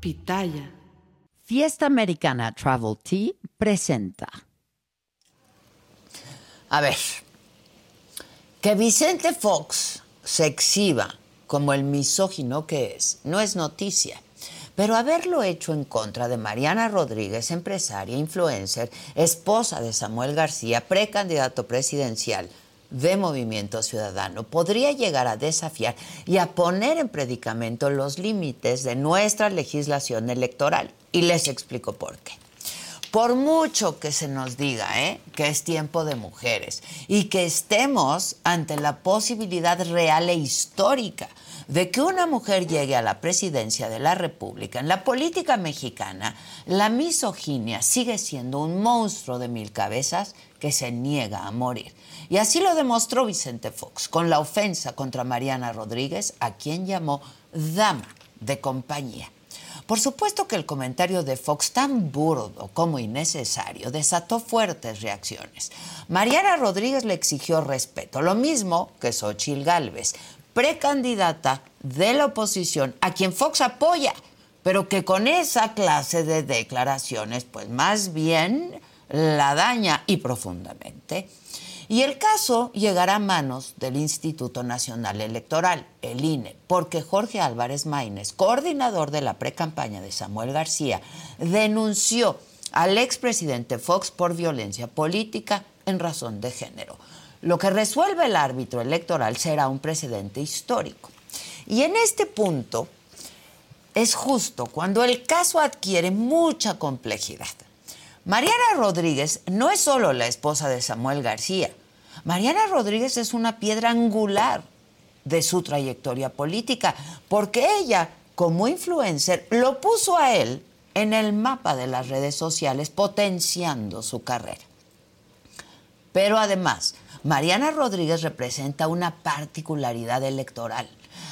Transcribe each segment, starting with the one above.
Pitaya. Fiesta Americana Travel Tea presenta. A ver, que Vicente Fox se exhiba como el misógino que es, no es noticia. Pero haberlo hecho en contra de Mariana Rodríguez, empresaria, influencer, esposa de Samuel García, precandidato presidencial de Movimiento Ciudadano, podría llegar a desafiar y a poner en predicamento los límites de nuestra legislación electoral. Y les explico por qué. Por mucho que se nos diga ¿eh? que es tiempo de mujeres y que estemos ante la posibilidad real e histórica de que una mujer llegue a la presidencia de la República, en la política mexicana, la misoginia sigue siendo un monstruo de mil cabezas que se niega a morir. Y así lo demostró Vicente Fox con la ofensa contra Mariana Rodríguez, a quien llamó dama de compañía. Por supuesto que el comentario de Fox, tan burdo como innecesario, desató fuertes reacciones. Mariana Rodríguez le exigió respeto, lo mismo que Xochil Gálvez, precandidata de la oposición, a quien Fox apoya, pero que con esa clase de declaraciones, pues más bien la daña y profundamente. Y el caso llegará a manos del Instituto Nacional Electoral, el INE, porque Jorge Álvarez Maínez, coordinador de la precampaña de Samuel García, denunció al expresidente Fox por violencia política en razón de género. Lo que resuelve el árbitro electoral será un precedente histórico. Y en este punto es justo cuando el caso adquiere mucha complejidad. Mariana Rodríguez no es solo la esposa de Samuel García, Mariana Rodríguez es una piedra angular de su trayectoria política, porque ella, como influencer, lo puso a él en el mapa de las redes sociales, potenciando su carrera. Pero además, Mariana Rodríguez representa una particularidad electoral.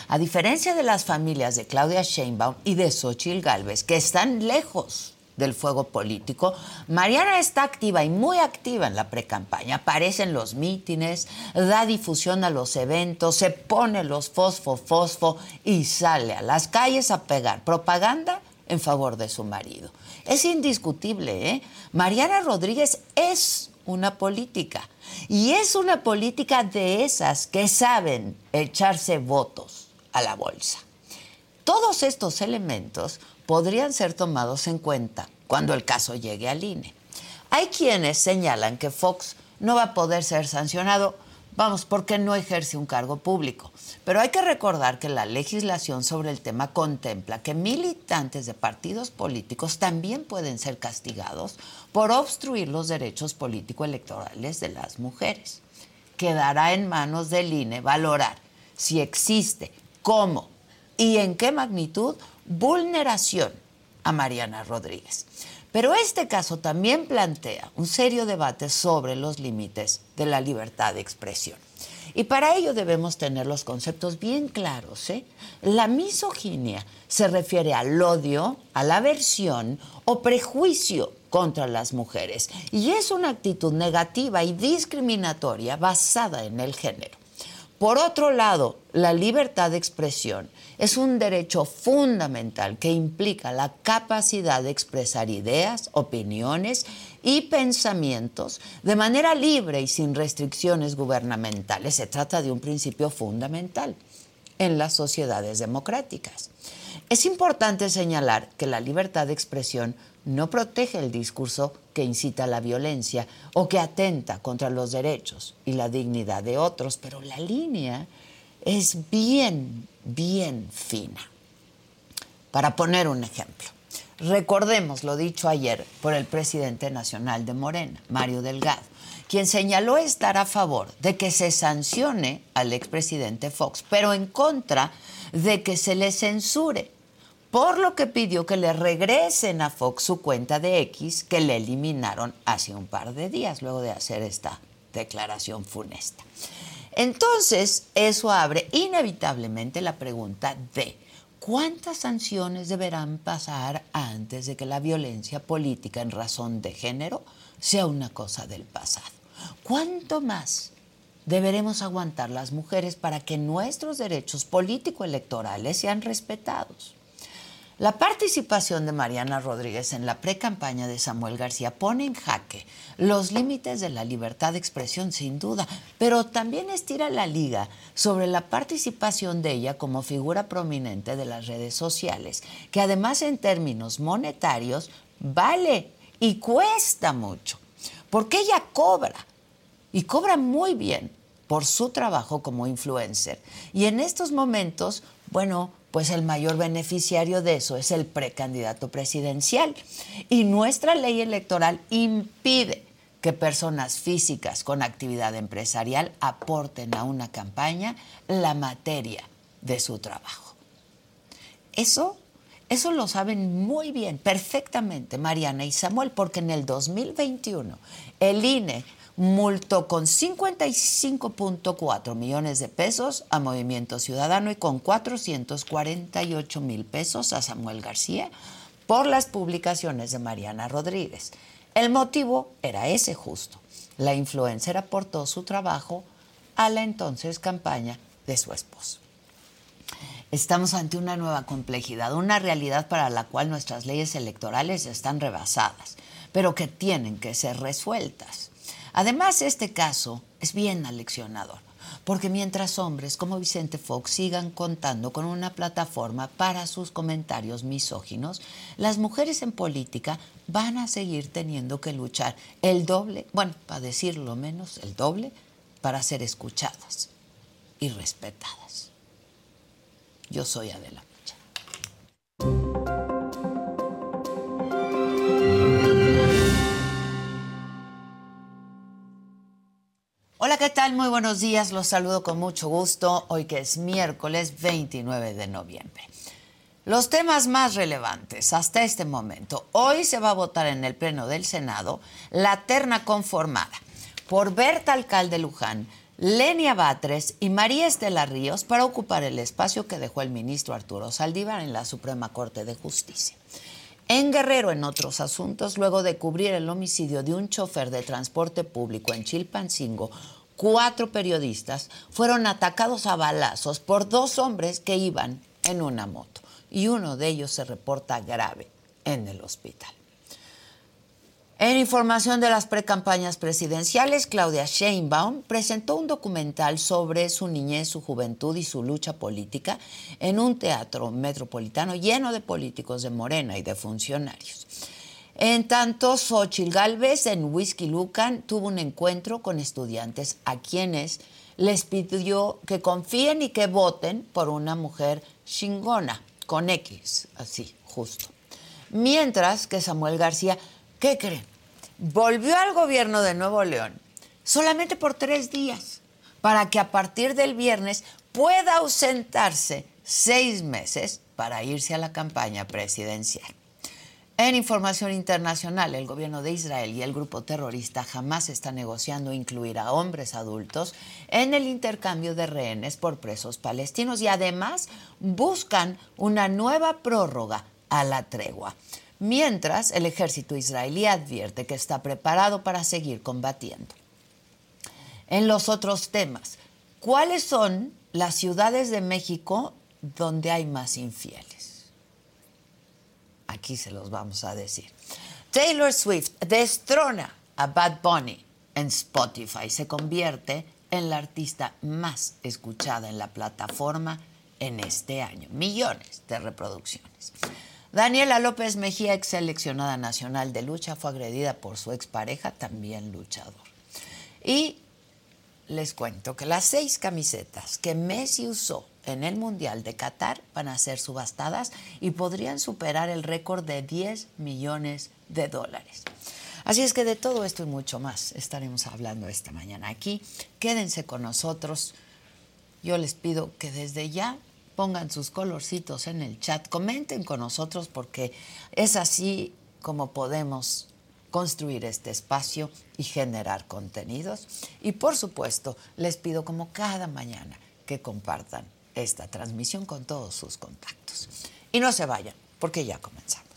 A diferencia de las familias de Claudia Sheinbaum y de Xochitl Gálvez, que están lejos del fuego político, Mariana está activa y muy activa en la precampaña. Aparece en los mítines, da difusión a los eventos, se pone los fosfo fosfo y sale a las calles a pegar propaganda en favor de su marido. Es indiscutible, ¿eh? Mariana Rodríguez es una política y es una política de esas que saben echarse votos a la bolsa. Todos estos elementos podrían ser tomados en cuenta cuando el caso llegue al INE. Hay quienes señalan que Fox no va a poder ser sancionado, vamos, porque no ejerce un cargo público. Pero hay que recordar que la legislación sobre el tema contempla que militantes de partidos políticos también pueden ser castigados por obstruir los derechos político-electorales de las mujeres. Quedará en manos del INE valorar si existe, cómo y en qué magnitud vulneración a Mariana Rodríguez. Pero este caso también plantea un serio debate sobre los límites de la libertad de expresión. Y para ello debemos tener los conceptos bien claros. ¿eh? La misoginia se refiere al odio, a la aversión o prejuicio contra las mujeres y es una actitud negativa y discriminatoria basada en el género. Por otro lado, la libertad de expresión es un derecho fundamental que implica la capacidad de expresar ideas, opiniones y pensamientos de manera libre y sin restricciones gubernamentales. Se trata de un principio fundamental en las sociedades democráticas. Es importante señalar que la libertad de expresión no protege el discurso que incita a la violencia o que atenta contra los derechos y la dignidad de otros, pero la línea es bien, bien fina. Para poner un ejemplo, recordemos lo dicho ayer por el presidente nacional de Morena, Mario Delgado, quien señaló estar a favor de que se sancione al expresidente Fox, pero en contra de que se le censure por lo que pidió que le regresen a Fox su cuenta de X que le eliminaron hace un par de días luego de hacer esta declaración funesta. Entonces, eso abre inevitablemente la pregunta de cuántas sanciones deberán pasar antes de que la violencia política en razón de género sea una cosa del pasado. ¿Cuánto más deberemos aguantar las mujeres para que nuestros derechos político-electorales sean respetados? La participación de Mariana Rodríguez en la pre-campaña de Samuel García pone en jaque los límites de la libertad de expresión, sin duda, pero también estira la liga sobre la participación de ella como figura prominente de las redes sociales, que además en términos monetarios vale y cuesta mucho, porque ella cobra y cobra muy bien por su trabajo como influencer. Y en estos momentos, bueno, pues el mayor beneficiario de eso es el precandidato presidencial. Y nuestra ley electoral impide que personas físicas con actividad empresarial aporten a una campaña la materia de su trabajo. Eso, eso lo saben muy bien, perfectamente Mariana y Samuel, porque en el 2021 el INE multó con 55.4 millones de pesos a Movimiento Ciudadano y con 448 mil pesos a Samuel García por las publicaciones de Mariana Rodríguez. El motivo era ese justo. La influencer aportó su trabajo a la entonces campaña de su esposo. Estamos ante una nueva complejidad, una realidad para la cual nuestras leyes electorales están rebasadas, pero que tienen que ser resueltas. Además, este caso es bien aleccionador, porque mientras hombres como Vicente Fox sigan contando con una plataforma para sus comentarios misóginos, las mujeres en política van a seguir teniendo que luchar el doble, bueno, para decirlo menos, el doble, para ser escuchadas y respetadas. Yo soy Adela ¿qué tal? Muy buenos días. Los saludo con mucho gusto hoy que es miércoles 29 de noviembre. Los temas más relevantes hasta este momento. Hoy se va a votar en el Pleno del Senado la terna conformada por Berta Alcalde Luján, Lenia Batres y María Estela Ríos para ocupar el espacio que dejó el ministro Arturo Saldívar en la Suprema Corte de Justicia. En Guerrero, en otros asuntos, luego de cubrir el homicidio de un chofer de transporte público en Chilpancingo, cuatro periodistas fueron atacados a balazos por dos hombres que iban en una moto y uno de ellos se reporta grave en el hospital. En información de las precampañas presidenciales, Claudia Sheinbaum presentó un documental sobre su niñez, su juventud y su lucha política en un teatro metropolitano lleno de políticos de Morena y de funcionarios. En tanto, Xochil Gálvez en Whisky Lucan tuvo un encuentro con estudiantes a quienes les pidió que confíen y que voten por una mujer chingona, con X, así, justo. Mientras que Samuel García ¿Qué creen? Volvió al gobierno de Nuevo León solamente por tres días, para que a partir del viernes pueda ausentarse seis meses para irse a la campaña presidencial. En información internacional, el gobierno de Israel y el grupo terrorista jamás está negociando incluir a hombres adultos en el intercambio de rehenes por presos palestinos y además buscan una nueva prórroga a la tregua mientras el ejército israelí advierte que está preparado para seguir combatiendo. En los otros temas, ¿Cuáles son las ciudades de México donde hay más infieles? Aquí se los vamos a decir. Taylor Swift destrona a Bad Bunny en Spotify. Se convierte en la artista más escuchada en la plataforma en este año. Millones de reproducciones. Daniela López Mejía, ex seleccionada nacional de lucha, fue agredida por su expareja, también luchador. Y les cuento que las seis camisetas que Messi usó en el Mundial de Qatar van a ser subastadas y podrían superar el récord de 10 millones de dólares. Así es que de todo esto y mucho más estaremos hablando esta mañana aquí. Quédense con nosotros. Yo les pido que desde ya pongan sus colorcitos en el chat, comenten con nosotros porque es así como podemos construir este espacio y generar contenidos. Y por supuesto, les pido como cada mañana que compartan esta transmisión con todos sus contactos. Y no se vayan, porque ya comenzamos.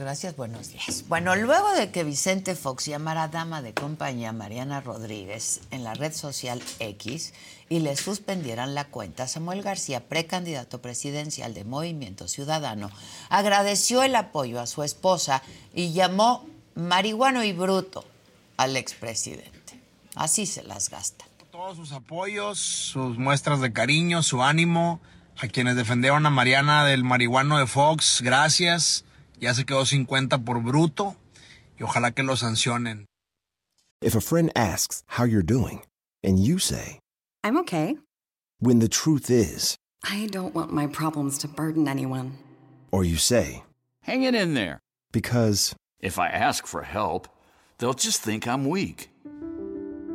Gracias, buenos días. Bueno, luego de que Vicente Fox llamara dama de compañía Mariana Rodríguez en la red social X y le suspendieran la cuenta, Samuel García, precandidato presidencial de Movimiento Ciudadano, agradeció el apoyo a su esposa y llamó marihuano y bruto al expresidente. Así se las gastan. Todos sus apoyos, sus muestras de cariño, su ánimo, a quienes defendieron a Mariana del marihuano de Fox, gracias ya se quedó 50 por bruto y ojalá que lo sancionen. If a friend asks how you're doing and you say, I'm okay. When the truth is, I don't want my problems to burden anyone. Or you say, Hang it in there. Because if I ask for help, they'll just think I'm weak.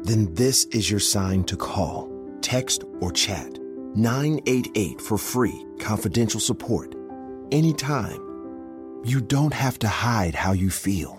Then this is your sign to call, text, or chat 988 for free, confidential support. Anytime you don't have to hide how you feel.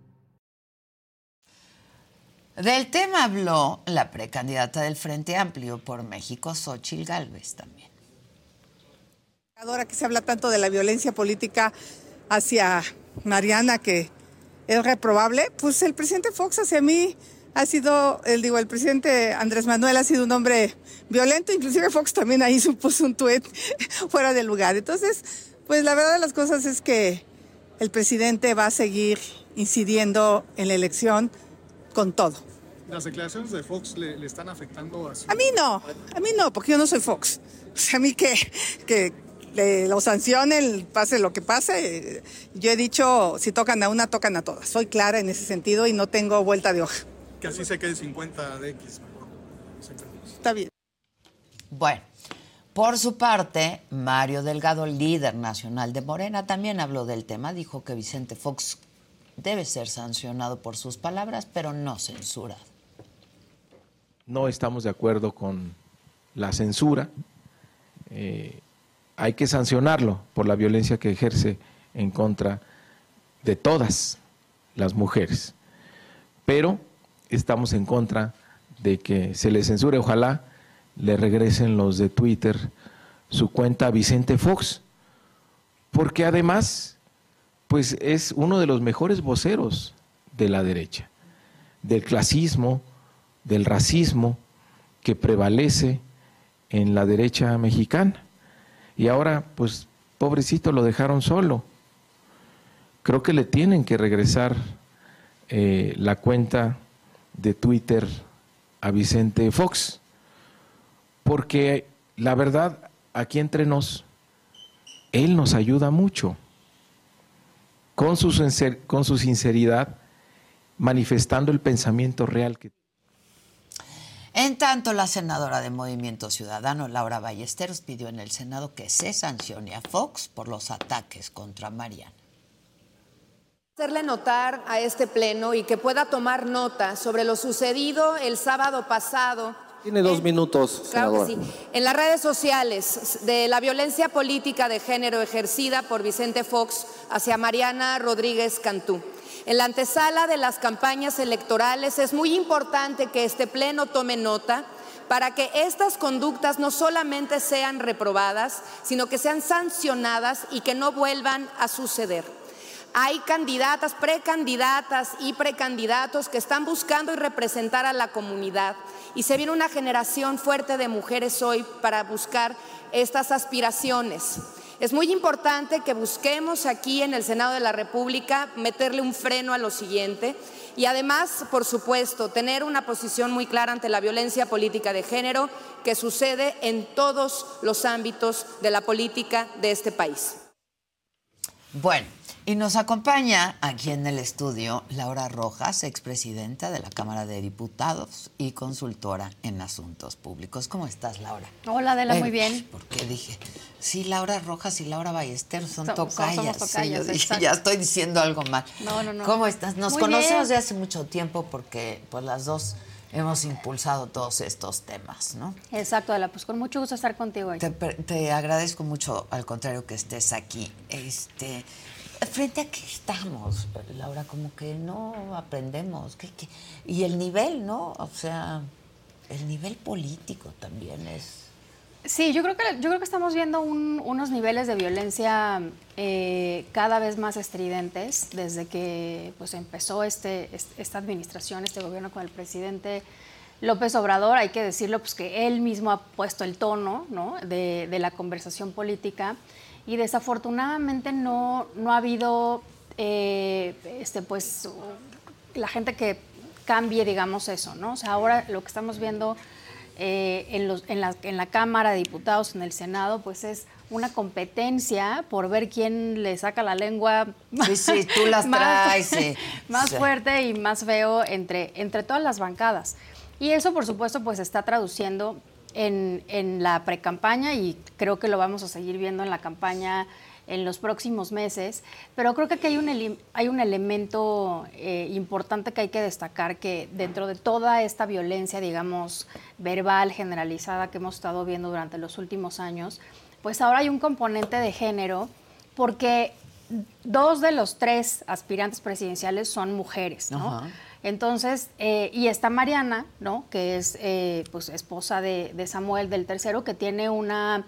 Del tema habló la precandidata del Frente Amplio por México, Xochil Gálvez también. Ahora que se habla tanto de la violencia política hacia Mariana, que es reprobable, pues el presidente Fox hacia mí ha sido, el, digo, el presidente Andrés Manuel ha sido un hombre violento, inclusive Fox también ahí puso un tuit fuera de lugar. Entonces, pues la verdad de las cosas es que el presidente va a seguir incidiendo en la elección con todo. ¿Las declaraciones de Fox le, están afectando a su... A mí no, a mí no, porque yo no soy Fox. O sea, a mí que, que lo sancionen, pase lo que pase. Yo he dicho, si tocan a una, tocan a todas. Soy clara en ese sentido y no tengo vuelta de hoja. Que así se quede 50 de X. Está bien. Bueno, por su parte, Mario Delgado, líder nacional de Morena, también habló del tema. Dijo que Vicente Fox debe ser sancionado por sus palabras, pero no censurado. No estamos de acuerdo con la censura. Eh, hay que sancionarlo por la violencia que ejerce en contra de todas las mujeres. Pero estamos en contra de que se le censure. Ojalá le regresen los de Twitter su cuenta a Vicente Fox, porque además pues es uno de los mejores voceros de la derecha, del clasismo, del racismo que prevalece en la derecha mexicana. Y ahora, pues, pobrecito, lo dejaron solo. Creo que le tienen que regresar eh, la cuenta de Twitter a Vicente Fox, porque la verdad, aquí entre nos, él nos ayuda mucho con su, con su sinceridad, manifestando el pensamiento real que en tanto, la senadora de Movimiento Ciudadano, Laura Ballesteros, pidió en el Senado que se sancione a Fox por los ataques contra Mariana. Hacerle notar a este pleno y que pueda tomar nota sobre lo sucedido el sábado pasado. Tiene dos minutos, claro sí. En las redes sociales de la violencia política de género ejercida por Vicente Fox hacia Mariana Rodríguez Cantú. En la antesala de las campañas electorales es muy importante que este Pleno tome nota para que estas conductas no solamente sean reprobadas, sino que sean sancionadas y que no vuelvan a suceder. Hay candidatas, precandidatas y precandidatos que están buscando y representar a la comunidad y se viene una generación fuerte de mujeres hoy para buscar estas aspiraciones. Es muy importante que busquemos aquí en el Senado de la República meterle un freno a lo siguiente y además, por supuesto, tener una posición muy clara ante la violencia política de género que sucede en todos los ámbitos de la política de este país. Bueno, y nos acompaña aquí en el estudio Laura Rojas, expresidenta de la Cámara de Diputados y consultora en asuntos públicos. ¿Cómo estás, Laura? Hola, Adela, muy bien. Porque dije, sí, Laura Rojas y Laura Ballester son tocayas. ya estoy diciendo algo mal. No, no, no. ¿Cómo estás? Nos conocemos de hace mucho tiempo porque pues las dos hemos impulsado todos estos temas, ¿no? Exacto, Adela, pues con mucho gusto estar contigo hoy. Te, te agradezco mucho, al contrario, que estés aquí. Este, frente a qué estamos, Laura, como que no aprendemos. Y el nivel, ¿no? O sea, el nivel político también es... Sí, yo creo que, yo creo que estamos viendo unos niveles de violencia eh, cada vez más estridentes desde que pues, empezó este, esta administración, este gobierno con el presidente López Obrador. Hay que decirlo, pues que él mismo ha puesto el tono ¿no? de, de la conversación política y desafortunadamente no, no ha habido eh, este, pues, la gente que cambie, digamos, eso, ¿no? O sea, ahora lo que estamos viendo eh, en, los, en, la, en la Cámara de Diputados, en el Senado, pues es una competencia por ver quién le saca la lengua sí, sí, tú las traes, sí. más fuerte y más feo entre, entre todas las bancadas. Y eso, por supuesto, pues está traduciendo en, en la precampaña y creo que lo vamos a seguir viendo en la campaña en los próximos meses, pero creo que hay un, hay un elemento eh, importante que hay que destacar, que dentro de toda esta violencia, digamos, verbal, generalizada que hemos estado viendo durante los últimos años, pues ahora hay un componente de género, porque dos de los tres aspirantes presidenciales son mujeres, ¿no? Entonces, eh, y está Mariana, ¿no? Que es eh, pues, esposa de, Samuel del tercero, que tiene una,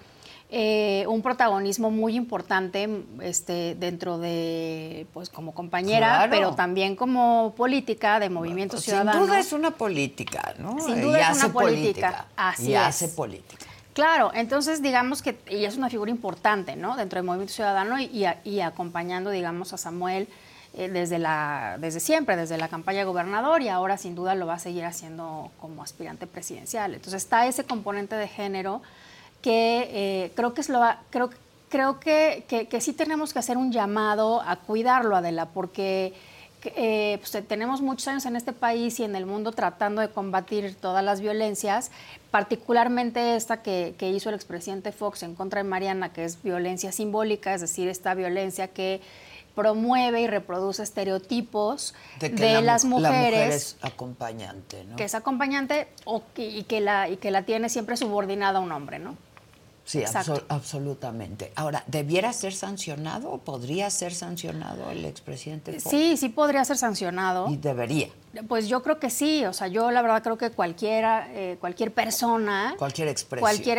eh, un protagonismo muy importante este, dentro de, pues como compañera, pero también como política de Movimiento Ciudadano. Sin duda es una política, ¿no? Sin duda es una política. Así y hace política. Claro, entonces digamos que ella es una figura importante, ¿no? Dentro del Movimiento Ciudadano y, y acompañando, digamos, a Samuel eh, desde, la, desde siempre, desde la campaña de gobernador y ahora sin duda lo va a seguir haciendo como aspirante presidencial. Entonces está ese componente de género que eh, creo que es lo creo, creo que, que, sí tenemos que hacer un llamado a cuidarlo, Adela, porque eh, pues, tenemos muchos años en este país y en el mundo tratando de combatir todas las violencias, particularmente esta que, que hizo el expresidente Fox en contra de Mariana, que es violencia simbólica, es decir, esta violencia que promueve y reproduce estereotipos de, las mujeres. La acompañante, ¿no? Que es acompañante o y, que la, y que la tiene siempre subordinada a un hombre, ¿no? Sí, absolutamente. Ahora, ¿debiera ser sancionado o podría ser sancionado el expresidente? Sí, sí podría ser sancionado. Y debería. Pues yo creo que sí. O sea, yo la verdad creo que cualquiera, eh, cualquier persona. Cualquier expresión. Cualquier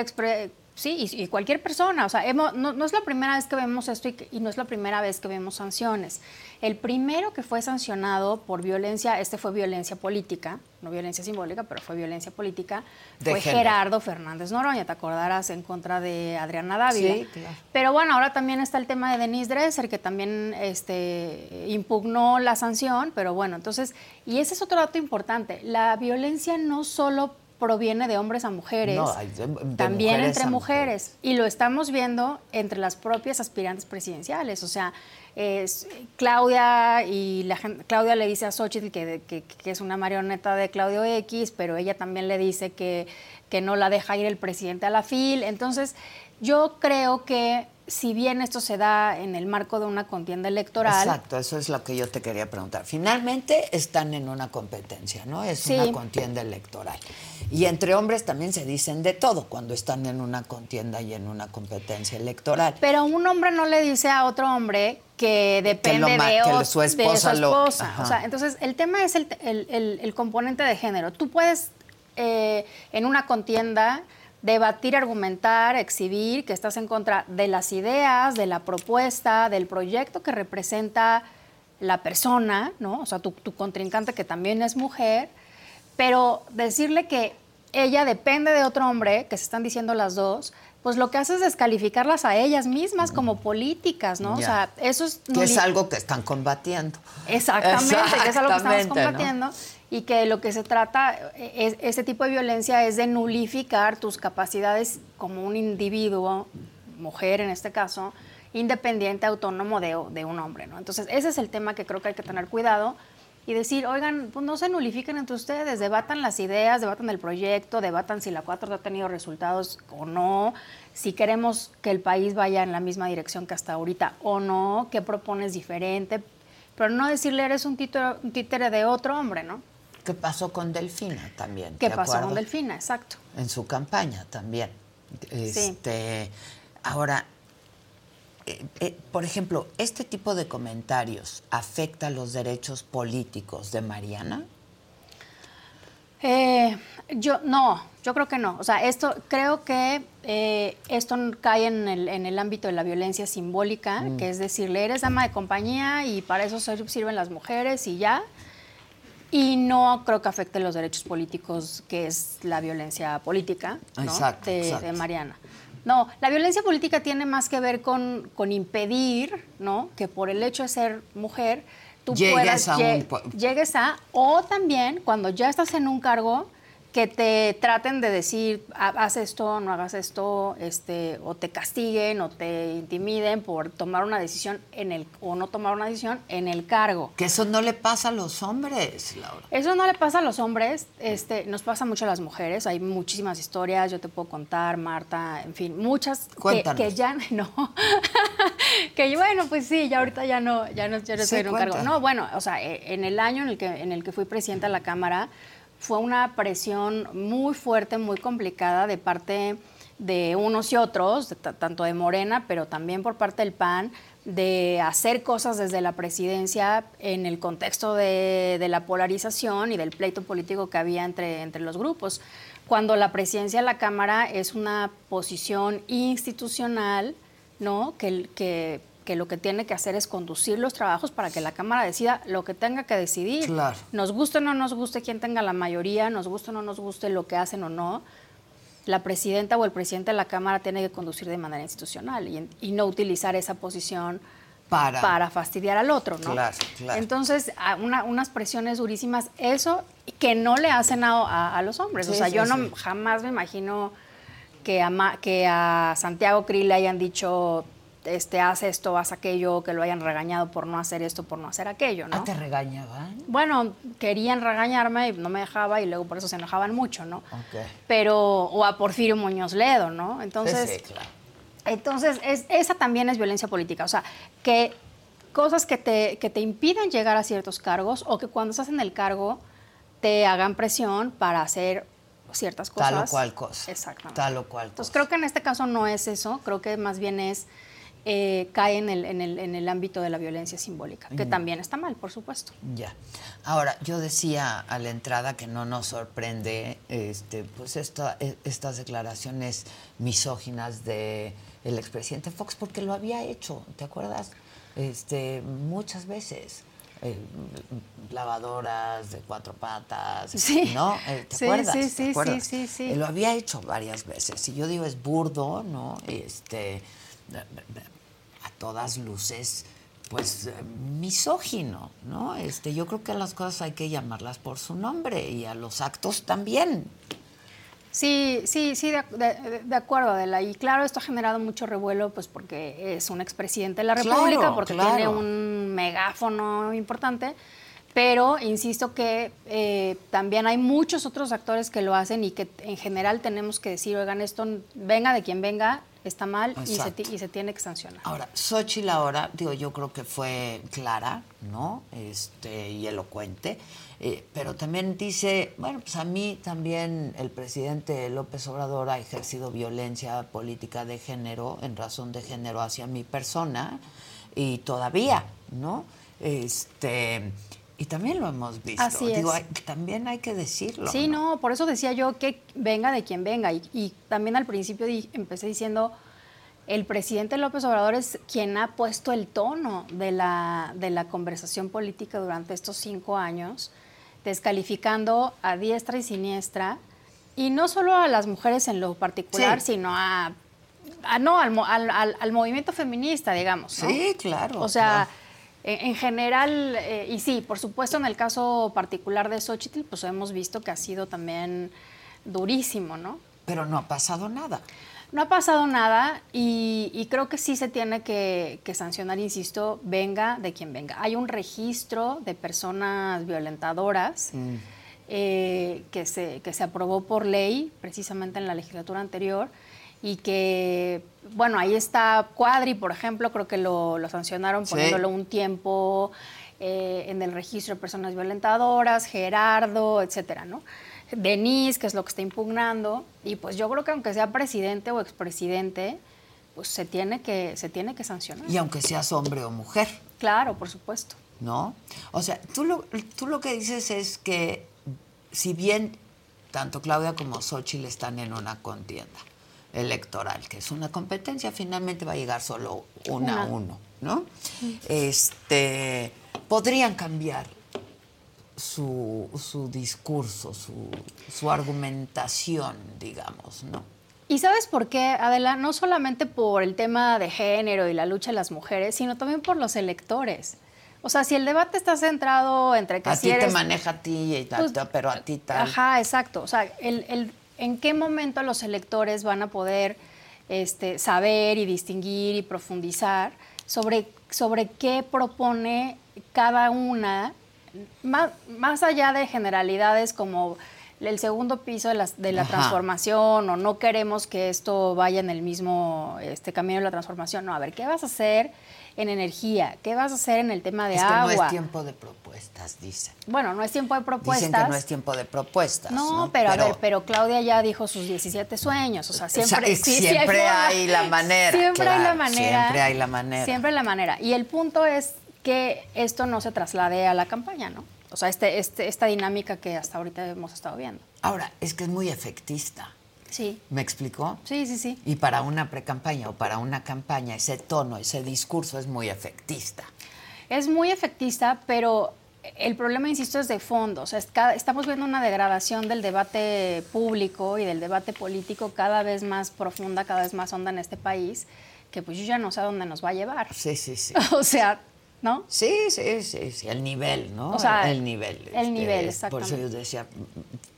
Sí, y, y cualquier persona, o sea, hemos- no, no es la primera vez que vemos esto y, no es la primera vez que vemos sanciones. El primero que fue sancionado por violencia, este fue violencia política, no violencia simbólica, pero fue violencia política, De fue género. Gerardo Fernández Noroña, te acordarás, en contra de Adriana Dávila. Sí, claro. Pero bueno, ahora también está el tema de Denise Dresser, que también este, impugnó la sanción, pero bueno, entonces, y ese es otro dato importante, la violencia no solo proviene de hombres a mujeres, No, de- también mujeres entre mujeres. Y lo estamos viendo entre las propias aspirantes presidenciales. O sea, es Claudia y la Claudia le dice a Xochitl que, que- que es una marioneta de Claudio X, pero ella también le dice que, que no la deja ir el presidente a la FIL. Entonces, yo creo que si bien esto se da en el marco de una contienda electoral, Exacto, eso es lo que yo te quería preguntar. Finalmente están en una competencia, ¿no? Es Sí. una contienda electoral. Y entre hombres también se dicen de todo cuando están en una contienda y en una competencia electoral. Pero un hombre no le dice a otro hombre que depende lo de, que su de esposa su esposa. O sea, entonces, el tema es el, el- el- el componente de género. Tú puedes, eh, en una contienda, debatir, argumentar, exhibir que estás en contra de las ideas, de la propuesta, del proyecto que representa la persona, ¿no? O sea, tu, tu contrincante que también es mujer, pero decirle que ella depende de otro hombre, que se están diciendo las dos, pues lo que hace es descalificarlas a ellas mismas como políticas, ¿no? O sea, eso es... Que es algo que están combatiendo. Exactamente, que es algo que estamos ¿no? Y que lo que se trata, es, este tipo de violencia es de nulificar tus capacidades como un individuo, mujer en este caso, independiente, autónomo de, de un hombre, ¿no? Entonces, ese es el tema que creo que hay que tener cuidado y decir, oigan, pues no se nulifiquen entre ustedes, debatan las ideas, debatan el proyecto, debatan si la 4 ha tenido resultados o no, si queremos que el país vaya en la misma dirección que hasta ahorita o no, qué propones diferente, pero no decirle eres un títere, un títere de otro hombre, ¿no? ¿Qué pasó con Delfina también? ¿Qué ¿te pasó con? Delfina? Exacto. En su campaña también. Este, Ahora, eh, eh, por ejemplo, ¿este tipo de comentarios afecta los derechos políticos de Mariana? Eh, yo no, yo creo que no. O sea, esto creo que eh, esto cae en el, en el ámbito de la violencia simbólica, Mm. que es decirle eres dama de compañía y para eso sirven las mujeres y ya. Y no creo que afecte los derechos políticos, que es la violencia política ¿no? Exacto, de, exacto. de Mariana. No, la violencia política tiene más que ver con, con impedir, ¿no? Que por el hecho de ser mujer, tú Llegues puedas a un llegues a, o también cuando ya estás en un cargo, que te traten de decir, "Ha- haz esto, no hagas esto, este, o te castiguen o te intimiden por tomar una decisión en el, o no tomar una decisión en el cargo. Que eso no le pasa a los hombres, Laura. Eso no le pasa a los hombres, este, nos pasa mucho a las mujeres. Hay muchísimas historias, yo te puedo contar, Marta, en fin, muchas que, Cuéntanos. que ya no. que bueno, pues sí, ya ahorita ya no, ya no, ya no Sí, estoy en un cargo. No, bueno, o sea, eh, en el año en el que, en el que fui presidenta de la Cámara, fue una presión muy fuerte, muy complicada de parte de unos y otros, tanto de Morena, pero también por parte del PAN, de hacer cosas desde la presidencia en el contexto de, la polarización y del pleito político que había entre, entre los grupos. Cuando la presidencia de la Cámara es una posición institucional, ¿no? que, que lo que tiene que hacer es conducir los trabajos para que la Cámara decida lo que tenga que decidir. Claro. Nos guste o no nos guste quién tenga la mayoría, nos guste o no nos guste lo que hacen o no, la presidenta o el presidente de la Cámara tiene que conducir de manera institucional y, y no utilizar esa posición Para. fastidiar al otro, ¿no? Claro, claro. Entonces, una- unas presiones durísimas, eso que no le hacen a, a- a los hombres. o sea, sí, yo no sí. jamás me imagino que a, Ma- que a Santiago Krill le hayan dicho, este, haz esto, haz aquello, que lo hayan regañado por no hacer esto, por no hacer aquello, ¿no? Ah, ¿Te regañaban? Bueno, querían regañarme y no me dejaba y luego por eso se enojaban mucho, ¿no? Ok. Pero, o a Porfirio Muñoz Ledo, ¿no? Entonces, Sí, sí, claro. entonces es- esa también es violencia política. O sea, que cosas que te, que te impiden llegar a ciertos cargos o que cuando estás en el cargo te hagan presión para hacer ciertas cosas. Tal o cual cosa. Exactamente. Tal o cual Entonces cosa. creo que en este caso no es eso, creo que más bien es eh, cae en el, en, el, en el ámbito de la violencia simbólica, que Mm. también está mal, por supuesto. Ya. Ahora, yo decía a la entrada que no nos sorprende este, pues esta- e- estas declaraciones misóginas de el expresidente Fox, porque lo había hecho, ¿te acuerdas? Este, muchas veces. Eh, lavadoras de cuatro patas, Sí. ¿no? Eh, ¿Te Sí, acuerdas? sí, ¿Te sí, acuerdas? sí, sí, sí. Eh, lo había hecho varias veces. Y yo digo, es burdo, ¿no? Este, todas luces, pues misógino, ¿no? Este, yo creo que a las cosas hay que llamarlas por su nombre y a los actos también. Sí, sí, sí, de, de- de acuerdo, Adela. Y claro, esto ha generado mucho revuelo, pues porque es un expresidente de la Claro, República, porque claro. tiene un megáfono importante. Pero insisto que eh, también hay muchos otros actores que lo hacen y que en general tenemos que decir, oigan, esto venga de quien venga, está mal y se, y tiene que sancionar. Ahora, Xochitl ahora, digo, yo creo que fue clara, ¿no? Este, y elocuente, eh, pero también dice, bueno, pues a mí también el presidente López Obrador ha ejercido violencia política de género, en razón de género hacia mi persona, y todavía, ¿no? Este, y también lo hemos visto. Así Digo, es. hay- también hay que decirlo. Sí, no, por eso decía yo que venga de quien venga. Y, y también al principio di- empecé diciendo, el presidente López Obrador es quien ha puesto el tono de la, de la conversación política durante estos cinco años, descalificando a diestra y siniestra, y no solo a las mujeres en lo particular, Sí. sino a, a- no, al, al- al- al movimiento feminista, digamos. ¿no? Sí, claro, O sea, claro. En, en general, eh, y sí, por supuesto, en el caso particular de Xochitl, pues hemos visto que ha sido también durísimo, ¿no? Pero no ha pasado nada. No ha pasado nada y, y creo que sí se tiene que, que sancionar, insisto, venga de quien venga. Hay un registro de personas violentadoras eh, que, se, que se aprobó por ley precisamente en la legislatura anterior y que, bueno, ahí está Cuadri, por ejemplo, creo que lo, lo sancionaron Sí. poniéndolo un tiempo eh, en el registro de personas violentadoras, Gerardo, etcétera, ¿no? Denise, que es lo que está impugnando, y pues yo creo que aunque sea presidente o expresidente, pues se tiene que, se tiene que sancionar. Y aunque seas hombre o mujer. Claro, por supuesto. ¿no? O sea, tú lo, tú lo que dices es que si bien tanto Claudia como Xochitl están en una contienda electoral, que es una competencia, finalmente va a llegar solo una a uno, ¿no? Este, podrían cambiar su, su discurso, su, su argumentación, digamos, ¿no? ¿Y sabes por qué, Adela? No solamente por el tema de género y la lucha de las mujeres, sino también por los electores. O sea, si el debate está centrado entre que A si ti te maneja a ti, y tal, Pues, pero a ti tal. Ajá, exacto. O sea, el, el- ¿en qué momento los electores van a poder este, saber y distinguir y profundizar sobre, sobre qué propone cada una, más, más allá de generalidades como el segundo piso de la, de la transformación o no queremos que esto vaya en el mismo este, camino de la transformación? No, a ver, ¿qué vas a hacer en energía? ¿Qué vas a hacer en el tema de es que agua? no es tiempo de propuestas, dicen. Bueno, no es tiempo de propuestas. Dicen que no es tiempo de propuestas. No, No, pero, a ver, pero Claudia ya dijo sus 17 sueños, o sea, siempre, sí siempre hay la manera, Siempre hay la manera. siempre hay la manera. Siempre hay la manera. Y el punto es que esto no se traslade a la campaña, ¿no? O sea, este, este, esta dinámica que hasta ahorita hemos estado viendo. Ahora, es que es muy efectista. Sí, ¿Me explicó? sí, sí, sí. Y para una precampaña o para una campaña, ese tono, ese discurso es muy efectista. Es muy efectista, pero el problema, insisto, es de fondo. O sea, es cada- estamos viendo una degradación del debate público y del debate político cada vez más profunda, cada vez más honda en este país, que pues yo ya no sé a dónde nos va a llevar. Sí, sí, sí. o sea, ¿no? Sí, sí, sí, sí, el nivel, ¿no? O sea, el nivel. el nivel, es- Por eso exactamente. yo decía,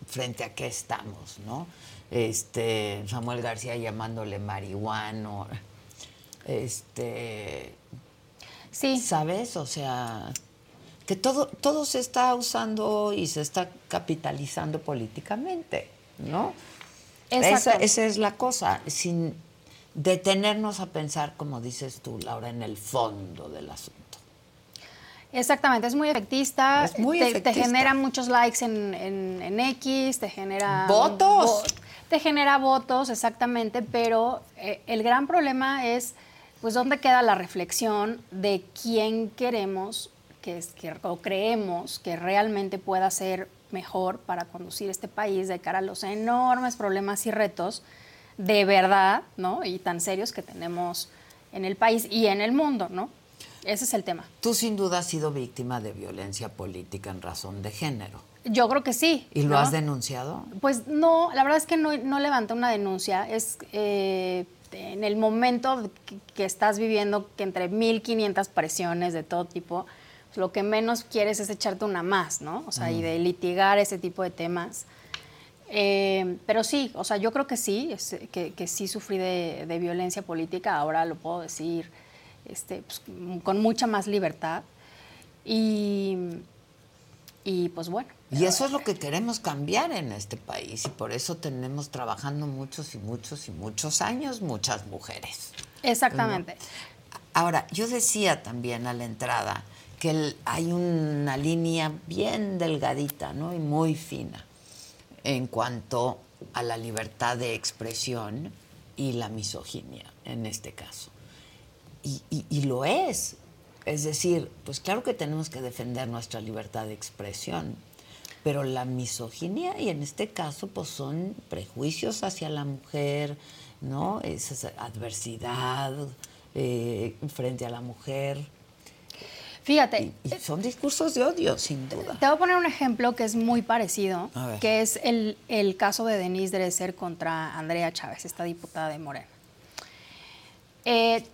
frente a qué estamos, ¿no? Este, Samuel García llamándole marihuano, este, Sí. ¿sabes? O sea, que todo, todo se está usando y se está capitalizando políticamente, ¿no? Esa, esa es la cosa, sin detenernos a pensar, como dices tú, Laura, en el fondo del asunto. Exactamente, es muy efectista. Es muy te, te genera muchos likes en, en- en X, te genera... ¡Votos! vo- te genera votos, exactamente, pero eh, el gran problema es pues dónde queda la reflexión de quién queremos que, que, o creemos que realmente pueda ser mejor para conducir este país de cara a los enormes problemas y retos de verdad, ¿no? Y tan serios que tenemos en el país y en el mundo, ¿no? Ese es el tema. Tú sin duda has sido víctima de violencia política en razón de género. Yo creo que sí. ¿Y lo has denunciado? Pues no, la verdad es que no, no levanté una denuncia. Es eh, en el momento que, que, estás viviendo que entre 1.500 presiones de todo tipo, pues lo que menos quieres es echarte una más, ¿no? O sea, y de litigar ese tipo de temas. Eh, pero sí, o sea, yo creo que sí, es, que, que, sí sufrí de, de, violencia política, ahora lo puedo decir este, pues, con mucha más libertad. Y, y pues bueno. Y eso es lo que queremos cambiar en este país y por eso tenemos trabajando muchos y muchos y muchos años muchas mujeres. Exactamente. Ahora, yo decía también a la entrada que el, hay una línea bien delgadita, ¿no? Y muy fina en cuanto a la libertad de expresión y la misoginia en este caso. Y, y, y, lo es. Es decir, pues claro que tenemos que defender nuestra libertad de expresión, pero la misoginia, y en este caso, pues son prejuicios hacia la mujer, ¿no? Esa adversidad eh, frente a la mujer. Fíjate. Y, y son discursos de odio, sin duda. Te voy a poner un ejemplo que es muy parecido, que es el, el, caso de Denise Dresser contra Andrea Chávez, esta diputada de Morena. Eh,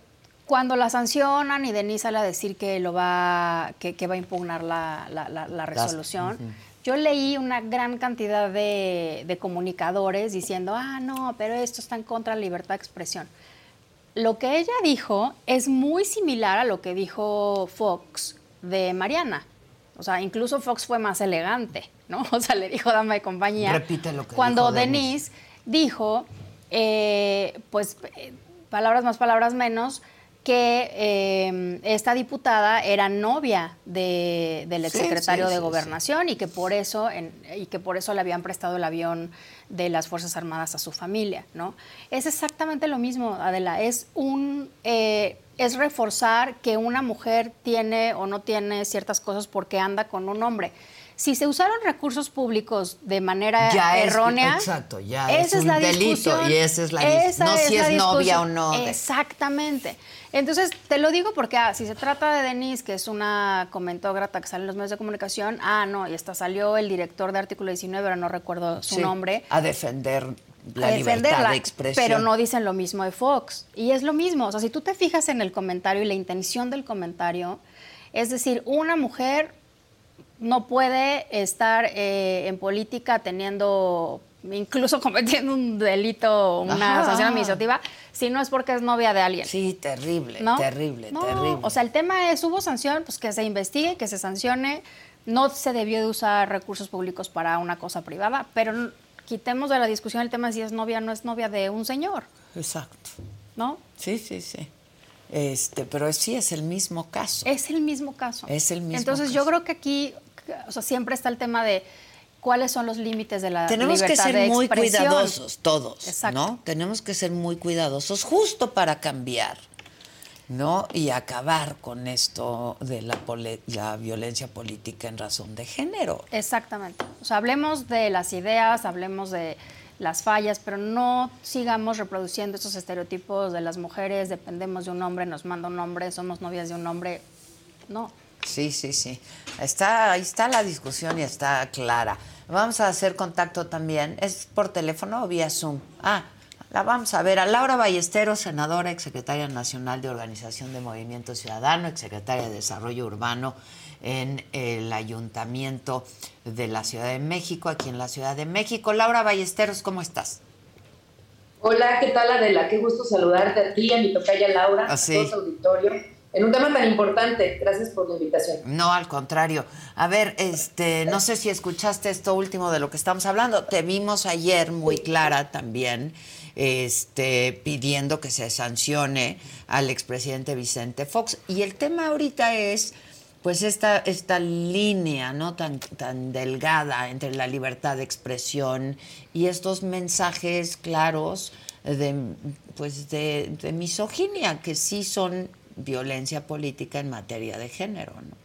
cuando la sancionan y Denise sale a decir que, lo va, que, que va a impugnar la, la, la, la resolución, Las, uh -huh. Yo leí una gran cantidad de, de comunicadores diciendo, ah, no, pero esto está en contra de la libertad de expresión lo que ella dijo es muy similar a lo que dijo Fox de Mariana. O sea, incluso Fox fue más elegante, ¿no? O sea, le dijo dama de compañía. Repite lo que Cuando dijo Denise dijo, eh, pues, eh, palabras más, palabras menos, que eh, esta diputada era novia de, del exsecretario sí, sí, de Gobernación y que por eso en, y que por eso le habían prestado el avión de las Fuerzas Armadas a su familia, ¿no? Es exactamente lo mismo, Adela, es un eh, es reforzar que una mujer tiene o no tiene ciertas cosas porque anda con un hombre. Si se usaron recursos públicos de manera ya errónea, es, exacto, ya esa es, un es la delito y esa es la esa no es si la es novia o no. De... Exactamente. Entonces, te lo digo porque ah, si se trata de Denise, que es una comentógrata que sale en los medios de comunicación, ah, no, y hasta salió el director de Artículo 19, pero no recuerdo su sí, nombre. A defender la libertad de expresión. Pero no dicen lo mismo de Fox. Y es lo mismo. O sea, si tú te fijas en el comentario y la intención del comentario, es decir, una mujer no puede estar eh, en política teniendo incluso cometiendo un delito, una Ajá. sanción administrativa, si no es porque es novia de alguien. Sí, terrible, ¿no? terrible, no, terrible. O sea, el tema es, hubo sanción, pues que se investigue, que se sancione. No se debió de usar recursos públicos para una cosa privada, pero quitemos de la discusión el tema de si es novia o no es novia de un señor. Exacto. ¿No? Sí, sí, sí. Este, pero sí es el mismo caso. Es el mismo caso. Es el mismo Entonces caso. yo creo que aquí, o sea, siempre está el tema de cuáles son los límites de la Tenemos libertad que ser de muy expresión. cuidadosos todos, Exacto. ¿no? Tenemos que ser muy cuidadosos justo para cambiar, ¿no? Y acabar con esto de la, la violencia política en razón de género. Exactamente. O sea, hablemos de las ideas, hablemos de las fallas, pero no sigamos reproduciendo esos estereotipos de las mujeres, dependemos de un hombre, nos manda un hombre, somos novias de un hombre. No. Sí, sí, sí. Está, ahí está la discusión y está clara. Vamos a hacer contacto también. ¿Es por teléfono o vía Zoom? Ah, la vamos a ver a Laura Ballesteros, senadora, exsecretaria nacional de Organización de Movimiento Ciudadano, exsecretaria de Desarrollo Urbano en el Ayuntamiento de la Ciudad de México, aquí en la Ciudad de México. Laura Ballesteros, ¿cómo estás? Hola, ¿qué tal Adela? Qué gusto saludarte a ti, a mi tocaya Laura, Así. a todo su auditorio en un tema tan importante. Gracias por la invitación. No, al contrario. A ver, este, no sé si escuchaste esto último de lo que estamos hablando. Te vimos ayer muy clara también, este, pidiendo que se sancione al expresidente Vicente Fox. Y el tema ahorita es, pues, esta, esta línea, ¿no? Tan, tan delgada entre la libertad de expresión y estos mensajes claros de, pues de, de misoginia, que sí son violencia política en materia de género, ¿no?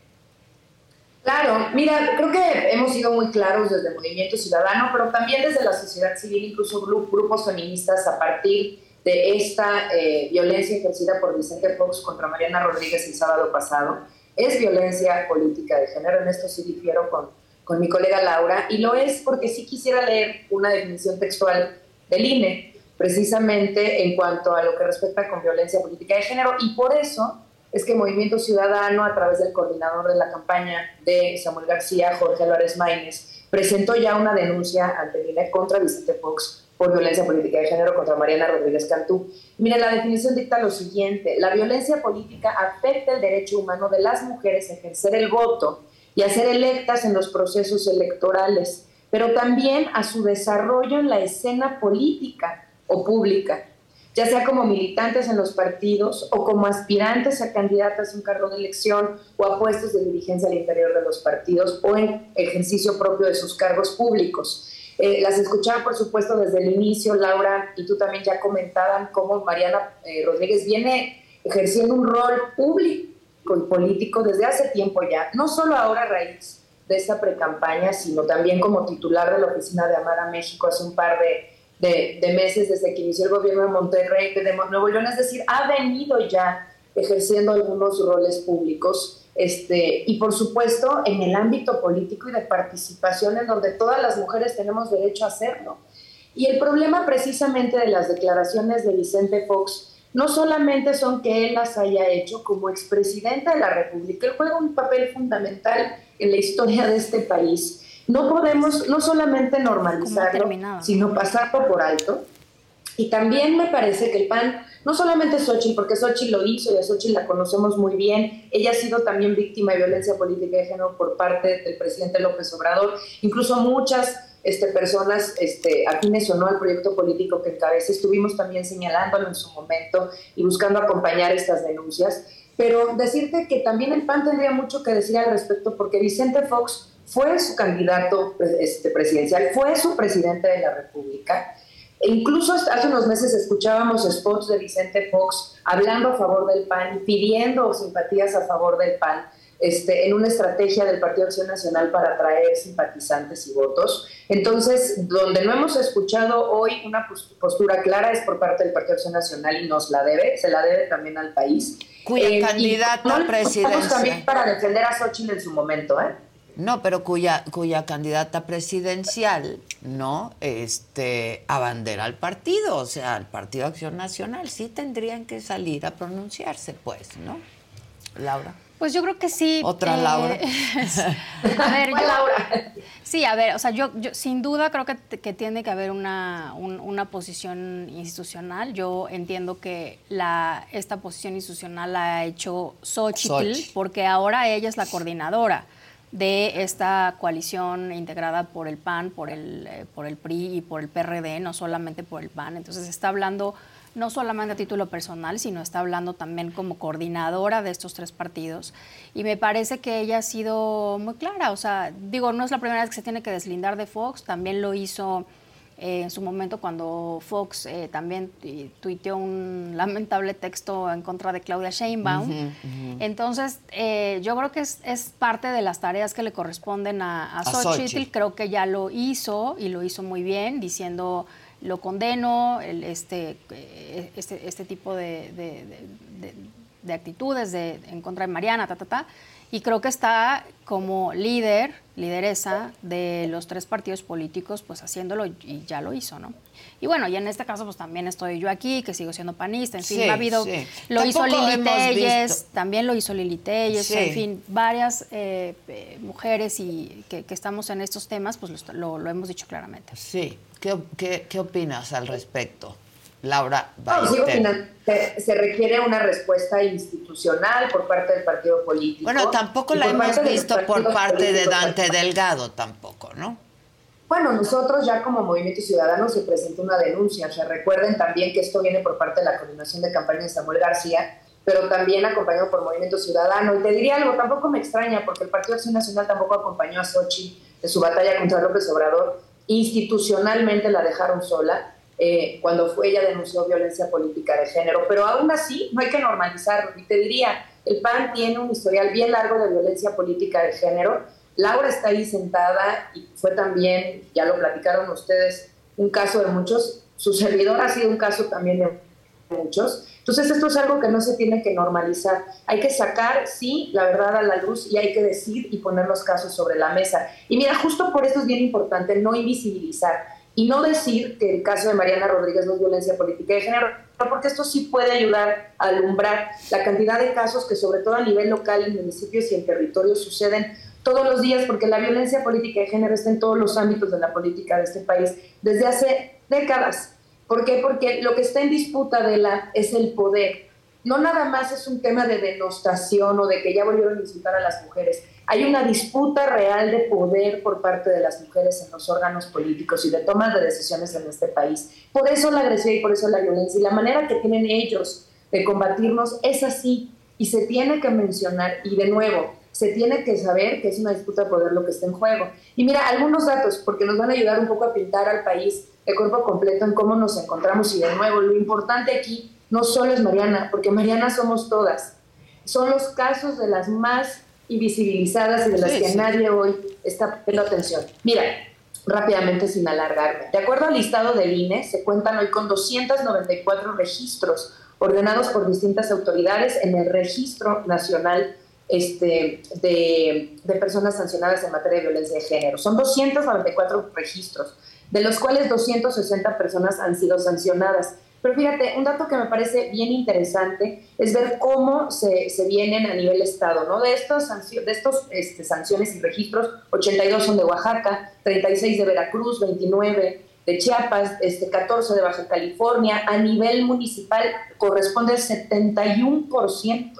Claro, mira, creo que hemos sido muy claros desde el Movimiento Ciudadano, pero también desde la sociedad civil, incluso grupos feministas, a partir de esta eh, violencia ejercida por Vicente Fox contra Mariana Rodríguez el sábado pasado. Es violencia política de género, en esto sí difiero con, con mi colega Laura, y lo es porque sí quisiera leer una definición textual del INE, precisamente en cuanto a lo que respecta con violencia política de género, y por eso es que Movimiento Ciudadano, a través del coordinador de la campaña de Samuel García, Jorge Álvarez Maínez, presentó ya una denuncia ante el INE contra Vicente Fox por violencia política de género contra Mariana Rodríguez Cantú. Mire, la definición dicta lo siguiente, la violencia política afecta el derecho humano de las mujeres a ejercer el voto y a ser electas en los procesos electorales, pero también a su desarrollo en la escena política o pública, ya sea como militantes en los partidos o como aspirantes a candidatas a un cargo de elección o a puestos de dirigencia al interior de los partidos o en ejercicio propio de sus cargos públicos. Eh, las escuchaba, por supuesto, desde el inicio, Laura, y tú también ya comentaban cómo Mariana eh, Rodríguez viene ejerciendo un rol público y político desde hace tiempo ya, no solo ahora a raíz de esta precampaña, sino también como titular de la oficina de Amar a México hace un par de, de, meses desde que inició el gobierno de Monterrey, de Nuevo León, es decir, ha venido ya ejerciendo algunos roles públicos este, y por supuesto en el ámbito político y de participación en donde todas las mujeres tenemos derecho a hacerlo. Y el problema precisamente de las declaraciones de Vicente Fox no solamente son que él las haya hecho como expresidente de la República, él juega un papel fundamental en la historia de este país. No podemos no solamente normalizarlo, sino pasarlo por alto. Y también me parece que el PAN no solamente Xochitl, porque Xochitl lo hizo y a Xochitl la conocemos muy bien, ella ha sido también víctima de violencia política de género por parte del presidente López Obrador, incluso muchas este, personas este, afines o no al proyecto político que encabeza, estuvimos también señalándolo en su momento y buscando acompañar estas denuncias, pero decirte que también el PAN tendría mucho que decir al respecto, porque Vicente Fox fue su candidato este, presidencial, fue su presidente de la República, e incluso hace unos meses escuchábamos spots de Vicente Fox hablando a favor del PAN, pidiendo simpatías a favor del PAN, este, en una estrategia del Partido Acción Nacional para atraer simpatizantes y votos. Entonces, donde no hemos escuchado hoy una postura clara es por parte del Partido Acción Nacional y nos la debe, se la debe también al país. Cuya eh, candidata presidencial. también para defender a Xochitl en su momento, ¿eh? No, pero cuya, cuya candidata presidencial, ¿no? Este, abandera al partido, o sea, al Partido Acción Nacional. Sí tendrían que salir a pronunciarse, pues, ¿no? Laura. Pues yo creo que sí. Otra Laura. a ver, yo, Laura. Sí, a ver, o sea, yo, yo sin duda creo que, que tiene que haber una, una, posición institucional. Yo entiendo que la, esta posición institucional la ha hecho Xochitl, porque ahora ella es la coordinadora de esta coalición integrada por el PAN, por el, eh, por el PRI y por el PRD, no solamente por el PAN. Entonces está hablando no solamente a título personal, sino está hablando también como coordinadora de estos tres partidos. Y me parece que ella ha sido muy clara. O sea, digo, no es la primera vez que se tiene que deslindar de Fox, también lo hizo eh, en su momento cuando Fox eh, también tuiteó un lamentable texto en contra de Claudia Sheinbaum. Entonces, eh, yo creo que es, parte de las tareas que le corresponden a, a, Xochitl. Creo que ya lo hizo y lo hizo muy bien, diciendo lo condeno, el, este, este, este tipo de, de, actitudes de, en contra de Mariana, ta, ta, ta y creo que está como líder, lideresa de los tres partidos políticos, pues haciéndolo y ya lo hizo, ¿no? Y bueno, y en este caso, pues también estoy yo aquí, que sigo siendo panista, en fin, ha habido, lo hizo Lili Telles, también lo hizo Lili Telles, en fin, varias eh, eh, mujeres y que, estamos en estos temas, pues lo, lo, hemos dicho claramente. Sí, ¿Qué, qué, qué opinas al respecto? Laura se requiere una respuesta institucional por parte del partido político. Bueno, tampoco la hemos visto por parte de Dante Delgado, tampoco, ¿no? Bueno, nosotros ya como Movimiento Ciudadano se presentó una denuncia. O recuerden también que esto viene por parte de la coordinación de campaña de Samuel García, pero también acompañado por Movimiento Ciudadano. Y te diría algo, tampoco me extraña, porque el Partido Acción Nacional tampoco acompañó a Sochi en su batalla contra López Obrador. Institucionalmente la dejaron sola eh, cuando fue ella denunció violencia política de género. Pero aún así no hay que normalizarlo. Y te diría, el PAN tiene un historial bien largo de violencia política de género. Laura está ahí sentada y fue también, ya lo platicaron ustedes, un caso de muchos. Su servidor ha sido un caso también de muchos. Entonces esto es algo que no se tiene que normalizar. Hay que sacar, sí, la verdad a la luz y hay que decir y poner los casos sobre la mesa. Y mira, justo por eso es bien importante no invisibilizar y no decir que el caso de Mariana Rodríguez no es violencia política de género, porque esto sí puede ayudar a alumbrar la cantidad de casos que sobre todo a nivel local en municipios y en territorios suceden todos los días, porque la violencia política de género está en todos los ámbitos de la política de este país desde hace décadas. ¿Por qué? Porque lo que está en disputa de la es el poder. No nada más es un tema de denostación o de que ya volvieron a insultar a las mujeres. Hay una disputa real de poder por parte de las mujeres en los órganos políticos y de toma de decisiones en este país. Por eso la agresión y por eso la violencia. Y la manera que tienen ellos de combatirnos es así. Y se tiene que mencionar, y de nuevo, se tiene que saber que es una disputa de poder lo que está en juego. Y mira, algunos datos, porque nos van a ayudar un poco a pintar al país de cuerpo completo en cómo nos encontramos. Y de nuevo, lo importante aquí no solo es Mariana, porque Mariana somos todas. Son los casos de las más invisibilizadas y de las que nadie hoy está poniendo atención. Mira, rápidamente sin alargarme. De acuerdo al listado del INE, se cuentan hoy con 294 registros ordenados por distintas autoridades en el Registro Nacional este, de, de, personas sancionadas en materia de violencia de género. Son 294 registros de los cuales 260 personas han sido sancionadas. Pero fíjate, un dato que me parece bien interesante es ver cómo se, se vienen a nivel Estado, ¿no? De estos, de estos este, sanciones y registros, 82 son de Oaxaca, 36 de Veracruz, 29 de Chiapas, este, 14 de Baja California. A nivel municipal corresponde el 71%.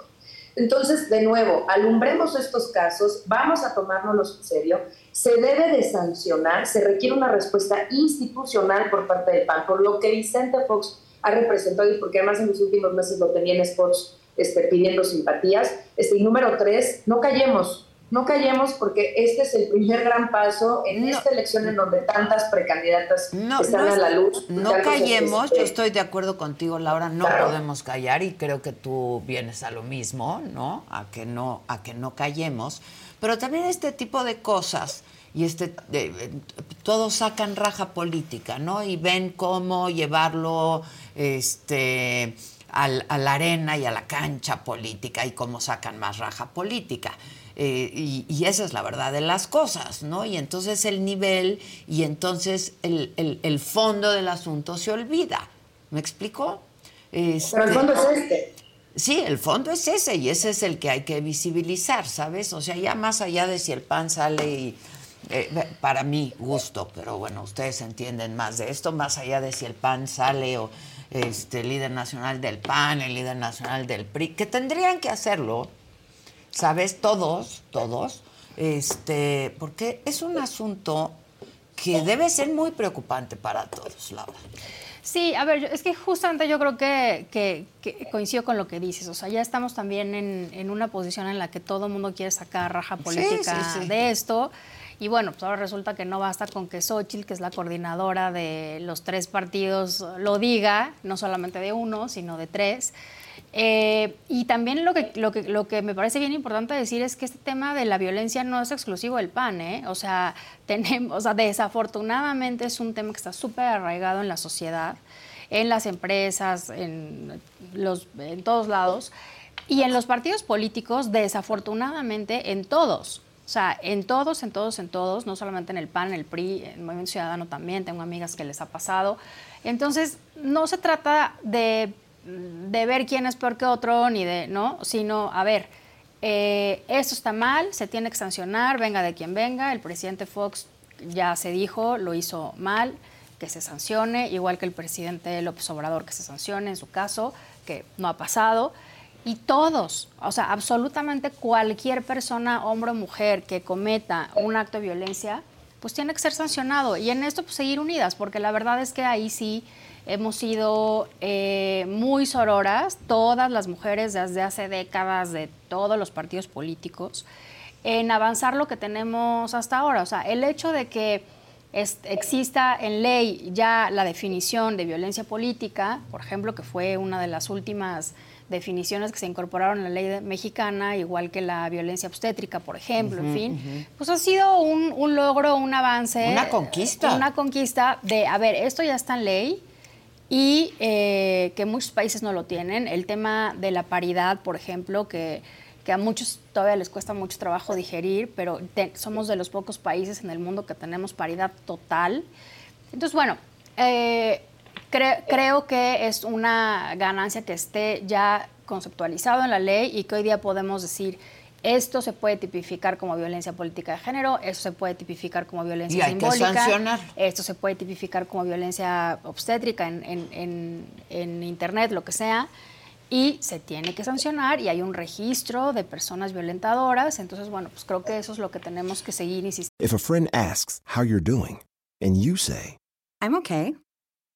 Entonces, de nuevo, alumbremos estos casos, vamos a tomárnoslos en serio, se debe de sancionar, se requiere una respuesta institucional por parte del PAN, por lo que Vicente Fox ha representado y porque además en los últimos meses lo tenía en spots este, pidiendo simpatías. Este, y número tres, no callemos, no callemos porque este es el primer gran paso en esta elección en donde tantas precandidatas están a la luz. No callemos, yo estoy de acuerdo contigo, Laura, no podemos callar y creo que tú vienes a lo mismo, ¿no? A que no, a que no callemos. Pero también este tipo de cosas y este todos sacan raja política, ¿no? Y ven cómo llevarlo este a la arena y a la cancha política y cómo sacan más raja política. Eh, y, esa es la verdad de las cosas, ¿no? Y entonces el nivel y entonces el, fondo del asunto se olvida. ¿Me explico? Pero el fondo es este. Sí, el fondo es ese y ese es el que hay que visibilizar, ¿sabes? O sea, ya más allá de si el pan sale y... Eh, para mí, gusto, pero bueno, ustedes entienden más de esto, más allá de si el PAN sale o este líder nacional del PAN, el líder nacional del PRI, que tendrían que hacerlo, ¿sabes? Todos, todos, este, porque es un asunto que debe ser muy preocupante para todos, Laura. Sí, a ver, es que justamente yo creo que, coincido con lo que dices. O sea, ya estamos también en, una posición en la que todo el mundo quiere sacar raja política de esto. Y bueno, pues ahora resulta que no basta con que Xochitl, que es la coordinadora de los tres partidos, lo diga, no solamente de uno, sino de tres. Eh, y también lo que, lo, que, lo que me parece bien importante decir es que este tema de la violencia no es exclusivo del PAN, ¿eh? O sea, tenemos, o sea, desafortunadamente es un tema que está súper arraigado en la sociedad, en las empresas, en, los, en todos lados, y en los partidos políticos, desafortunadamente, en todos. O sea, en todos, en todos, en todos, no solamente en el PAN, en el PRI, en el Movimiento Ciudadano también, tengo amigas que les ha pasado. Entonces, no se trata de de ver quién es peor que otro, ni de, ¿no? Sino, a ver, eh, esto está mal, se tiene que sancionar, venga de quien venga. El presidente Fox ya se dijo, lo hizo mal, que se sancione, igual que el presidente López Obrador, que se sancione en su caso, que no ha pasado. Y todos, o sea, absolutamente cualquier persona, hombre o mujer, que cometa un acto de violencia, pues tiene que ser sancionado. Y en esto, pues seguir unidas, porque la verdad es que ahí sí Hemos sido eh, muy sororas, todas las mujeres desde hace décadas de todos los partidos políticos, en avanzar lo que tenemos hasta ahora. O sea, el hecho de que exista en ley ya la definición de violencia política, por ejemplo, que fue una de las últimas definiciones que se incorporaron en la ley mexicana, igual que la violencia obstétrica, por ejemplo, en fin, pues ha sido un, un, logro, un avance. Una conquista. Una conquista de, a ver, esto ya está en ley y eh, que muchos países no lo tienen. El tema de la paridad, por ejemplo, que, que a muchos todavía les cuesta mucho trabajo digerir, pero somos de los pocos países en el mundo que tenemos paridad total. Entonces, bueno, eh, creo que es una ganancia que esté ya conceptualizado en la ley y que hoy día podemos decir, esto se puede tipificar como violencia política de género, esto se puede tipificar como violencia simbólica, esto se puede tipificar como violencia obstétrica en, en, Internet, lo que sea, y se tiene que sancionar y hay un registro de personas violentadoras, entonces, bueno, pues creo que eso es lo que tenemos que seguir insistiendo. If a friend asks how you're doing, and you say, I'm okay.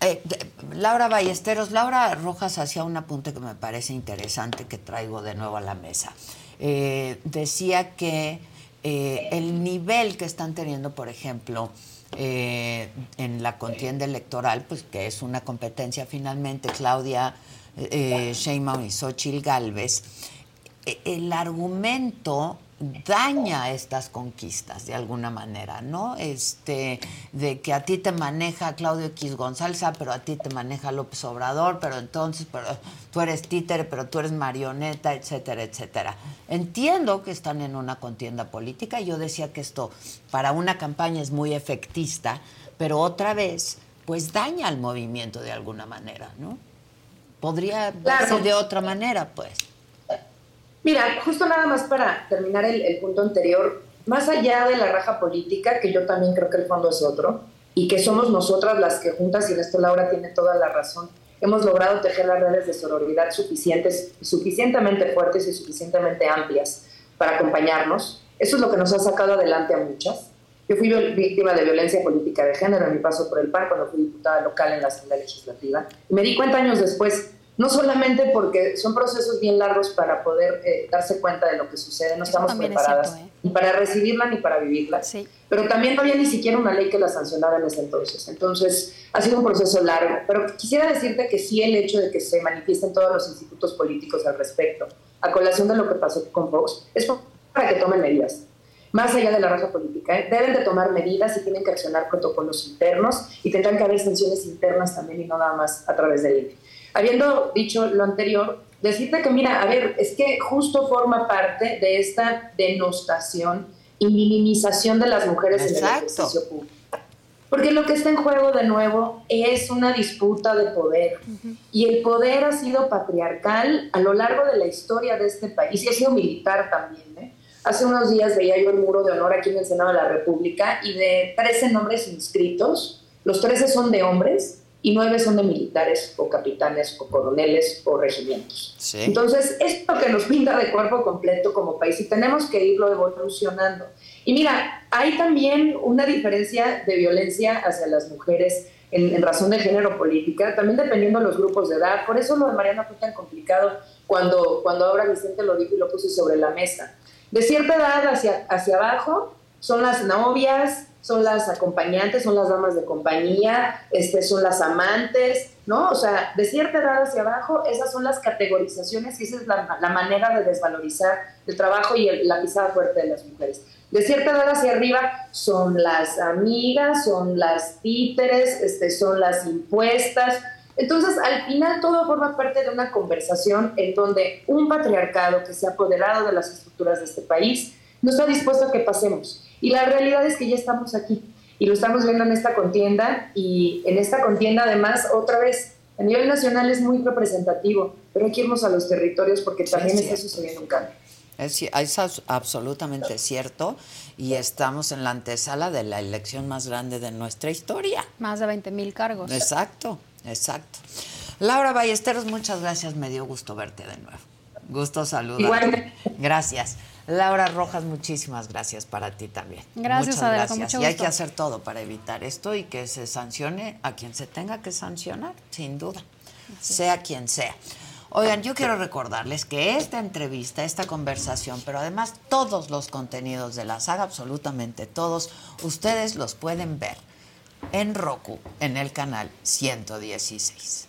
Eh, Laura Ballesteros, Laura Rojas hacía un apunte que me parece interesante que traigo de nuevo a la mesa. Eh, decía que eh, el nivel que están teniendo, por ejemplo, en la contienda electoral, pues que es una competencia finalmente, Claudia Sheinbaum y Xochitl Galvez, el argumento daña estas conquistas de alguna manera, ¿no? Este, de que a ti te maneja Claudio X González, ah, pero a ti te maneja López Obrador, pero entonces pero tú eres títere, pero tú eres marioneta, etcétera, etcétera. Entiendo que están en una contienda política, yo decía que esto para una campaña es muy efectista, pero otra vez, pues daña al movimiento de alguna manera, ¿no? Podría verse de otra manera, pues. Mira, justo nada más para terminar el, punto anterior, más allá de la raja política, que yo también creo que el fondo es otro, y que somos nosotras las que juntas, y en esto Laura tiene toda la razón, hemos logrado tejer las redes de sororidad suficientes, suficientemente fuertes y suficientemente amplias para acompañarnos. Eso es lo que nos ha sacado adelante a muchas. Yo fui víctima de violencia política de género en mi paso por el PAN cuando fui diputada local en la Asamblea Legislativa. Y me di cuenta años después no solamente porque son procesos bien largos para poder eh, darse cuenta de lo que sucede, no estamos preparadas ¿eh? ni para recibirla ni para vivirla, pero también no había ni siquiera una ley que la sancionara en ese entonces. Entonces, ha sido un proceso largo, pero quisiera decirte que sí el hecho de que se manifiesten todos los institutos políticos al respecto, a colación de lo que pasó con Vox, es para que tomen medidas. Más allá de la raza política, ¿eh? deben de tomar medidas y tienen que accionar protocolos internos y tendrán que haber sanciones internas también y no nada más a través de ley. Habiendo dicho lo anterior, decirte que, mira, a ver, es que justo forma parte de esta denostación y minimización de las mujeres en el ejercicio público. Porque lo que está en juego de nuevo es una disputa de poder. Y el poder ha sido patriarcal a lo largo de la historia de este país y ha sido militar también. ¿eh? Hace unos días veía yo el muro de honor aquí en el Senado de la República y de 13 nombres inscritos, los 13 son de hombres y nueve son de militares o capitanes o coroneles o regimientos. Entonces, esto que nos pinta de cuerpo completo como país y tenemos que irlo evolucionando. Y mira, hay también una diferencia de violencia hacia las mujeres en, razón de género política, también dependiendo de los grupos de edad. Por eso lo de Mariana fue tan complicado cuando, cuando ahora Vicente lo dijo y lo puso sobre la mesa. De cierta edad hacia, hacia abajo son las novias, son las acompañantes, son las damas de compañía, este, son las amantes, ¿no? O sea, de cierta edad hacia abajo, esas son las categorizaciones y esa es la, manera de desvalorizar el trabajo y la pisada fuerte de las mujeres. De cierta edad hacia arriba son las amigas, son las títeres, este, son las impuestas. Entonces, al final todo forma parte de una conversación en donde un patriarcado que se ha apoderado de las estructuras de este país no está dispuesto a que pasemos. Y la realidad es que ya estamos aquí y lo estamos viendo en esta contienda y en esta contienda además otra vez a nivel nacional es muy representativo, pero hay que irnos a los territorios porque también es está sucediendo un cambio. Es, absolutamente cierto y estamos en la antesala de la elección más grande de nuestra historia. Más de 20 mil cargos. Exacto, exacto. Laura Ballesteros, muchas gracias, me dio gusto verte de nuevo. Gusto saludarte. Igualmente. Gracias. Laura Rojas, muchísimas gracias para ti también. Gracias, Muchas Adela, con gracias. Y hay que hacer todo para evitar esto y que se sancione a quien se tenga que sancionar, sin duda, sea quien sea. Oigan, yo quiero recordarles que esta entrevista, esta conversación, pero además todos los contenidos de la saga, absolutamente todos, ustedes los pueden ver en Roku, en el canal 116.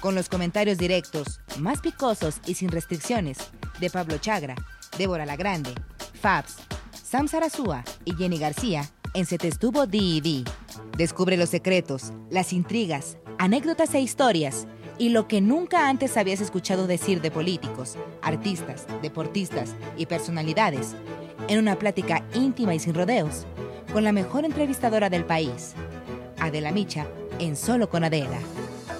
con los comentarios directos, más picosos y sin restricciones, de Pablo Chagra, Débora La Grande, Fabs, Sam Sarasúa y Jenny García en Se Te Estuvo. Descubre los secretos, las intrigas, anécdotas e historias y lo que nunca antes habías escuchado decir de políticos, artistas, deportistas y personalidades en una plática íntima y sin rodeos con la mejor entrevistadora del país, Adela Micha, en Solo con Adela.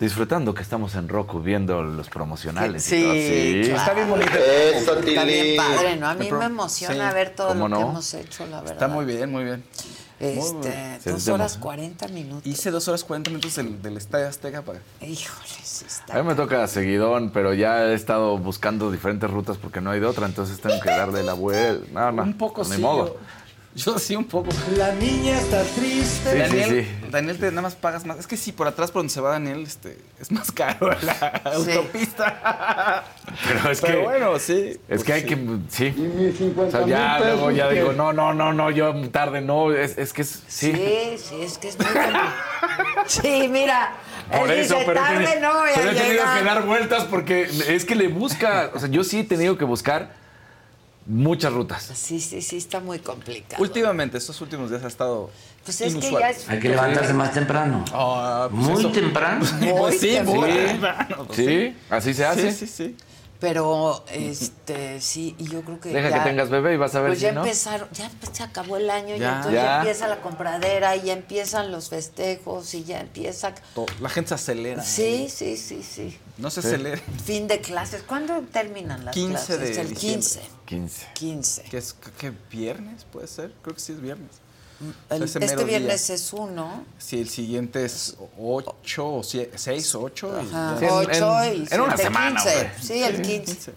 Disfrutando que estamos en Roku viendo los promocionales. y Sí, todo. sí. claro. Está bien bonito. Está bien padre, ¿no? A mí me emociona sí. ver todo ¿Cómo lo que no? hemos hecho, la verdad. Está muy bien, muy bien. Este, dos horas. 40 minutos. Hice dos horas 40 minutos del, del Estadio Azteca para... Híjoles, está. A mí me toca seguidón, pero ya he estado buscando diferentes rutas porque no hay de otra, entonces tengo que darle la vuelta. No, no, Un poco ni sí. modo. Yo, yo sí, un poco. La niña está triste. Sí, Daniel, sí, Daniel, te nada más pagas más. Es que sí, por atrás por donde se va Daniel, este, es más caro la autopista. Pero es Pero que. bueno, sí. Es que hay que. Sí. Y mis 50 O sea, ya luego ya que- digo, no, no, no, no, yo tarde, no. Es, es que es. Sí. Sí, sí, es que es muy. Sí, mira. Por él eso, dice, pero, tarde no voy pero a he tenido llegar. que dar vueltas porque es que le busca. O sea, yo sí he tenido que buscar muchas rutas. Sí, sí, sí, está muy complicado. Últimamente, estos últimos días ha estado Pues es que ya es- Hay que levantarse más temprano. Ah, pues Muy eso. temprano. Pues sí, muy temprano. pues Sí, así se hace. Sí, sí, sí. Pero, este, sí, y yo creo que Deja ya- que tengas bebé y vas a ver Pues si ya no. empezaron, ya pues, se acabó el año y Ya. entonces ya Ya. empieza la compradera y ya empiezan los festejos y ya empieza... La gente se acelera. Sí, sí, sí, sí. No se Sí. acelera. Fin de clases. ¿Cuándo terminan las 15 clases? de el diciembre. 15. 15. 15. ¿Qué es? ¿Qué viernes puede ser? Creo que sí es viernes. El- este viernes día. es uno. Sí, el siguiente es 8 o 6 o 8. Ajá, Sí, en- ocho en- y en una semana, 15. hombre. Sí, el 15.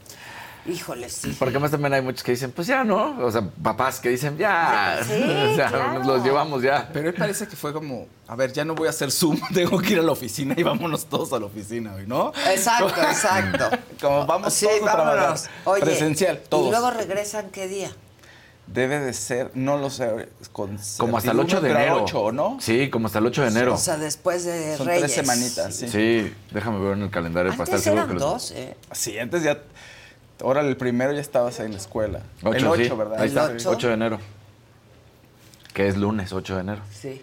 Híjole, sí. Porque además también hay muchos que dicen, pues ya, ¿no? O sea, papás que dicen, ya. Sí, o sea, claro. nos los llevamos ya. Pero él parece que fue como, a ver, ya no voy a hacer Zoom, tengo que ir a la oficina y vámonos todos a la oficina hoy, ¿no? Exacto, exacto. Como vamos Sí, todos a trabajar. vámonos. Oye, Presencial, todos. ¿Y luego regresan qué día? Debe de ser, no lo sé, con Como hasta el 8 de enero. 8, ¿no? Sí, como hasta el 8 de enero. O sea, después de Son Reyes. tres semanitas, sí. Sí, déjame ver en el calendario para estar Antes seguro eran que los... dos, ¿eh? Sí, antes ya, ahora el primero ya estabas ahí en la escuela. Ocho, el 8, sí, ¿verdad? Ahí está, El 8? ocho. de enero. Que es lunes, 8 de enero. Sí.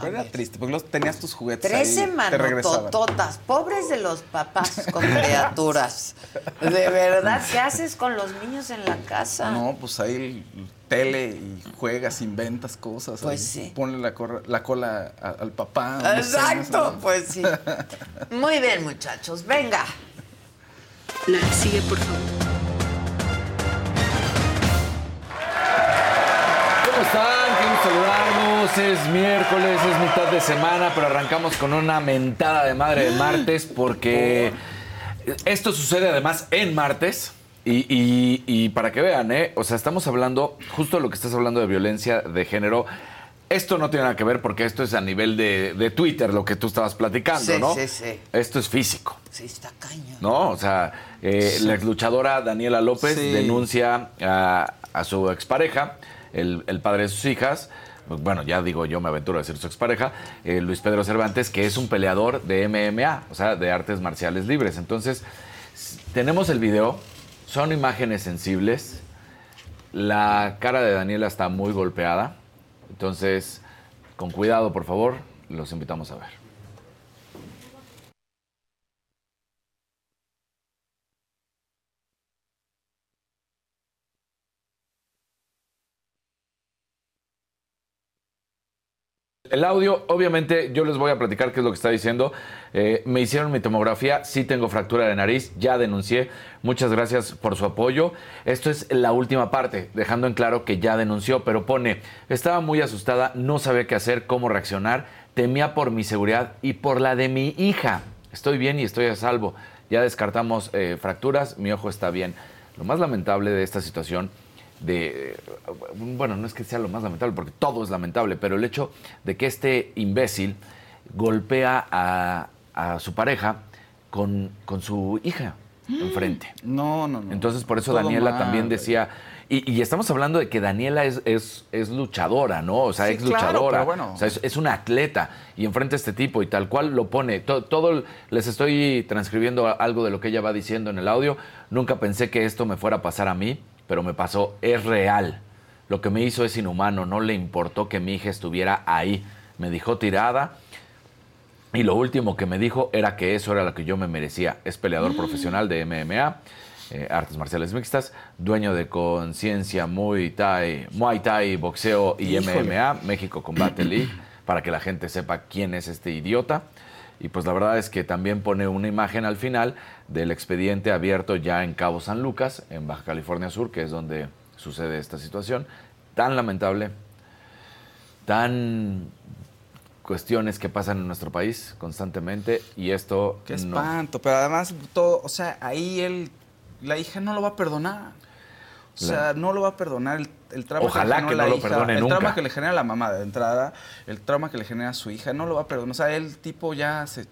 Pero era triste, porque los, tenías tus juguetes Tres ahí, te regresaban. semanotototas. Pobres de los papás con criaturas. De verdad, ¿qué haces con los niños en la casa? No, pues ahí el tele y juegas, inventas cosas. Pues ahí. sí. Ponle la, corra- la cola a- al papá. Exacto, no sé. pues sí. Muy bien, muchachos. Venga. La que sigue, por favor. ¿Cómo están? Es miércoles, es mitad de semana, pero arrancamos con una mentada de madre de martes porque esto sucede además en martes. Y, y- y para que vean, ¿eh? O sea, estamos hablando, justo de lo que estás hablando de violencia de género. Esto no tiene nada que ver porque esto es a nivel de, de Twitter, lo que tú estabas platicando, Sí, ¿no? sí, sí. Esto es físico. Sí, está cañón. ¿no? O sea, eh, la luchadora Daniela López Sí. denuncia a, a su expareja, el, el padre de sus hijas, bueno, ya digo yo me aventuro a decir su expareja, eh, Luis Pedro Cervantes, que es un peleador de MMA, o sea, de artes marciales libres. Entonces, tenemos el video, son imágenes sensibles, la cara de Daniela está muy golpeada, entonces, con cuidado, por favor, los invitamos a ver. El audio, obviamente, yo les voy a platicar qué es lo que está diciendo. Eh, me hicieron mi tomografía, sí tengo fractura de nariz, ya denuncié. Muchas gracias por su apoyo. Esto es la última parte, dejando en claro que ya denunció, pero pone, estaba muy asustada, no sabía qué hacer, cómo reaccionar, temía por mi seguridad y por la de mi hija. Estoy bien y estoy a salvo. Ya descartamos eh, fracturas, mi ojo está bien. Lo más lamentable de esta situación de bueno, no es que sea lo más lamentable porque todo es lamentable, pero el hecho de que este imbécil golpea a, a su pareja con, con su hija enfrente. No, no, no. Entonces, por eso Todo Daniela mal, también decía. Y, y estamos hablando de que Daniela es, es, es luchadora, ¿no? O sea, Sí, ex claro, luchadora. bueno. O sea, es, es una atleta. Y enfrente a este tipo y tal cual lo pone. To- todo, les estoy transcribiendo algo de lo que ella va diciendo en el audio. Nunca pensé que esto me fuera a pasar a mí, pero me pasó. Es real. Lo que me hizo es inhumano. No le importó que mi hija estuviera ahí. Me dejó tirada. Y lo último que me dijo era que eso era lo que yo me merecía. Es peleador profesional de MMA, eh, artes marciales mixtas, dueño de conciencia Muay Thai, Muay Thai, boxeo y Híjole. MMA, México Combate League, para que la gente sepa quién es este idiota. Y pues la verdad es que también pone una imagen al final del expediente abierto ya en Cabo San Lucas, en Baja California Sur, que es donde sucede esta situación. Tan lamentable, tan cuestiones que pasan en nuestro país constantemente y esto Qué no. espanto. Pero además, todo, o sea, ahí él, la hija no lo va a perdonar. O sea, no lo va a perdonar el, el trauma Ojalá que, que generó no la lo hija, perdone el nunca. trauma que le genera la mamá de entrada, el trauma que le genera a su hija, no lo va a perdonar. O sea, el tipo ya se,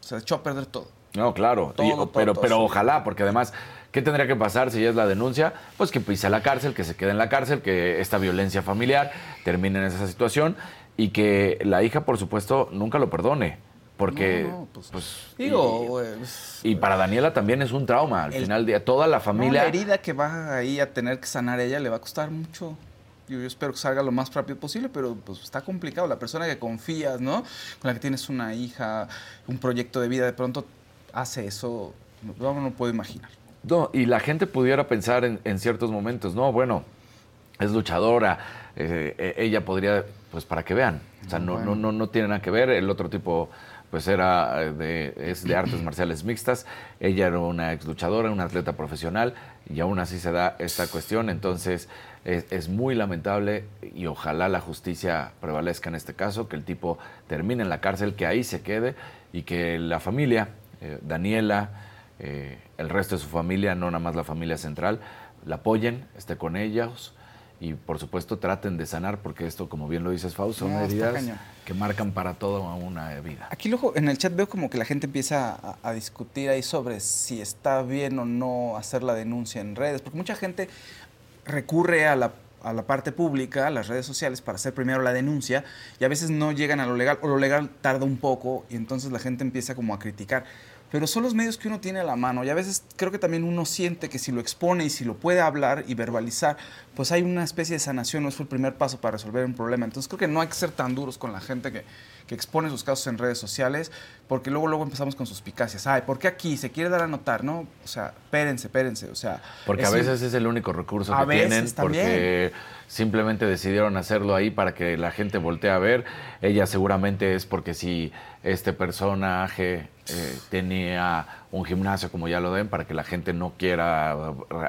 se echó a perder todo. No, claro, Todo, y- todo, pero, todo, pero sí. ojalá, porque además, ¿qué tendría que pasar si ya es la denuncia? Pues que pise a la cárcel, que se quede en la cárcel, que esta violencia familiar termine en esa situación y que la hija, por supuesto, nunca lo perdone. Porque, No, no, pues, pues, Digo, y- pues, y, para Daniela también es un trauma. Al El- final día, toda la no, familia. la herida que va ahí a tener que sanar ella le va a costar mucho. Yo, yo espero que salga lo más rápido posible, pero pues está complicado. La persona que confías, ¿no? Con la que tienes una hija, un proyecto de vida, de pronto hace eso. No, no puedo imaginar. No, y la gente pudiera pensar en, en ciertos momentos, no, bueno, es luchadora, eh, eh, ella podría, pues para que vean, o sea, no, no, no, no tiene nada que ver, el otro tipo, pues era de, es de artes marciales mixtas, ella era una ex luchadora, una atleta profesional, y aún así se da esta cuestión, entonces es, es muy lamentable y ojalá la justicia prevalezca en este caso, que el tipo termine en la cárcel, que ahí se quede y que la familia, eh, Daniela, eh, el resto de su familia, no nada más la familia central, la apoyen, esté con ellos y por supuesto traten de sanar porque esto, como bien lo dices Fausto, son No, heridas que marcan para toda una vida. Aquí luego en el chat veo como que la gente empieza a, a discutir ahí sobre si está bien o no hacer la denuncia en redes, porque mucha gente recurre a la, a la parte pública, a las redes sociales, para hacer primero la denuncia y a veces no llegan a lo legal o lo legal tarda un poco y entonces la gente empieza como a criticar. Pero son los medios que uno tiene a la mano y a veces creo que también uno siente que si lo expone y si lo puede hablar y verbalizar, pues hay una especie de sanación, no es el primer paso para resolver un problema. Entonces creo que no hay que ser tan duros con la gente que, que expone sus casos en redes sociales, porque luego luego empezamos con suspicacias. Ay, ¿por qué aquí? ¿Se quiere dar a notar? No, o sea, espérense, espérense. O sea, Porque a es- veces es el único recurso A que veces tienen, también. porque simplemente decidieron hacerlo ahí para que la gente voltee a ver. Ella seguramente es porque si este personaje eh, tenía un gimnasio, como ya lo ven, para que la gente no quiera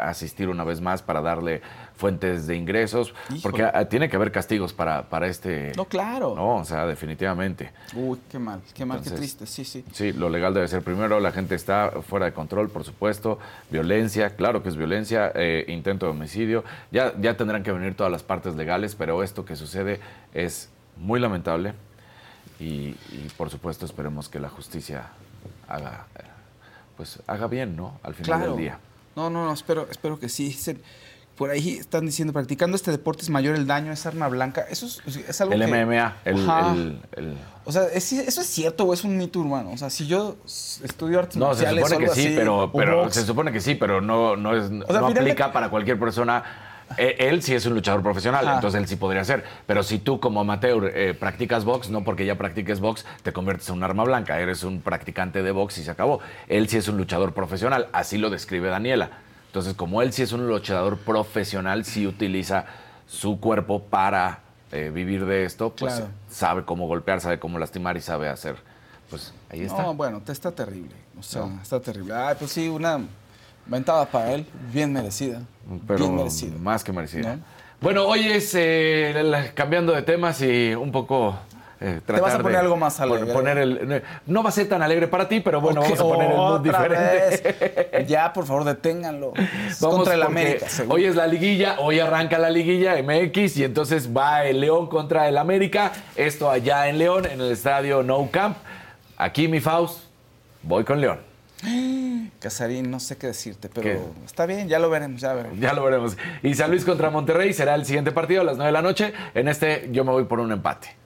asistir una vez más para darle fuentes de ingresos, porque ah, tiene que haber castigos para, para este... No, claro. No, o sea, definitivamente. Uy, qué mal, qué mal, qué Entonces, triste. Sí, sí. Sí, lo legal debe ser primero, la gente está fuera de control, por supuesto, violencia, claro que es violencia, eh, intento de homicidio, ya, ya tendrán que venir todas las partes legales, pero esto que sucede es muy lamentable y, y, por supuesto esperemos que la justicia haga, pues, haga bien, ¿no? Al final Claro. del día. No, no, no, espero, espero que sí. Se- Por ahí están diciendo, practicando este deporte es mayor el daño, es arma blanca. Eso es, es algo El que... MMA, el, el- el- O sea, ¿es- ¿eso es cierto o es un mito urbano? O sea, si yo estudio artes No, se supone que sí, así, pero, pero se supone que sí, pero no, no, es, sea, no aplica para cualquier persona. Eh, Él sí es un luchador profesional, Ajá. entonces él sí podría ser. Pero si tú como amateur eh, practicas box, no porque ya practiques box te conviertes en un arma blanca, eres un practicante de box y se acabó. Él sí es un luchador profesional, así lo describe Daniela. Entonces, como él sí es un luchador profesional, sí utiliza su cuerpo para eh, vivir de esto, pues Claro. sabe cómo golpear, sabe cómo lastimar y sabe hacer. Pues ahí está. No, bueno, te está terrible. O sea, No. está terrible. Ay, pues sí, una ventada para él, bien merecida. pero bien merecida. más que merecida. ¿No? Bueno, hoy es eh, cambiando de temas y un poco eh, Te vas a poner de algo más alegre. Poner el, no va a ser tan alegre para ti, pero bueno, vamos a poner el mood diferente. vez. Ya, por favor, deténganlo. Es Vamos contra el América, seguro. Hoy es la liguilla, hoy arranca la liguilla MX y entonces va el León contra el América. Esto allá en León, en el estadio No Camp. Aquí mi Faust, voy con León. Casarín, no sé qué decirte, pero ¿Qué? está bien, ya lo veremos, ya veremos. Ya lo veremos. Y San Luis contra Monterrey será el siguiente partido a las 9 de la noche. En este yo me voy por un empate.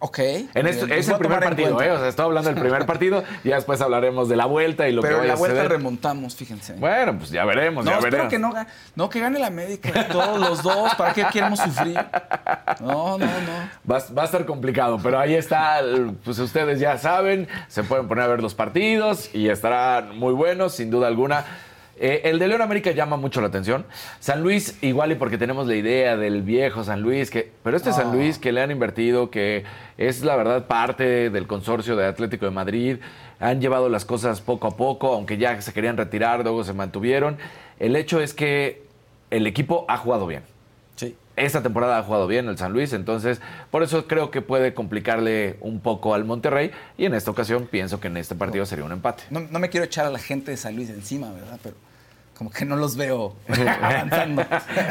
Ok. En esto, Bien, es el primer partido. ¿eh? O sea, estoy hablando del primer partido y ya después hablaremos de la vuelta y lo Pero que en vaya la a vuelta suceder. remontamos, fíjense. Bueno, pues ya veremos, no, ya veremos. que no, no, que gane la América. Todos los dos, ¿para qué queremos sufrir? No, no, no. Va, va a estar complicado, pero ahí está, pues ustedes ya saben, se pueden poner a ver los partidos y estarán muy buenos, sin duda alguna. Eh, el de León América llama mucho la atención. San Luis, igual y porque tenemos la idea del viejo San Luis, que, pero este San Ah. Luis que le han invertido, que es la verdad parte del consorcio de Atlético de Madrid, han llevado las cosas poco a poco, aunque ya se querían retirar, luego se mantuvieron. El hecho es que el equipo ha jugado bien. Esta temporada ha jugado bien el San Luis, entonces por eso creo que puede complicarle un poco al Monterrey y en esta ocasión pienso que en este partido sería un empate. no. no me quiero echar a la gente de San Luis encima, ¿verdad? Pero como que no los veo avanzando.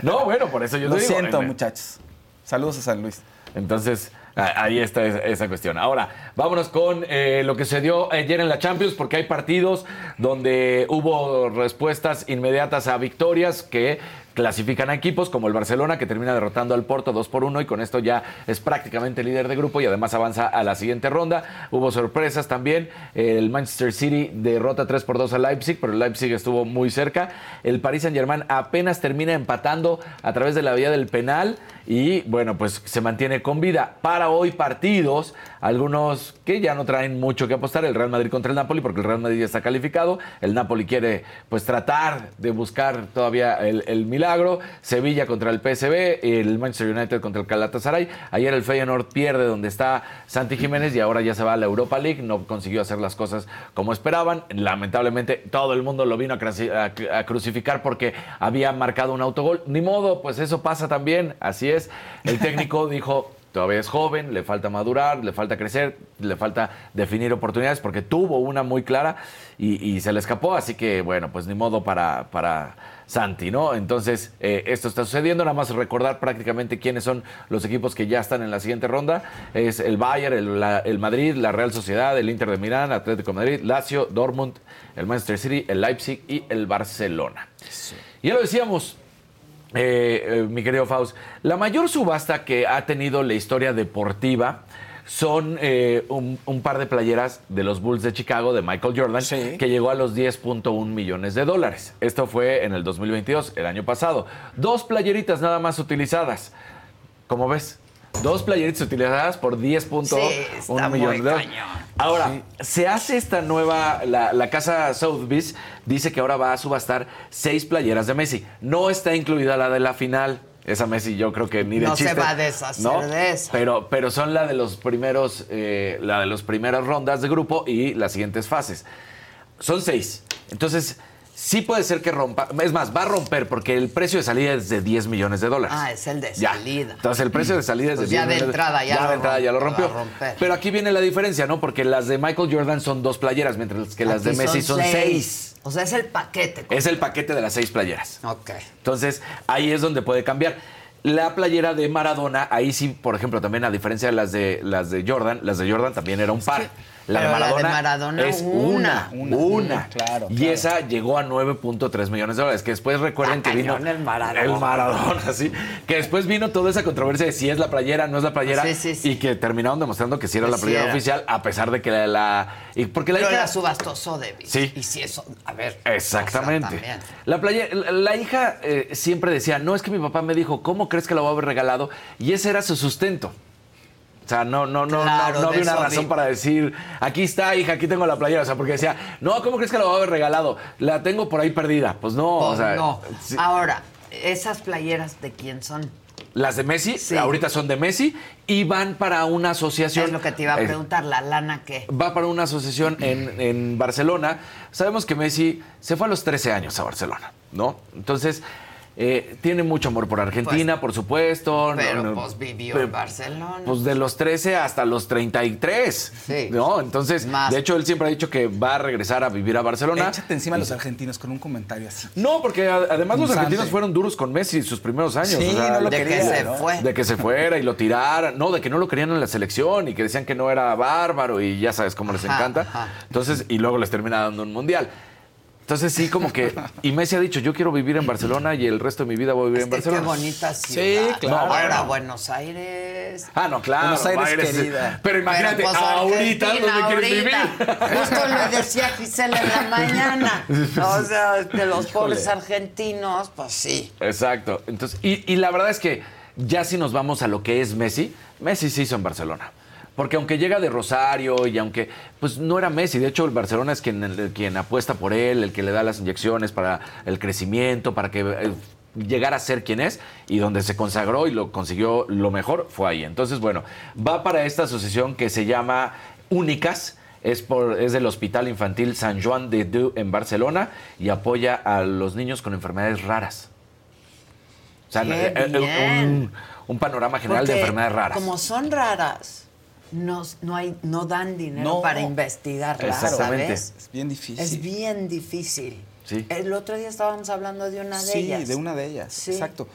No, bueno, por eso yo Lo te digo, siento, en- muchachos. Saludos a San Luis. Entonces, ahí está esa, esa cuestión. Ahora, vámonos con eh, lo que se dio ayer en la Champions, porque hay partidos donde hubo respuestas inmediatas a victorias que clasifican a equipos como el Barcelona, que termina derrotando al Porto 2 por 1 y con esto ya es prácticamente líder de grupo y además avanza a la siguiente ronda. Hubo sorpresas también. El Manchester City derrota 3 por 2 a Leipzig, pero el Leipzig estuvo muy cerca. El Paris Saint-Germain apenas termina empatando a través de la vía del penal y bueno, pues se mantiene con vida. Para hoy partidos, algunos que ya no traen mucho que apostar, el Real Madrid contra el Napoli, porque el Real Madrid ya está calificado, el Napoli quiere pues tratar de buscar todavía el, milagro, Sevilla contra el PSV, el Manchester United contra el Galatasaray, ayer el Feyenoord pierde donde está Santi Jiménez y ahora ya se va a la Europa League, no consiguió hacer las cosas como esperaban, lamentablemente todo el mundo lo vino a crucificar porque había marcado un autogol, ni modo, pues eso pasa también, así es, el técnico dijo todavía es joven, le falta madurar, le falta crecer, le falta definir oportunidades porque tuvo una muy clara y, y se le escapó, así que bueno, pues ni modo para, para Santi, ¿no? Entonces, eh, esto está sucediendo, nada más recordar prácticamente quiénes son los equipos que ya están en la siguiente ronda, es el Bayern, el, la- el Madrid, la Real Sociedad, el Inter de Milán, Atlético de Madrid, Lazio, Dortmund, el Manchester City, el Leipzig y el Barcelona. Ya lo decíamos, eh, eh, mi querido Faust, la mayor subasta que ha tenido la historia deportiva son eh, un, un par de playeras de los Bulls de Chicago de Michael Jordan que llegó a los 10.1 millones de dólares. Esto fue en el 2022, el año pasado. Dos playeritas nada más utilizadas. ¿Cómo ves? Dos playeritas utilizadas por 10.1 está muy millones de dólares. Ahora, se hace esta nueva, la, la casa Sotheby's dice que ahora va a subastar seis playeras de Messi. No está incluida la de la final. Esa Messi yo creo que ni de No se chiste. va a deshacer ¿no? de esa. Pero, pero son la de los primeros, eh, la de las primeras rondas de grupo y las siguientes fases. Son seis. Entonces, sí puede ser que rompa. Es más, va a romper porque el precio de salida es de 10 millones de dólares. Ah, es el de Ya. salida. Entonces el precio de salida es de Pues ya 10 de millones entrada ya lo de entrada ya lo rompió. Pero aquí viene la diferencia, ¿no? Porque las de Michael Jordan son dos playeras, mientras que las de Messi son seis. O sea, es el paquete. Es el paquete de las seis playeras. Ok. Entonces, ahí es donde puede cambiar. La playera de Maradona, ahí sí, por ejemplo, también a diferencia de las de las de Jordan, las de Jordan también era un par. La de, la Maradona es una. una, una, claro, Y esa llegó a 9.3 millones de dólares. Que después recuerden que vino el Maradona. el Maradona, sí. Que después vino toda esa controversia de si es la playera, no es la playera, Sí, sí, sí. y que terminaron demostrando que sí era la playera era. oficial, a pesar de que la, la- y porque la Pero hija- la subastó Sotheby's. Sí. Y si eso, a ver. Exactamente. o sea, también. la, playa- la, la hija eh, siempre decía, no es que mi papá me dijo, ¿cómo crees que lo voy a haber regalado? Y ese era su sustento. O sea, no, no, no, Claro, no, no una razón para decir, aquí está, hija, aquí tengo la playera. O sea, porque decía, no, ¿cómo crees que la voy a haber regalado? La tengo por ahí perdida. Pues no, o Pues sea, no. sí. Ahora, ¿esas playeras de quién son? las de Messi, Sí. ahorita son de Messi y van para una asociación. Es lo que te iba a Eh, preguntar, ¿la lana qué? va para una asociación en, en Barcelona. Sabemos que Messi se fue a los 13 años a Barcelona, ¿no? Entonces, eh, tiene mucho amor por Argentina, por supuesto. Pero no, no, pues vivió en Barcelona. Pues de los 13 hasta los 33. Sí. ¿No? Entonces, de hecho, él siempre ha dicho que va a regresar a vivir a Barcelona. Échate encima a los argentinos con un comentario así. no, porque a- además los argentinos fueron duros con Messi sus primeros años. Sí, o sea, no lo de que se ¿no? fue. de que se fuera y lo tiraran. No, de que no lo querían en la selección y que decían que no era bárbaro y ya sabes cómo les Ajá, encanta. ajá. Entonces, y luego les termina dando un mundial. Entonces sí, como que... Y Messi ha dicho, yo quiero vivir en Barcelona y el resto de mi vida voy a vivir en que qué Barcelona. bonita ciudad. claro. No, ahora bueno. Buenos Aires. Ah, no, claro. Buenos Aires, Aires, querida. Pero imagínate, Pero, pues, ahorita ¿dónde quieres vivir? Justo le decía Gisela en la mañana. O sea, de los pobres argentinos, pues sí. Exacto. Entonces, y, y la verdad es que ya si nos vamos a lo que es Messi, Messi se hizo en Barcelona. Porque aunque llega de Rosario y aunque pues no era Messi, de hecho el Barcelona es quien, el- quien apuesta por él, el que le da las inyecciones para el crecimiento, para que eh, llegara a ser quien es y donde se consagró y lo consiguió lo mejor fue ahí. Entonces, bueno, va para esta asociación que se llama Únicas. Es, por, es del Hospital Infantil San Juan de Diu en Barcelona y apoya a los niños con enfermedades raras. O sea, eh, eh, un, un panorama general de enfermedades raras. Como son raras, no, no, hay, no dan dinero No. para investigarlas, Exactamente. ¿sabes? Es bien difícil. Es bien difícil. Sí. El otro día estábamos hablando de una de sí, ellas. de una de ellas, Sí. exacto.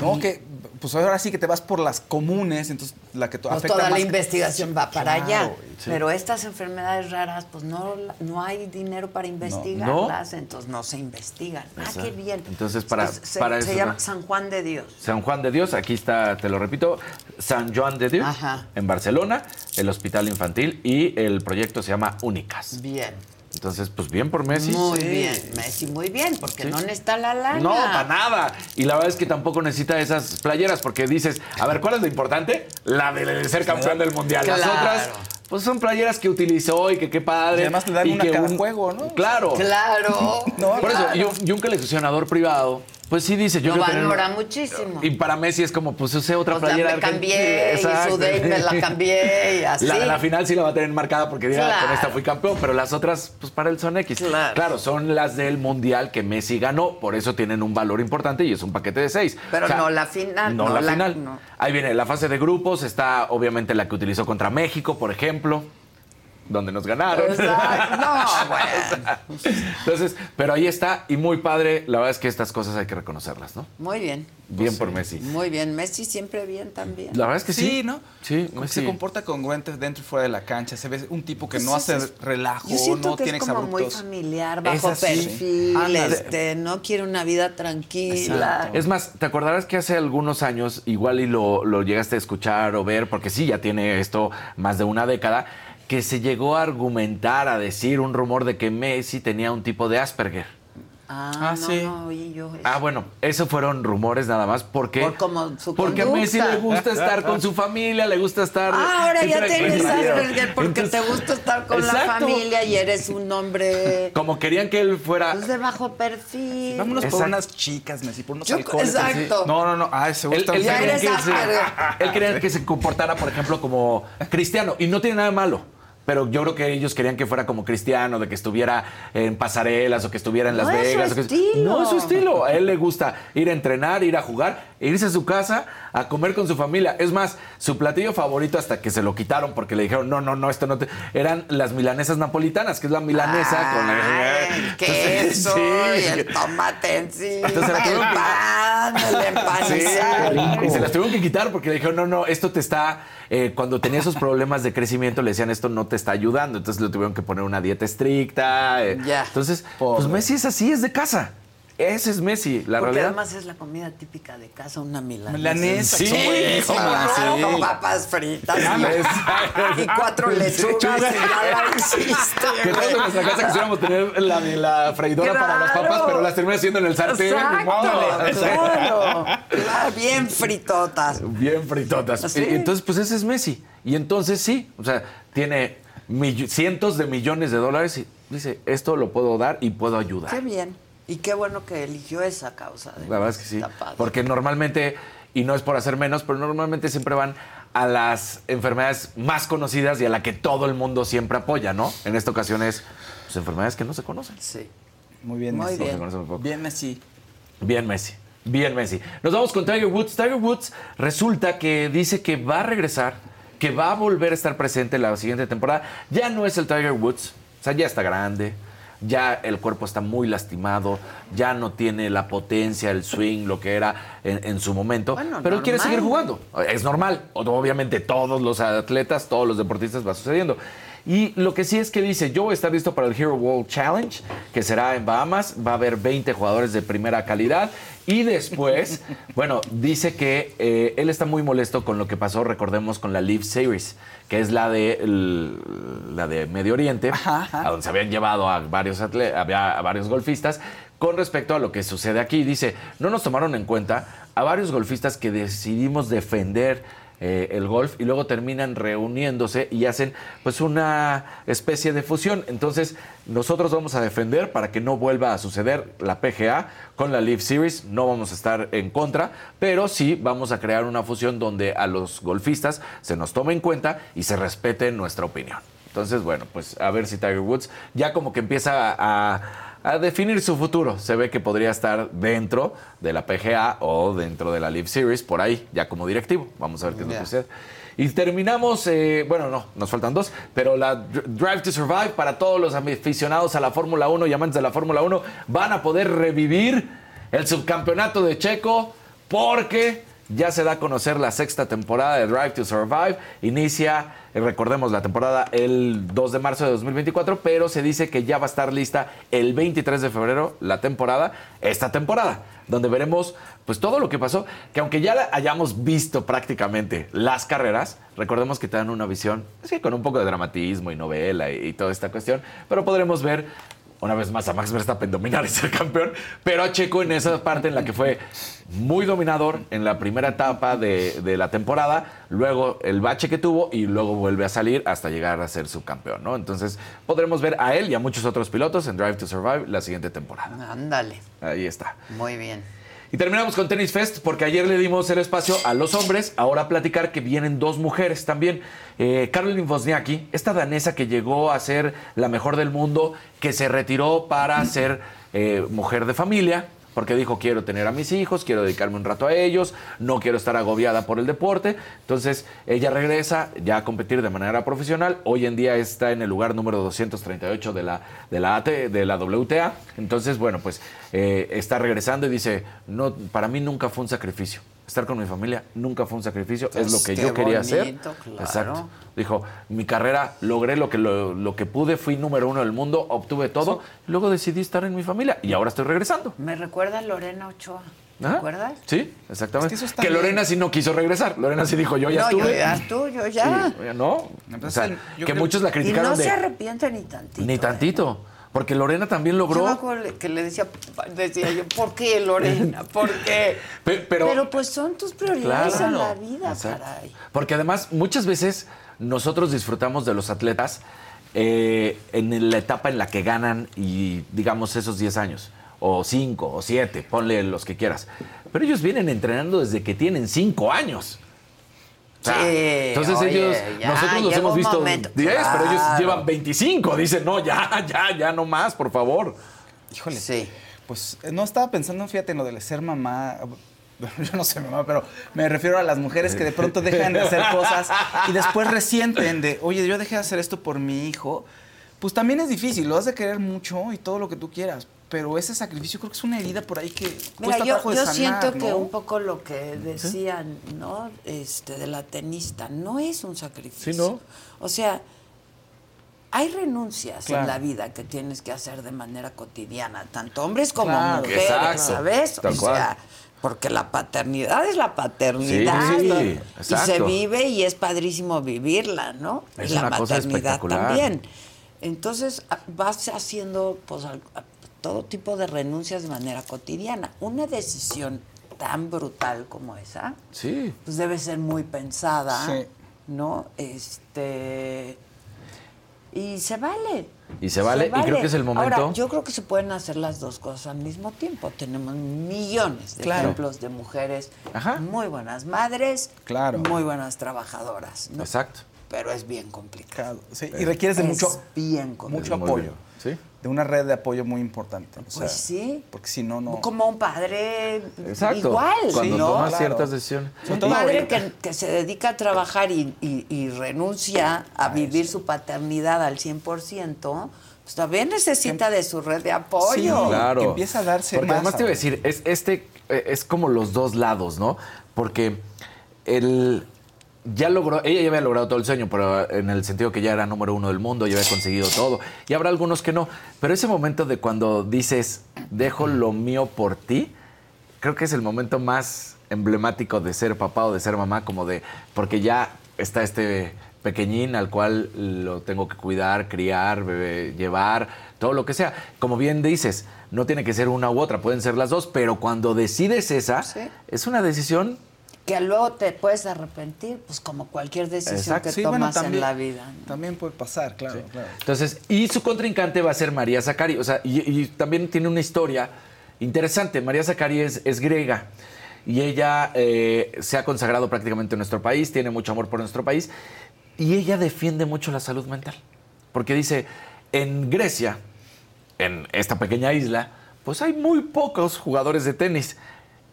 No, que pues ahora sí que te vas por las comunes, entonces la que Pues afecta toda la investigación va para Claro, allá. sí. Pero estas enfermedades raras, pues no, no hay dinero para investigarlas, entonces no se investigan. Ah, qué bien. Entonces, para- se, para se eso llama va. San Juan de Dios. San Juan de Dios, aquí está, te lo repito, San Juan de Dios, Ajá. en Barcelona, el Hospital Infantil y el proyecto se llama Únicas. Bien. Entonces, pues bien por Messi. Muy Sí. bien, Messi, muy bien, porque Sí. no necesita la lana. No, para nada. Y la verdad es que tampoco necesita esas playeras porque dices, a ver, ¿cuál es lo importante? La de ser campeón del mundial. Las otras, pues son playeras que utilizó y que qué padre. Y además le dan y una que cada un- juego, ¿no? Claro. Claro. No, Por eso, y un, y un coleccionador privado Pues sí dice, yo Lo tener- valora muchísimo. Y para Messi es como, pues usé otra O sea, playera. me argentina. cambié, y Exacto. su date me la cambié, y así. La la final sí la va a tener marcada porque dirá, Claro. con esta fui campeón, pero las otras, pues para él son X. Claro. son las del Mundial que Messi ganó, por eso tienen un valor importante y es un paquete de seis. Pero O sea, no la final. No, la, final. no. Ahí viene la fase de grupos, está obviamente la que utilizó contra México, por ejemplo, donde nos ganaron. Exacto. No, bueno. Entonces, pero ahí está y muy padre. La verdad es que estas cosas hay que reconocerlas, ¿no? Muy bien. Bien por Messi. Muy bien. Messi siempre bien también. La verdad es que sí. Sí, ¿no? Sí, Messi. Se comporta congruente dentro y fuera de la cancha. Se ve un tipo que Pues no hace relajo, Yo no que tiene es como muy familiar, bajo perfil, este, no quiere una vida tranquila. Es más, ¿te acordarás que hace algunos años, igual y lo, lo llegaste a escuchar o ver, porque sí, ya tiene esto más de una década, que se llegó a argumentar, a decir un rumor de que Messi tenía un tipo de Asperger? Ah, Ah, no, sí. no, oí yo eso. Ah, bueno, esos fueron rumores nada más, porque... Por como su porque a. Messi le gusta estar con su familia, le gusta estar... Ah, ahora ya tienes Asperger porque Entonces, te gusta estar con la familia y eres un hombre Como querían que él fuera... pues, de bajo perfil. Vámonos por unas chicas, Messi, por unos Yo- alcoholes. exacto. No, no, no. Ah, ese Él, gusta. él Ya quería eres que se, Asperger. él quería que se comportara, por ejemplo, como cristiano. Y no tiene nada de malo. Pero yo creo que ellos querían que fuera como cristiano, de que estuviera en pasarelas o que estuviera en Las No es su Vegas. que- estilo. No es su estilo. A él le gusta ir a entrenar, ir a jugar, irse a su casa a comer con su familia. Es más, su platillo favorito hasta que se lo quitaron porque le dijeron, no, no, no, esto no te... Eran las milanesas napolitanas, que es la milanesa con la... Ay, el queso sí. y el tomate encima, Entonces, el tuvieron que- pan, el empanizado. Sí, y se las tuvieron que quitar porque le dijeron, no, no, esto te está, eh, cuando tenía esos problemas de crecimiento le decían, esto no te está ayudando. Entonces le tuvieron que poner una dieta estricta. eh. Ya. Entonces, pues Messi es así, es de casa. Ese es Messi, la Porque realidad. además es la comida típica de casa, una milanesa. Milanesa, Sí, buenísimas, claro, sí. con papas fritas Exacto. y cuatro lechugas y ya la hiciste. Que todos en nuestra casa quisiéramos tener la, la freidora para las papas, Claro. pero las terminas haciendo en el sartén. Exacto, claro, claro, bien fritotas. Bien fritotas. ¿Sí? Y entonces, pues ese es Messi. Y entonces sí, o sea, tiene cientos de millones de dólares y dice, esto lo puedo dar y puedo ayudar. Qué bien. Y qué bueno que eligió esa causa. de La verdad es que sí. Porque normalmente, y no es por hacer menos, pero normalmente siempre van a las enfermedades más conocidas y a la que todo el mundo siempre apoya, ¿no? En esta ocasión es pues, enfermedades que no se conocen. Sí. Muy bien, Muy Messi. bien. Se conocen muy poco. Bien, Messi. Bien Messi. Bien Messi. Nos vamos con Tiger Woods. Tiger Woods resulta que dice que va a regresar, que va a volver a estar presente la siguiente temporada. Ya no es el Tiger Woods. O sea, ya está grande. Ya el cuerpo está muy lastimado, ya no tiene la potencia, el swing, lo que era en, en su momento, Bueno, pero él quiere seguir jugando. Es normal. Obviamente todos los atletas, todos los deportistas va sucediendo. Y lo que sí es que dice, yo voy a estar listo para el Hero World Challenge, que será en Bahamas. Va a haber 20 jugadores de primera calidad. Y después, bueno, dice que eh, él está muy molesto con lo que pasó, recordemos, con la Live Series, que es la de, el- la de Medio Oriente, a donde se habían llevado a varios, atle- a varios golfistas. Con respecto a lo que sucede aquí, dice, no nos tomaron en cuenta a varios golfistas que decidimos defender eh, el golf y luego terminan reuniéndose y hacen pues una especie de fusión. Entonces nosotros vamos a defender para que no vuelva a suceder la PGA con la Live Series. No vamos a estar en contra, pero sí vamos a crear una fusión donde a los golfistas se nos tome en cuenta y se respete nuestra opinión. Entonces, bueno, pues a ver si Tiger Woods ya como que empieza a, a definir su futuro. Se ve que podría estar dentro de la PGA o dentro de la Live Series, por ahí, ya como directivo. Vamos a ver qué es lo que sucede. Y terminamos, eh, bueno, no, nos faltan dos, pero la Dr- Drive to Survive para todos los aficionados a la Fórmula 1 y amantes de la Fórmula 1 van a poder revivir el subcampeonato de Checo porque ya se da a conocer la sexta temporada de Drive to Survive. Inicia, eh, recordemos, la temporada el 2 de marzo de 2024, pero se dice que ya va a estar lista el 23 de febrero la temporada, esta temporada, donde veremos pues todo lo que pasó, que aunque ya la hayamos visto prácticamente las carreras, recordemos que te dan una visión, sí, con un poco de dramatismo y novela y, y toda esta cuestión, pero podremos ver una vez más a Max Verstappen dominar y ser campeón, pero a Checo en esa parte en la que fue muy dominador en la primera etapa de, de la temporada, luego el bache que tuvo y luego vuelve a salir hasta llegar a ser subcampeón, ¿no? Entonces podremos ver a él y a muchos otros pilotos en Drive to Survive la siguiente temporada. Ándale, Ahí está. muy bien. Y terminamos con Tennis Fest porque ayer le dimos el espacio a los hombres, ahora platicar que vienen dos mujeres también. Eh, Caroline Wozniacki, esta danesa que llegó a ser la mejor del mundo, que se retiró para ser eh, mujer de familia, porque dijo quiero tener a mis hijos, quiero dedicarme un rato a ellos, no quiero estar agobiada por el deporte. Entonces ella regresa ya a competir de manera profesional. Hoy en día está en el lugar número 238 de la, de la, AT, de la WTA. Entonces, bueno, pues eh, está regresando y dice, no, para mí nunca fue un sacrificio. Estar con mi familia nunca fue un sacrificio, es lo que Qué yo quería hacer. bonito, claro. Exacto. Dijo, mi carrera logré lo que, lo, lo que pude, fui número uno del mundo, obtuve todo, luego decidí estar en mi familia y ahora estoy regresando. Me recuerda a Lorena Ochoa. ¿Te Ajá. acuerdas? Sí, exactamente. Es que Lorena sí no quiso regresar. Lorena sí dijo, yo ya no, estuve. yo ya estuve, yo ya. Y, no. O sea, yo que creo- muchos la Y criticaron no de. se arrepiente ni tantito. Ni tantito. Porque Lorena también logró. que le decía, decía yo, ¿por qué, Lorena? ¿Por qué? Pe- pero, Pero pues son tus prioridades Claro. en la vida, Exacto. caray. Porque además, muchas veces nosotros disfrutamos de los atletas eh, en la etapa en la que ganan y digamos esos 10 años, o 5, o 7, ponle los que quieras. Pero ellos vienen entrenando desde que tienen 5 años. O sea, Sí, entonces oye, ellos, ya, nosotros los hemos visto momento, 10, pero ellos llevan 25. Dicen, no, ya, ya, ya, no más, por favor. Híjole. Sí. Pues eh, no estaba pensando, fíjate, en lo de ser mamá. Yo no sé mamá, pero me refiero a las mujeres que de pronto dejan de hacer cosas y después resienten de, oye, yo dejé de hacer esto por mi hijo. Pues también es difícil, lo has de querer mucho y todo lo que tú quieras, pero ese sacrificio creo que es una herida por ahí que Mira, cuesta yo, trabajo de yo sanar, siento que un poco lo que decían, ¿no? Este, de la tenista, no es un sacrificio. Sí, ¿no? O sea, hay renuncias Claro. en la vida que tienes que hacer de manera cotidiana, tanto hombres como Claro. mujeres, Exacto. ¿sabes? Tal o cual. sea, porque la paternidad es la paternidad Sí, y- sí, y, se exacto. vive y es padrísimo vivirla, ¿no? Es y la una cosa maternidad espectacular. también. Entonces a- vas haciendo pues todo tipo de renuncias de manera cotidiana. Una decisión tan brutal como esa, Sí. pues debe ser muy pensada, Sí. ¿no? Este y se vale. Y se vale, y creo que es el momento. Ahora, yo creo que se pueden hacer las dos cosas al mismo tiempo. Tenemos millones de Claro. ejemplos de mujeres Ajá. muy buenas madres, Claro. muy buenas trabajadoras, ¿no? Exacto. Pero es bien complicado. Sí, y requieres de Es mucho, bien complicado. mucho apoyo. bien. Sí. De una red de apoyo muy importante. o Pues sea, sí. Porque si no, no. Como un padre Exacto. igual, Cuando ¿no? tomas Claro. ciertas decisiones. Un padre que, que se dedica a trabajar y, y- y renuncia a vivir su paternidad al 100%, pues también necesita de su red de apoyo. Sí, Claro. que empieza a darse Porque más además te iba a decir, es, este eh, es como los dos lados, ¿no? Porque él ya logró, ella ya había logrado todo el sueño, pero en el sentido que ya era número uno del mundo, ya había conseguido todo. Y habrá algunos que no. Pero ese momento de cuando dices, dejo lo mío por ti, creo que es el momento más emblemático de ser papá o de ser mamá, como de, porque ya está este pequeñín al cual lo tengo que cuidar, criar, bebé, llevar, todo lo que sea. Como bien dices, no tiene que ser una u otra, pueden ser las dos, pero cuando decides esa, Sí. es una decisión Que luego te puedes arrepentir, pues como cualquier decisión Exacto. que Sí, bueno, tomas en la vida. ¿no? También puede pasar, claro, claro. Entonces, y su contrincante va a ser María Zacari. O sea, y, y también tiene una historia interesante. María Zacari es, es griega y ella eh, se ha consagrado prácticamente en nuestro país, tiene mucho amor por nuestro país y ella defiende mucho la salud mental. Porque dice, en Grecia, en esta pequeña isla, pues hay muy pocos jugadores de tenis.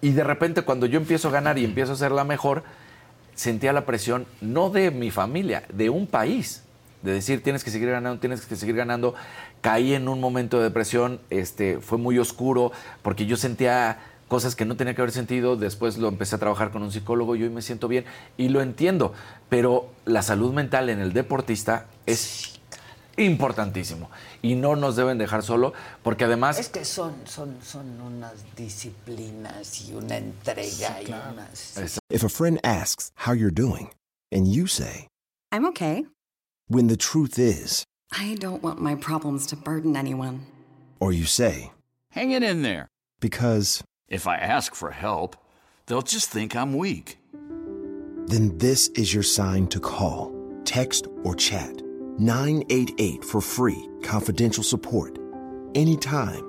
Y de repente cuando yo empiezo a ganar y empiezo a ser la mejor, sentía la presión no de mi familia, de un país. De decir, tienes que seguir ganando, tienes que seguir ganando. Caí en un momento de depresión, este, fue muy oscuro, porque yo sentía cosas que no tenía que haber sentido. Después lo empecé a trabajar con un psicólogo y hoy me siento bien y lo entiendo. Pero la salud mental en el deportista es importantísimo y no nos deben dejar solo, porque además Es que son, son, son unas disciplinas y una entrega y unas... If a friend asks how you're doing, and you say, I'm okay. when the truth is, I don't want my problems to burden anyone. or you say, Hang it in there. because, If I ask for help, they'll just think I'm weak. then this is your sign to call, text, or chat 988 for free, confidential support. Anytime.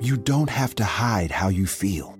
You don't have to hide how you feel.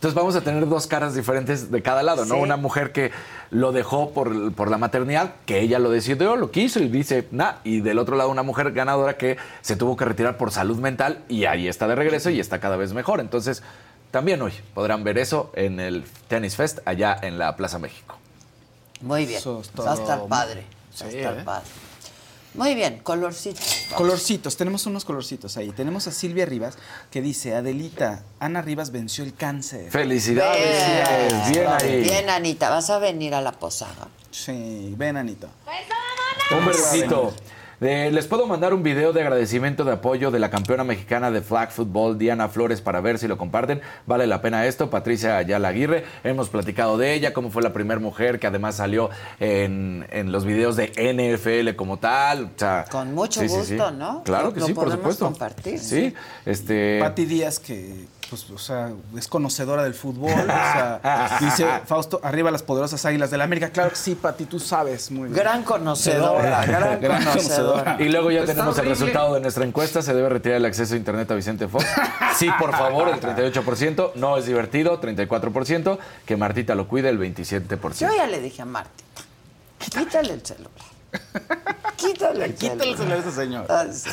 Entonces vamos a tener dos caras diferentes de cada lado, ¿no? Sí. Una mujer que lo dejó por, por la maternidad, que ella lo decidió, lo quiso y dice, nah. Y del otro lado una mujer ganadora que se tuvo que retirar por salud mental y ahí está de regreso y está cada vez mejor. Entonces también hoy podrán ver eso en el Tennis Fest allá en la Plaza México. Muy bien. Es Va a estar padre. Va a estar ¿eh? padre. Muy bien, colorcitos. Colorcitos, tenemos unos colorcitos ahí. Tenemos a Silvia Rivas que dice, Adelita, Ana Rivas venció el cáncer. Felicidades, bien ahí. Bien, Anita, ¿vas a venir a la posada? Sí, ven, Anita. Un besito. Eh, les puedo mandar un video de agradecimiento de apoyo de la campeona mexicana de flag football, Diana Flores, para ver si lo comparten. Vale la pena esto. Patricia Ayala Aguirre. Hemos platicado de ella, cómo fue la primera mujer que además salió en, en los videos de NFL como tal. O sea, Con mucho sí, sí, sí. gusto, ¿no? Claro que lo sí, por podemos supuesto. compartir, Sí, sí. este. Pati Díaz, que pues, o sea, es conocedora del fútbol. O sea, dice Fausto, arriba las poderosas águilas de la América. Claro que sí, Pati, tú sabes muy bien. Gran conocedora, gran conocedora. Y luego ya Está tenemos el resultado de nuestra encuesta. Se debe retirar el acceso a Internet a Vicente Fox. Sí, por favor, el 38%. No es divertido, 34%. Que Martita lo cuide, el 27%. Yo ya le dije a Martita, quítale el celular. Quítale el Quítale el celular a ese señor. Ah, sí.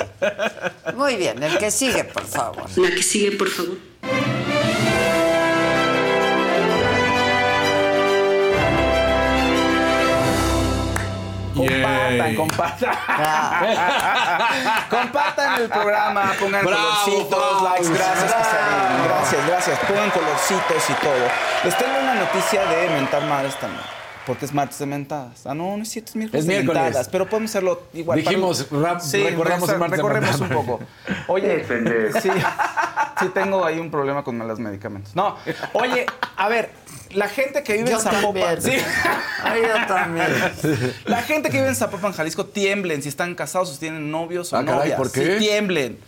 Muy bien, el que sigue, por favor. La que sigue, por favor. Compartan, compartan. compartan el programa, pongan Bravo, colorcitos, likes, gracias. Gracias, gracias. Pongan colorcitos y todo. Les tengo una noticia de mentar madres también. Porque es martes de mentadas. Ah, no, no es cierto, es miércoles Es de miércoles. mentadas. Pero podemos hacerlo igual. Dijimos, rap- el martes de recorremos un poco. Oye, sí, sí tengo ahí un problema con los medicamentos. No, oye, a ver, la gente que vive Yo en Zapopan. Sí. Ay, yo también. La gente que vive en Zapopan, Jalisco, tiemblen si están casados, si tienen novios o Ah, caray, novias. ¿por qué? Sí, tiemblen.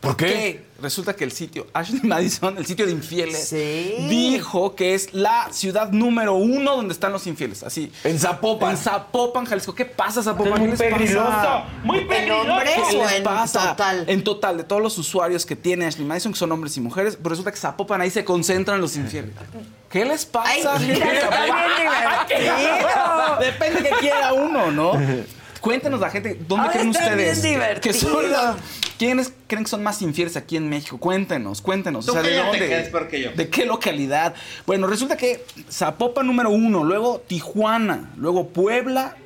¿Por qué? Resulta que el sitio Ashley Madison, el sitio de infieles, Sí. dijo que es la ciudad número uno donde están los infieles. Así. En Zapopan. En Zapopan, Jalisco. ¿Qué pasa, Zapopan? Es muy ¿Qué les peligroso, pasa? muy ¿En peligroso. ¿Qué en total? En total, de todos los usuarios que tiene Ashley Madison, que son hombres y mujeres, pues resulta que Zapopan ahí se concentran los infieles. ¿Qué les pasa? Ay, mira, Ay, qué-. Depende que quiera uno, ¿no? Cuéntenos la gente, ¿dónde Ah, creen ustedes? que son la- ¿Quiénes creen que son más infieles aquí en México? Cuéntenos, cuéntenos. Tú o sea, ¿de dónde? yo. ¿De qué localidad? Bueno, resulta que Zapopan número uno, luego Tijuana, luego Puebla,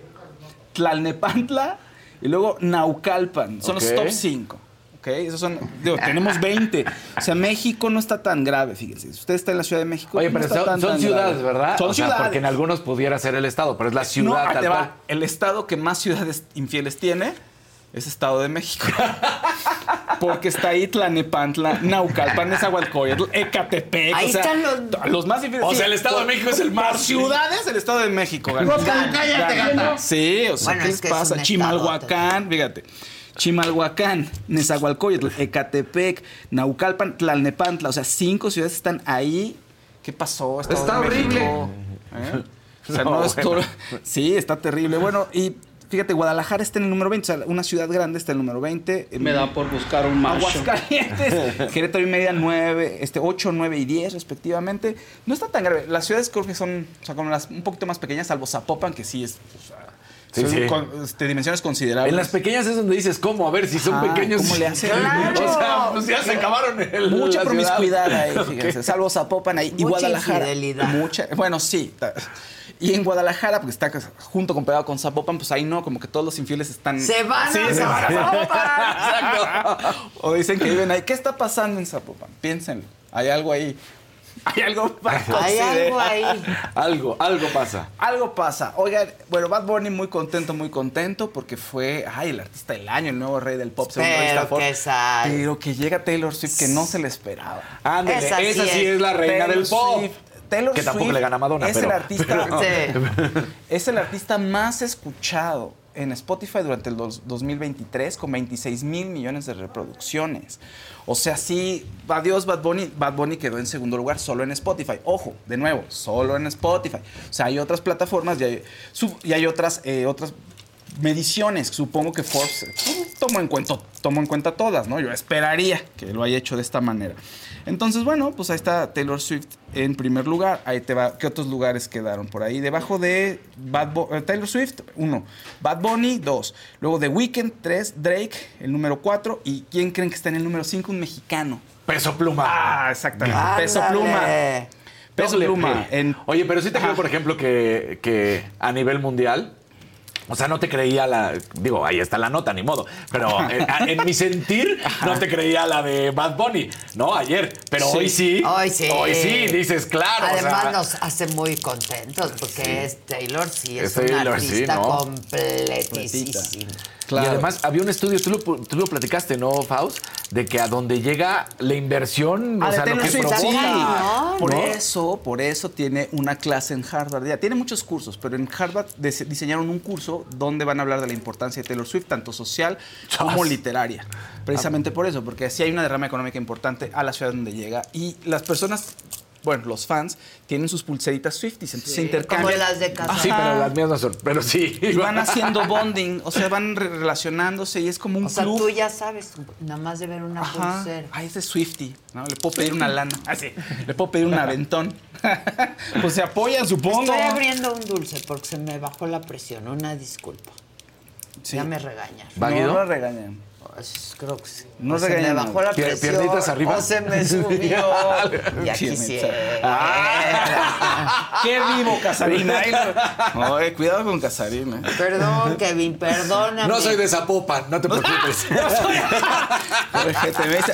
Tlalnepantla y luego Naucalpan. Son los top 5. ¿Ok? Esos son, digo, tenemos 20. O sea, México no está tan grave, fíjense. Si usted está en la Ciudad de México, Oye, no pero está son, tan, son tan ciudades, grave. ¿verdad? Son O sea, ciudades. porque en algunos pudiera ser el estado, pero es la No, ciudad ahí tal te va. cual. El estado que más ciudades infieles tiene es Estado de México. Porque está ahí Tlanepantla, Naucalpan, Nezahualcóyotl, Ecatepec. Ahí o sea, están los- más infieles. O sea, el Estado de por- México es el por más- ciudades, el Estado de México. gana. Boca, Gana, cállate, gana. Sí, o sea, Bueno, ¿qué es les que pasa? Chimalhuacán, fíjate. Chimalhuacán, Nezahualcóyotl, Ecatepec, Naucalpan, Tlalnepantla. O sea, cinco ciudades están ahí. ¿Qué pasó? Estado Está de horrible. ¿Eh? O sea, No, no, es bueno. todo- Sí, está terrible. Bueno, y fíjate, Guadalajara está en el número 20. O sea, una ciudad grande está en el número 20. Me da por buscar un macho. Aguascalientes, Querétaro y media 9, este 8, 9 y 10 respectivamente. No está tan grave. Las ciudades creo que son, o sea, como las un poquito más pequeñas, salvo Zapopan, que sí es, o sea, Sí, son sí. con- este, dimensiones considerables. En las pequeñas es donde dices, ¿cómo? A ver, si son Ajá, pequeños. ¿cómo le hacen? ¡Claro! O sea, pues ya se acabaron el, Mucha la promiscuidad ciudad. ahí, fíjense. Salvo Zapopan ahí. y Mucha Guadalajara. infidelidad. Mucha. Bueno, sí. Y en Guadalajara, porque está junto con pegado con Zapopan, pues ahí no, como que todos los infieles están. Se van Sí, a se van a Zapopan. Exacto. O dicen que viven ahí. ¿Qué está pasando en Zapopan? Piénsenlo. Hay algo ahí. Hay algo para Hay algo ahí. Algo, algo pasa. Algo pasa. Oigan, bueno, Bad Bunny muy contento, muy contento porque fue, ay, el artista del año, el nuevo rey del pop. según Pero Forbes. que sal. Pero que llega Taylor Swift que no se le esperaba. Ándale, Esa sí esa sí es. es la reina Taylor del pop. Swift. Taylor que tampoco Swift le gana a Madonna, es pero- el artista pero- Sí. es el artista más escuchado en Spotify durante el dos- 2023 con 26 mil millones de reproducciones. O sea, sí, adiós Bad Bunny. Bad Bunny quedó en segundo lugar solo en Spotify. Ojo, de nuevo, solo en Spotify. O sea, hay otras plataformas y hay, su- y hay otras, eh, otras mediciones. Supongo que Forbes eh, tomó en, cuenta, tomó en cuenta todas, ¿no? Yo esperaría que lo haya hecho de esta manera. Entonces, bueno, pues ahí está Taylor Swift en primer lugar. Ahí te va. ¿Qué otros lugares quedaron por ahí? Debajo de Bad eh, Taylor Swift, uno. Bad Bunny, dos. Luego The Weeknd, tres. Drake, el número cuatro. ¿Y quién creen que está en el número cinco? Un mexicano. Peso pluma. Ah, exactamente. Peso pluma. Peso Doble pluma. En, Oye, pero sí te creo, por ejemplo, que, que a nivel mundial. O sea, no te creía la. Digo, ahí está la nota, ni modo. Pero eh, en mi sentir, no te creía la de Bad Bunny, ¿no? Ayer. Pero Sí. hoy sí. Hoy sí. Hoy sí, dices, claro. o Además sea, nos hace muy contentos porque es Taylor, sí, es, Es un Taylor, sí, artista ¿no? completísimo. Y además había un estudio, tú lo, tú lo platicaste, ¿no, Faust? De que a donde llega la inversión, o sea, lo que Swift, provoca. sí. ¿no? Por ¿No? eso, por eso tiene una clase en Harvard. Ya tiene muchos cursos, pero en Harvard dise- diseñaron un curso donde van a hablar de la importancia de Taylor Swift, tanto social como literaria. Precisamente por eso, porque así hay una derrama económica importante a la ciudad donde llega y las personas, bueno, los fans tienen sus pulseritas Swifties, entonces se intercambian. como las de Casablanca. Sí, pero las mías no son. Pero sí. Y van haciendo bonding, o sea, van re- relacionándose y es como un O sea, tú ya sabes, nada más de ver una Ajá. pulsera. Ah, ese es Swifty, ¿no? Le puedo pedir una lana. Así. Le puedo pedir un aventón. pues se apoyan, supongo. Estoy abriendo un dulce porque se me bajó la presión. Una disculpa. Sí. Ya me regañan. ¿Va, No, no regañan. Creo que sí. No o se me bajó la presión. piernitas arriba. O se me subió. ya Sí, quisiera. ¡Qué vivo, Casarina! Ay, no. Oye, cuidado con Casarina. Perdón, Kevin, perdóname. No soy de Zapopan, no te preocupes.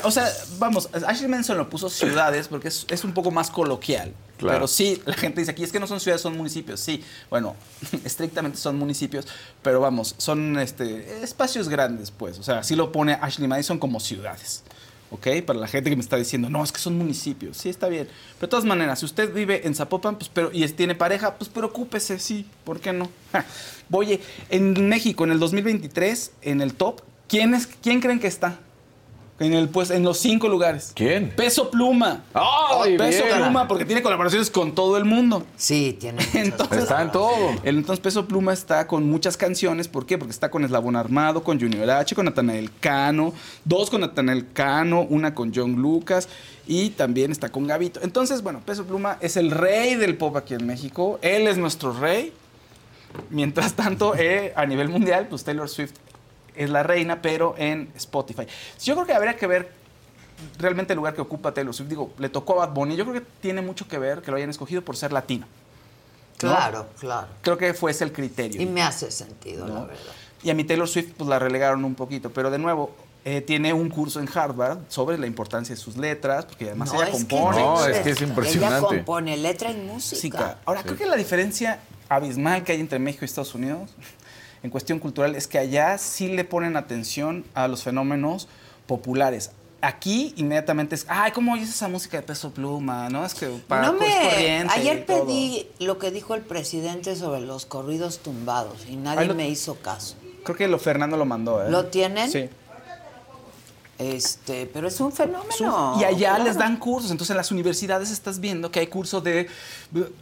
O sea, vamos, Ashley Manson lo puso ciudades porque es, es un poco más coloquial. Claro. Pero sí, la gente dice aquí es que no son ciudades, son municipios. Sí, bueno, estrictamente son municipios, pero vamos, son este, espacios grandes, pues. O sea, sí lo pone Ashley Madison como ciudades. ¿Ok? Para la gente que me está diciendo, no, es que son municipios. Sí, está bien. Pero de todas maneras, si usted vive en Zapopan pues, pero, y tiene pareja, pues preocúpese, sí. ¿Por qué no? Oye, en México, en el 2023, en el top, ¿quién, es, ¿quién creen que está? En, el, pues, en los cinco lugares. ¿Quién? Peso Pluma. ¡Ay, Peso bien! Pluma, porque tiene colaboraciones con todo el mundo. Sí, tiene Entonces, Está en todo. el entonces Peso Pluma está con muchas canciones. ¿Por qué? Porque está con Eslabón Armado, con Junior H, con Natanael Cano, dos con Natanael Cano, una con John Lucas y también está con Gavito. Entonces, bueno, Peso Pluma es el rey del pop aquí en México. Él es nuestro rey. Mientras tanto, eh, a nivel mundial, pues Taylor Swift es la reina, pero en Spotify. Yo creo que habría que ver realmente el lugar que ocupa Taylor Swift. Digo, le tocó a Bad Bunny. Yo creo que tiene mucho que ver que lo hayan escogido por ser latino. ¿no? Claro, claro. Creo que fue ese el criterio. Y me hace sentido, la verdad. Y a mi Taylor Swift pues la relegaron un poquito, pero de nuevo eh, tiene un curso en Harvard sobre la importancia de sus letras, porque además ella es que compone. No, es que es Ella impresionante. compone letra y música. música. Ahora, creo que la diferencia abismal que hay entre México y Estados Unidos en cuestión cultural es que allá sí le ponen atención a los fenómenos populares. Aquí inmediatamente es, ay, ¿cómo oyes esa música de peso pluma? ¿No? Es que para No es me. corriente y Ayer pedí lo que dijo el presidente sobre los corridos tumbados y nadie lo- me hizo caso. Creo que lo Fernando lo mandó, ¿eh? ¿Lo tienen? Sí. Este, pero es un fenómeno. y allá claro. les dan cursos. Entonces en las universidades estás viendo que hay cursos de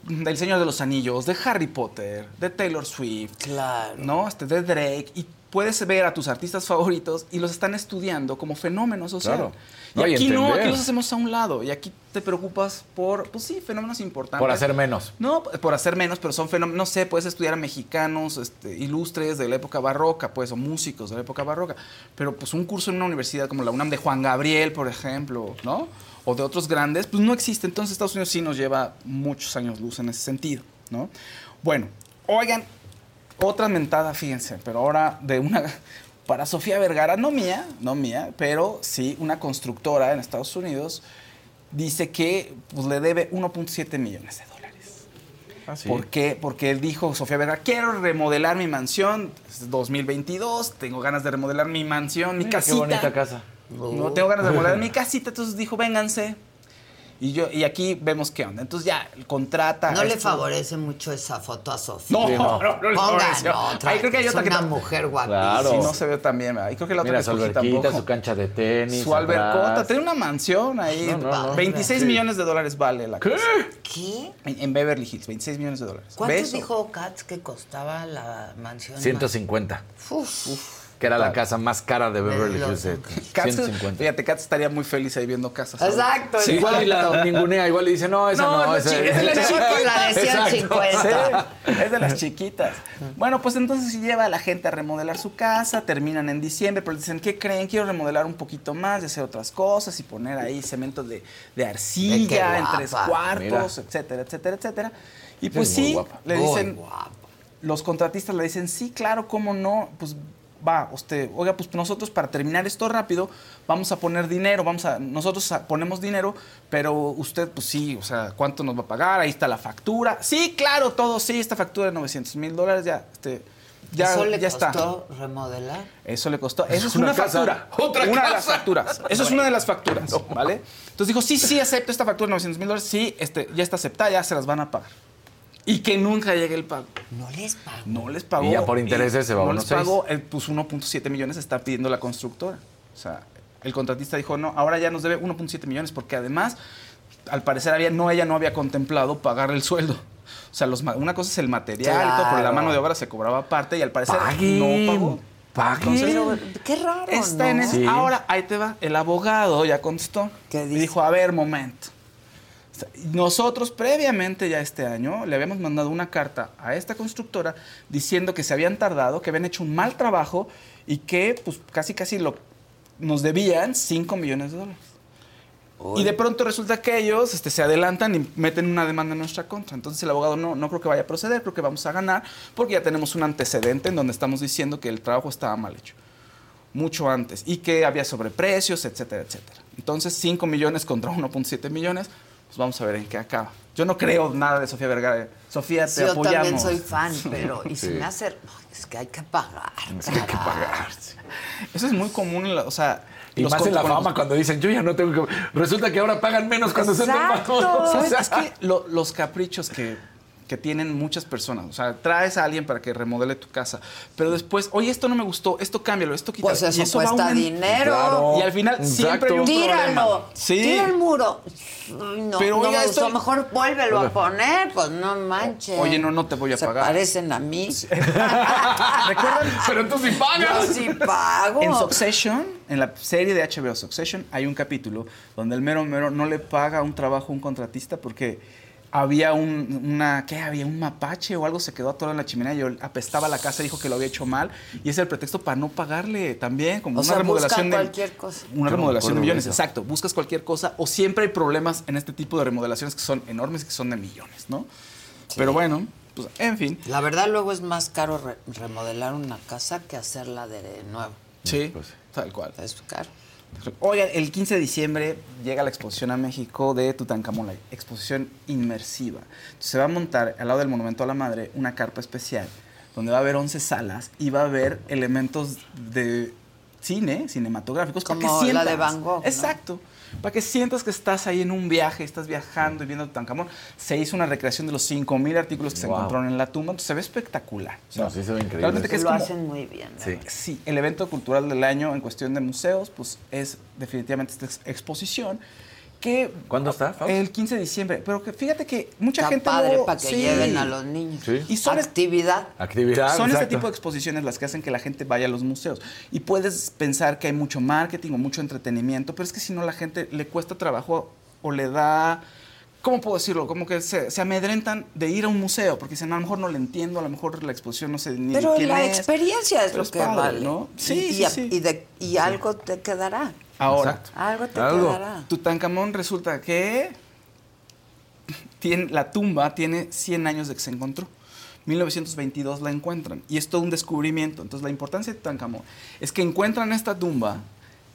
del Señor de los Anillos, de Harry Potter, de Taylor Swift, Claro. ¿no? Este, de Drake. Y puedes ver a tus artistas favoritos y los están estudiando como fenómeno social. Claro. Y No, y aquí no, aquí los hacemos a un lado. Y aquí te preocupas por, pues sí, fenómenos importantes. Por hacer menos. No, por hacer menos, pero son fenómenos, no sé, puedes estudiar a mexicanos este, ilustres de la época barroca, pues, o músicos de la época barroca, pero pues un curso en una universidad como la UNAM de Juan Gabriel, por ejemplo, ¿no? O de otros grandes, pues no existe. Entonces Estados Unidos sí nos lleva muchos años luz en ese sentido, ¿no? Bueno, oigan, otra mentada, fíjense, pero ahora de una... Para Sofía Vergara, no mía, no mía, pero sí una constructora en Estados Unidos dice que pues, le debe 1.7 millones de dólares. Ah, sí. ¿Por qué? Porque él dijo, Sofía Vergara, quiero remodelar mi mansión, es 2022, tengo ganas de remodelar mi mansión, mi Mira casita. Qué bonita casa. No tengo ganas de remodelar mi casita, entonces dijo, vénganse. Y yo y aquí vemos qué onda. Entonces ya contrata. No le favorece mucho esa foto a Sofía. No, no, no, le favoreció. otra. Ahí creo que hay es otra que una mujer guapísima. Sí, no se ve tan bien. Y creo que la otra Mira que su alberquita, tampoco. su cancha de tenis. Su albercota, atrás. tiene una mansión ahí. No, no, no. 26 Sí. millones de dólares vale la ¿Qué? casa. ¿Qué? En, en Beverly Hills, 26 millones de dólares. ¿Cuántos ¿Ves? dijo Katz que costaba la mansión? 150. Uf. Que era la casa más cara de Beverly De Hills. eh, 150. Fíjate, Katz estaría muy feliz ahí viendo casas. Exacto, Sí, igual y la exacto. ningunea, igual le dice, no, esa no, No, es, esa es de las con la de chiquitas. 150. Sí, es de las chiquitas. Bueno, pues entonces sí lleva a la gente a remodelar su casa, terminan en diciembre, pero dicen, ¿qué creen? Quiero remodelar un poquito más, y hacer otras cosas y poner ahí cemento de, de arcilla en guapa. tres cuartos, Mira. etcétera, etcétera, etcétera. Y Es pues sí, guapa. le dicen, guapa. los contratistas le dicen, sí, claro, cómo no, pues va, usted, oiga, pues nosotros para terminar esto rápido vamos a poner dinero, vamos a, nosotros a- ponemos dinero, pero usted, pues sí, o sea, ¿cuánto nos va a pagar? Ahí está la factura. Sí, claro, todo, sí, esta factura de 900 mil dólares ya, este, ya, ¿Eso le ya está. costó remodelar? Eso le costó. Eso es Una una, casa. factura. Otra una de las facturas. Eso es una de las facturas, ¿vale? Entonces dijo, sí, sí, acepto esta factura de 900 mil dólares. Sí, este, ya está aceptada, ya se las van a pagar. Y que nunca llegue el pago. No les pagó. No les pagó. Y ya por intereses se va a No les pagó, pues 1.7 millones está pidiendo la constructora. O sea, el contratista dijo, no, ahora ya nos debe 1.7 millones porque además, al parecer, había, no, ella no había contemplado pagar el sueldo. O sea, los, una cosa es el material y todo, pero la Claro. mano de obra se cobraba aparte y al parecer Paguen. no pagó. Paguen. Entonces, Qué raro, Está ¿no? en eso. Sí. Ahora, ahí te va. El abogado ya contestó. ¿Qué Y dice? dijo, a ver, momento. Nosotros previamente ya este año le habíamos mandado una carta a esta constructora diciendo que se habían tardado, que habían hecho un mal trabajo y que pues casi casi lo, nos debían 5 millones de dólares. Y de pronto resulta que ellos este, se adelantan y meten una demanda en nuestra contra. Entonces el abogado no, no creo que vaya a proceder, creo que vamos a ganar, porque ya tenemos un antecedente en donde estamos diciendo que el trabajo estaba mal hecho. Mucho antes. Y que había sobreprecios, etcétera, etcétera. Entonces 5 millones contra 1.7 millones, pues vamos a ver en qué acaba. Yo no creo nada de Sofía Vergara. Sofía, te Sí, yo apoyamos. también soy fan, pero y se Sí. me hace... Ay, Es que hay que pagar. Es que hay que pagar. Eso es muy común, en la- o sea... Y los más en la fama cuando dicen, yo ya no tengo que... Resulta que ahora pagan menos cuando se Exacto. toman. ¿Sabes? Es que lo- los caprichos que, que tienen muchas personas, o sea, traes a alguien para que remodele tu casa, pero después, oye, esto no me gustó, esto cámbialo, esto quítalo. Pues eso y eso cuesta dinero. Claro. Y al final siempre hay un Tíralo. problema. Sí. Tira el muro. No, Pero, no oiga, me gustó. esto- Mejor vuélvelo a poner. Pues no manches. Oye, no, no te voy a Se pagar. parecen a mí. ¿Recuerdan? Pero tú sí pagas. Yo sí pago. En Succession, en la serie de HBO Succession, hay un capítulo donde el mero mero no le paga un trabajo a un contratista porque había un, una, ¿qué? Había un mapache o algo se quedó atorado en la chimenea y él apestaba la casa, dijo que lo había hecho mal y ese es el pretexto para no pagarle también, como O una sea, remodelación de cualquier cosa. una Yo remodelación de millones, eso. exacto, buscas cualquier cosa o siempre hay problemas en este tipo de remodelaciones que son enormes y que son de millones, ¿no? Pero bueno, pues en fin, La verdad, luego es más caro re- remodelar una casa que hacerla de nuevo. sí, Pues tal cual. Es caro. Oiga, el 15 de diciembre llega la exposición a México de Tutankamón, la exposición inmersiva. Entonces, se va a montar al lado del Monumento a la Madre una carpa especial donde va a haber 11 salas y va a haber elementos de cine, cinematográficos, Como la de Van Gogh, ¿no? Para que sientas que estás ahí en un viaje, estás viajando y viendo Tutankamón. Se hizo una recreación de los 5.000 artículos que se encontraron en la tumba. Entonces, se ve espectacular. O sea, No, sí se ve increíble. Realmente que es lo como- hacen muy bien. Sí. Sí, el evento cultural del año en cuestión de museos, pues es definitivamente esta ex- exposición que... ¿Cuándo está, Faust? El 15 de diciembre. Pero que fíjate que mucha Está gente... padre luego- para que sí. lleven a los niños. Sí. Y son, Actividad. Actividad, son este exacto. tipo de exposiciones las que hacen que la gente vaya a los museos. Y puedes pensar que hay mucho marketing o mucho entretenimiento, pero es que si no la gente le cuesta trabajo o le da... ¿Cómo puedo decirlo? Como que se, se amedrentan de ir a un museo, porque dicen, a lo mejor no lo entiendo, a lo mejor la exposición no sé ni Pero quién la es". experiencia es Pero lo es que padre, vale. ¿no? Y- Sí, y, sí, a- sí. y de- y algo te quedará. Ahora, Exacto. Algo te Algo. quedará. Tutankamón resulta que tiene, la tumba tiene 100 años de que se encontró. 1922 la encuentran y es todo un descubrimiento. Entonces la importancia de Tutankamón es que encuentran esta tumba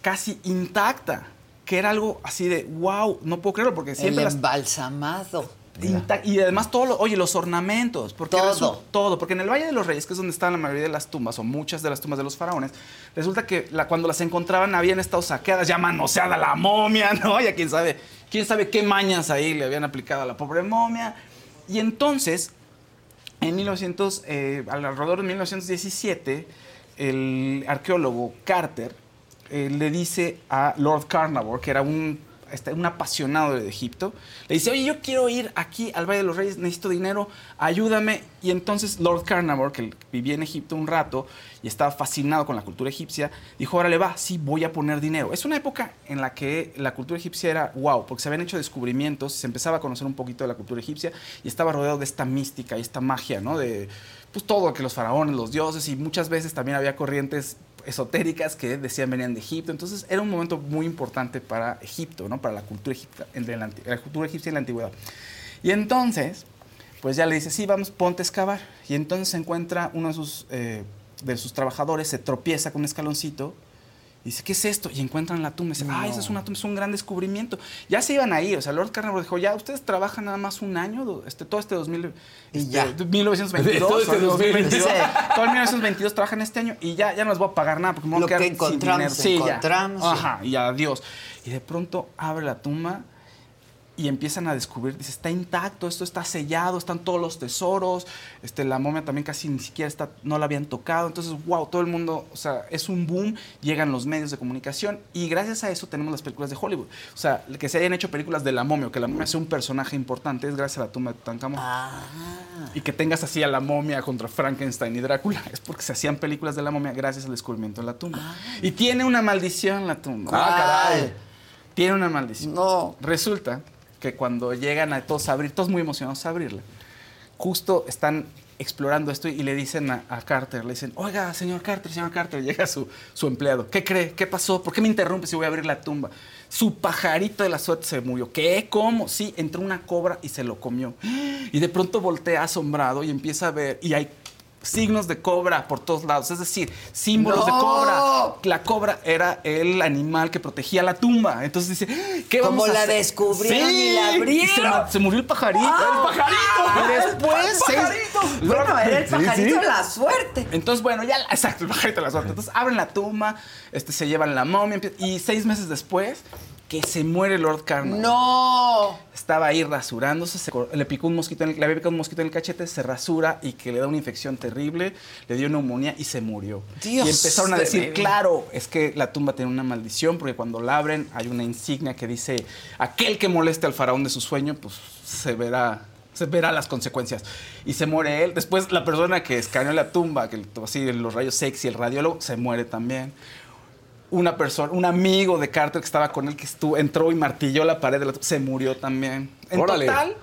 casi intacta. que era algo así de, wow, no puedo creerlo, porque siempre el las Y además todo lo- oye, los ornamentos, porque Todo. todo, porque en el Valle de los Reyes, que es donde están la mayoría de las tumbas o muchas de las tumbas de los faraones, resulta que la- cuando las encontraban habían estado saqueadas, ya manoseada la momia, ¿no? Ya quién sabe, quién sabe qué mañas ahí le habían aplicado a la pobre momia. Y entonces, en 1900, eh, alrededor de 1917, el arqueólogo Carter eh, le dice a Lord Carnarvon, que era un, este, un apasionado de Egipto, le dice, oye, yo quiero ir aquí al Valle de los Reyes, necesito dinero, ayúdame. Y entonces Lord Carnarvon, que vivía en Egipto un rato y estaba fascinado con la cultura egipcia, dijo, órale, va, sí, voy a poner dinero. Es una época en la que la cultura egipcia era wow, porque se habían hecho descubrimientos, se empezaba a conocer un poquito de la cultura egipcia y estaba rodeado de esta mística y esta magia, ¿no? De pues todo, que los faraones, los dioses y muchas veces también había corrientes esotéricas que decían venían de Egipto. Entonces era un momento muy importante para Egipto, ¿no? Para la cultura, egipcia, de la, cultura egipcia en la antigüedad. Y entonces, pues ya le dice, sí, vamos, ponte a excavar. Y entonces se encuentra uno de sus, eh, de sus trabajadores, se tropieza con un escaloncito. Y Dice, ¿qué es esto? Y encuentran la tumba. Y dice, ah, esa es una tumba, es un gran descubrimiento. Ya se iban a ir. O sea, Lord Carnarvon dijo, ya, ustedes trabajan nada más un año, este, todo este 2000, este, ya. 1922. Todo este o 2022. Sí. Todo el 1922 trabajan este año y ya, ya no les voy a pagar nada porque me voy Lo a quedar que sin encontramos, dinero. Sí, ya. encontramos. Ajá, y adiós. Y de pronto abre la tumba y empiezan a descubrir, dice, está intacto, esto está sellado, están todos los tesoros, este, la momia también casi ni siquiera está, no la habían tocado, entonces, wow, todo el mundo, o sea, es un boom, llegan los medios de comunicación y gracias a eso tenemos las películas de Hollywood. O sea, que se hayan hecho películas de la momia, o que la momia sea un personaje importante, es gracias a la tumba de Tutankamón. Y que tengas así a la momia contra Frankenstein y Drácula, es porque se hacían películas de la momia gracias al descubrimiento de la tumba. Y tiene una maldición la tumba. Ah, caray. Tiene una maldición. No. Resulta que cuando llegan a todos a abrir, todos muy emocionados a abrirla, justo están explorando esto y le dicen a, Carter, le dicen, oiga, señor Carter, señor Carter, llega su, su empleado, ¿qué cree? ¿Qué pasó? ¿Por qué me interrumpe si voy a abrir la tumba? Su pajarito de la suerte se murió. ¿Qué? ¿Cómo? Sí, entró una cobra y se lo comió. Y de pronto voltea asombrado y empieza a ver, y hay signos de cobra por todos lados, es decir, símbolos de cobra. La cobra era el animal que protegía la tumba. Entonces dice, ¿qué Como vamos a la hacer? descubrieron y la se abrieron. ma- Se, murió el pajarito. ¡Ah! el pajarito. Y después, ¡El pajarito! Bueno, era el Sí, pajarito sí. de la suerte. Entonces, bueno, ya, exacto, el pajarito de la suerte. Entonces abren la tumba, este, se llevan la momia, y seis meses después, que se muere Lord Carnarvon. No. Estaba ahí rasurándose, se le picó un mosquito, en el, le había picado un mosquito en el cachete, se rasura y que le da una infección terrible, le dio neumonía y se murió. Dios y empezaron a de decir, claro, es que la tumba tiene una maldición porque cuando la abren hay una insignia que dice, aquel que moleste al faraón de su sueño, pues se verá se verá las consecuencias. Y se muere él. Después la persona que escaneó la tumba, que así los rayos sexy, el radiólogo, se muere también una persona, un amigo de Carter que estaba con él, que estuvo, entró y martilló la pared de la se murió también. En Órale. total,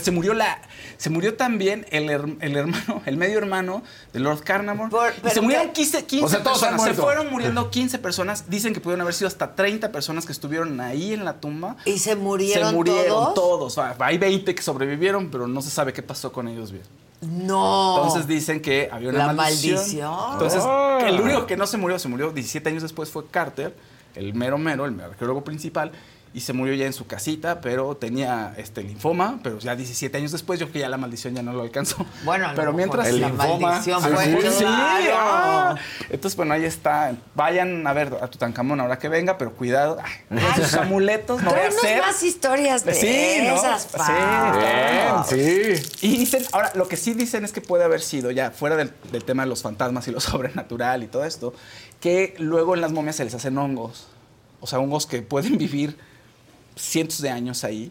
se murió la, se murió también el, her- el hermano, el medio hermano de Lord Carnarvon. se murieron qué- 15, 15 O sea, todos personas. Se fueron muriendo 15 personas. Dicen que pudieron haber sido hasta 30 personas que estuvieron ahí en la tumba. ¿Y se murieron Se murieron todos? todos. Hay 20 que sobrevivieron, pero no se sabe qué pasó con ellos bien. No. Entonces dicen que había una La maldición. maldición. Entonces, Ah. el único que no se murió, se murió 17 años después fue Carter, el mero mero, el arqueólogo principal, y se murió ya en su casita, pero tenía este linfoma, pero ya 17 años después yo creo que ya la maldición ya no lo alcanzó. Bueno, pero mientras la maldición fue- sí, claro. ah. Entonces, bueno, ahí está. Vayan a ver a Tutankamón ahora que venga, pero cuidado. Ay, con sus amuletos no voy a hacer. más historias de Sí, ¿no? esas, Sí, sí. Y dicen, ahora, lo que sí dicen es que puede haber sido, ya fuera del, del tema de los fantasmas y lo sobrenatural y todo esto, que luego en las momias se les hacen hongos. O sea, hongos que pueden vivir cientos de años ahí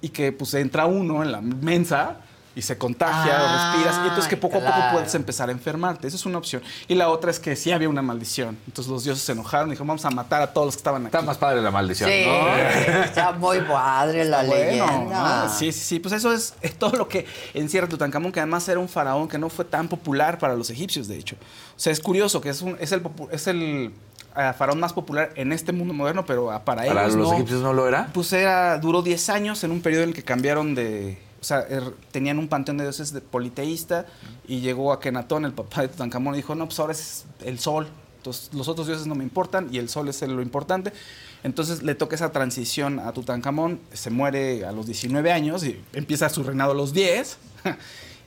y que pues entra uno en la mensa y se contagia o respiras y entonces que poco a poco puedes empezar a enfermarte. Esa es una opción. Y la otra es que sí había una maldición. Entonces los dioses se enojaron y dijeron, vamos a matar a todos los que estaban aquí. Está más padre la maldición, Sí, ¿no? está muy padre la Está bueno, leyenda. ¿no? Sí, sí, sí. Pues eso es, es todo lo que encierra Tutankamón, que además era un faraón que no fue tan popular para los egipcios, de hecho. O sea, es curioso que es, un- es el, popu- es el faraón más popular en este mundo moderno, pero para, ¿Para ellos los no. egipcios no lo era? Pues era, duró 10 años en un periodo en el que cambiaron de... O sea, er- tenían un panteón de dioses de politeísta y llegó a Kenatón, el papá de Tutankamón, y dijo, no, pues ahora es el sol. Entonces, los otros dioses no me importan y el sol es lo importante. Entonces le toca esa transición a Tutankamón, se muere a los 19 años y empieza su reinado a los 10.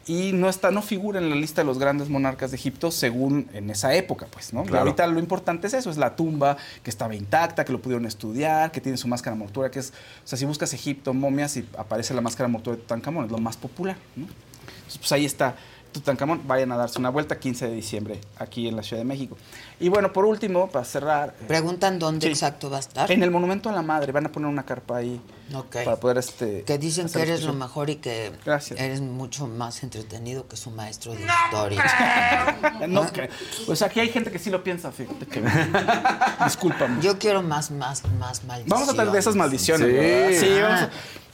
Y no está, no figura en la lista de los grandes monarcas de Egipto según en esa época, pues, ¿no? Y ahorita lo importante es eso, es la tumba, que estaba intacta, que lo pudieron estudiar, que tiene su máscara mortuoria, que es, o sea, si buscas Egipto, momias, y aparece la máscara mortuoria de Tutankamón, es lo más popular, ¿no? Entonces, pues ahí está Tutankamón, vayan a darse una vuelta 15 de diciembre aquí en la Ciudad de México. Y bueno, por último, para cerrar... eh, Preguntan dónde Sí. exacto va a estar. En el Monumento a la Madre, van a poner una carpa ahí Ok. para poder este... Que dicen que eres lo mejor y que Gracias. eres mucho más entretenido que su maestro de historia. No creo. Pues aquí hay gente que sí lo piensa, fíjate que... Discúlpame. Yo quiero más, más, más maldiciones. Vamos a traer de esas maldiciones, Sí. Ah, vamos a...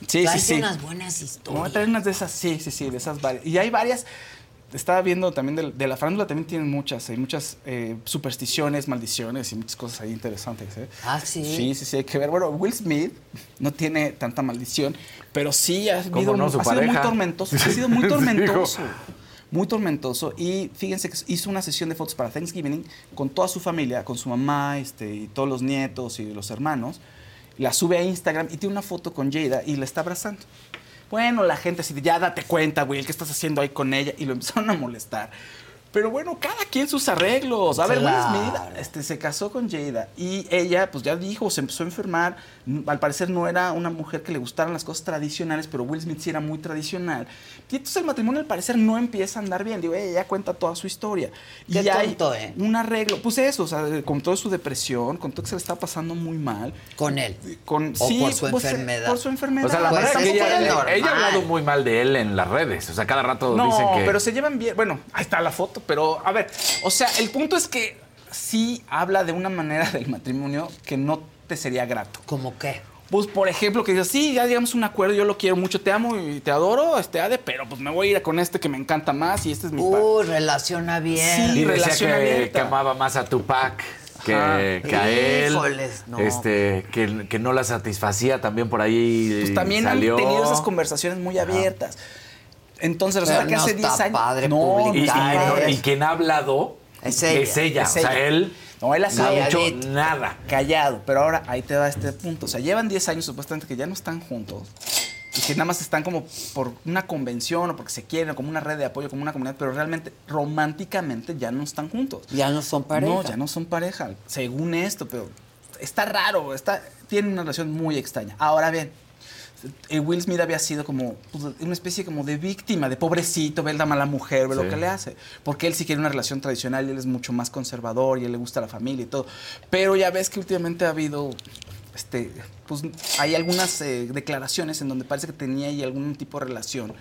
Sí, sí, sí. unas buenas historias. A traer unas de esas, sí, sí, sí, de esas varias. Y hay varias... Estaba viendo también de, de la farándula, también tienen muchas, hay muchas eh, supersticiones, maldiciones y muchas cosas ahí interesantes. ¿eh? Ah, sí. Sí, sí, sí, hay que ver. Bueno, Will Smith no tiene tanta maldición, pero sí ha, ¿Cómo habido- no? Sido muy tormentoso. Ha sido muy tormentoso. Muy tormentoso. Y fíjense que hizo una sesión de fotos para Thanksgiving con toda su familia, con su mamá este, y todos los nietos y los hermanos. La sube a Instagram y tiene una foto con Jada y la está abrazando. Bueno, la gente así ya date cuenta, Will, ¿qué estás haciendo ahí con ella? Y lo empezaron a molestar. Pero bueno, cada quien sus arreglos. A ver, Will Claro. Smith este, se casó con Jada y ella, pues ya dijo, se empezó a enfermar. Mm, Al parecer no era una mujer que le gustaran las cosas tradicionales, pero Will Smith sí era muy tradicional. Y entonces el matrimonio al parecer no empieza a andar bien. Digo, ella cuenta toda su historia. Qué y hay tonto, ¿eh? un arreglo. Pues eso, o sea, con toda su depresión, con todo que se le está pasando muy mal. Con él. Con, O sí, por su pues, enfermedad. Por su enfermedad. O sea, la Pues verdad es que ella, ella ha hablado muy mal de él en las redes. O sea, cada rato No, dicen que. pero se llevan bien. Bueno, ahí está la foto, pero a ver, o sea, el punto es que sí habla de una manera del matrimonio que no te sería grato. ¿Cómo qué? Pues, por ejemplo, que dices, sí, ya llegamos a un acuerdo, yo lo quiero mucho, te amo y te adoro, este Ade, pero pues me voy a ir con este que me encanta más y este es mi par- Uy, relaciona bien. Sí, y decía relación que, amaba más a Tupac que, que a él. Híjoles, no. Este, que, que no la satisfacía también por ahí. Pues también salió. han tenido esas conversaciones muy abiertas. Entonces, resulta que no hace está 10 años. padre no, Y, y- no, y quien ha hablado Es ella. Es ella. Es o sea, ella. él No, él ha ha hecho nada. callado, pero ahora ahí te da este punto. O sea, llevan 10 años supuestamente que ya no están juntos y que nada más están como por una convención o porque se quieren, o como una red de apoyo, como una comunidad, pero realmente románticamente ya no están juntos. Ya no son pareja. No, ya no son pareja, según esto, pero está raro, está, tiene una relación muy extraña. Ahora bien, Will Smith había sido como pues, una especie como de víctima, de pobrecito, ve la mala mujer, ve Sí. lo que le hace. Porque él sí quiere una relación tradicional y él es mucho más conservador y él le gusta la familia y todo. Pero ya ves que últimamente ha habido, este, pues hay algunas eh, declaraciones en donde parece que tenía ahí algún tipo de relación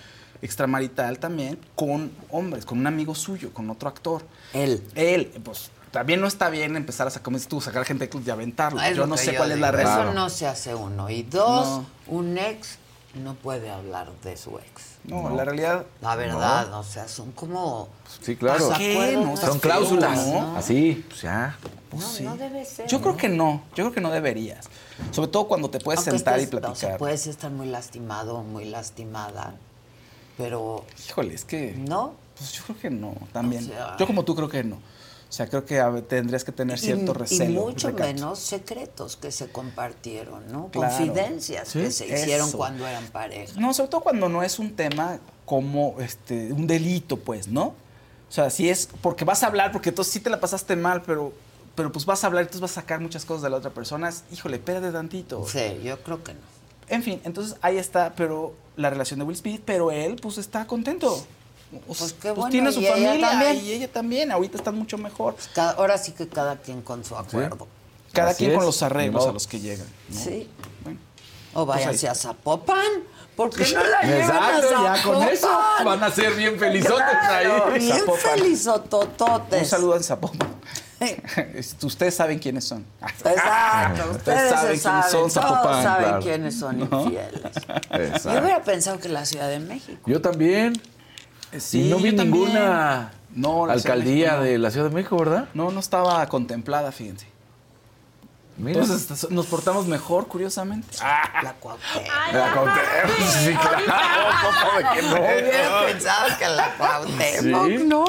extramarital también con hombres, con un amigo suyo, con otro actor. Él. Él, pues también no está bien empezar a sacar, como dices tú, sacar gente del club y aventarlo. Es yo no sé cuál es la Eso razón. no se hace uno. Y dos, No. un ex no puede hablar de su ex. No, la realidad. La verdad, o sea, son como. Sí, claro. No, Son cláusulas. ¿no? Así, pues ya. No, sí. no debe ser. Yo creo ¿no? que no, yo creo que no deberías. Sobre todo cuando te puedes Aunque sentar y platicar. O sea, puedes estar muy lastimado, muy lastimada, pero Híjole, es que. no. Pues yo creo que no, también. O sea- yo como tú creo que no. O sea, creo que tendrías que tener cierto y, recelo. y mucho recato. menos secretos que se compartieron, ¿no? Claro. Confidencias que se hicieron Eso. cuando eran pareja. No, sobre todo cuando no es un tema como este un delito, pues, ¿no? O sea, si es porque vas a hablar, porque entonces sí te la pasaste mal, pero, pero pues vas a hablar y entonces vas a sacar muchas cosas de la otra persona. es, Híjole, espérate tantito. Sí, yo creo que no. En fin, entonces ahí está, pero la relación de Will Smith, pero él pues está contento. Pues qué bueno, tiene su y ella familia también. y ella también, ahorita están mucho mejor. Cada- ahora sí que cada quien con su acuerdo. Cada Así quien es. con los arreglos a los que llegan. ¿no? Sí. Bueno. O Pues váyanse a Zapopan. ¿Por qué no la llevan Exacto, a ya con eso van a ser bien felizotes Claro, ahí. bien Zapopan. felizotototes. Un saludo en Zapopan. Ustedes saben quiénes son. Exacto, ustedes, saben se quiénes saben, son todos Zapopan, saben claro. quiénes son ¿No? infieles. Yo hubiera pensado que la Ciudad de México. Yo también. Sí, y no vi ninguna No, alcaldía México no. de la Ciudad de México, ¿verdad? No, no estaba contemplada, fíjense. Mira. Entonces nos portamos mejor, curiosamente. La Cuauhtémoc. La Cuauhtémoc, sí, claro. ¿Cómo de que no? Hubiera pensado que la Cuauhtémoc, Sí. ¿no?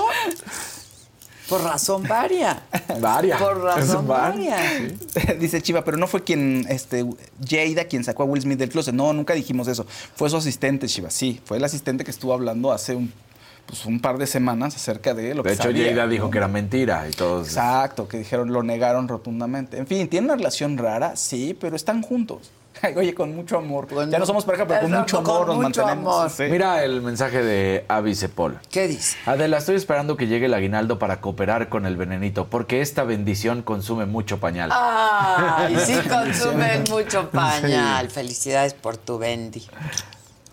Por razón varia. Varia. Por razón Va- varia. Dice Chiva, pero no fue quien, este, Jada quien sacó a Will Smith del closet. No, nunca dijimos eso. Fue su asistente, Chiva. Sí, fue el asistente que estuvo hablando hace un, pues, un par de semanas acerca de lo De que hecho, sabía, dijo ¿no? que era mentira y todos. Exacto, que dijeron, lo negaron rotundamente. En fin, ¿tienen una relación rara? Sí, pero están juntos. Oye, con mucho amor. ya no somos pareja, pero con mucho con amor nos mucho mantenemos. amor. Sí. Mira el mensaje de Avi Cepol. ¿Qué dice? Adela, estoy esperando que llegue el aguinaldo para cooperar con el venenito, porque esta bendición consume mucho pañal. Ay, sí consumen mucho pañal. Felicidades por tu Bendy.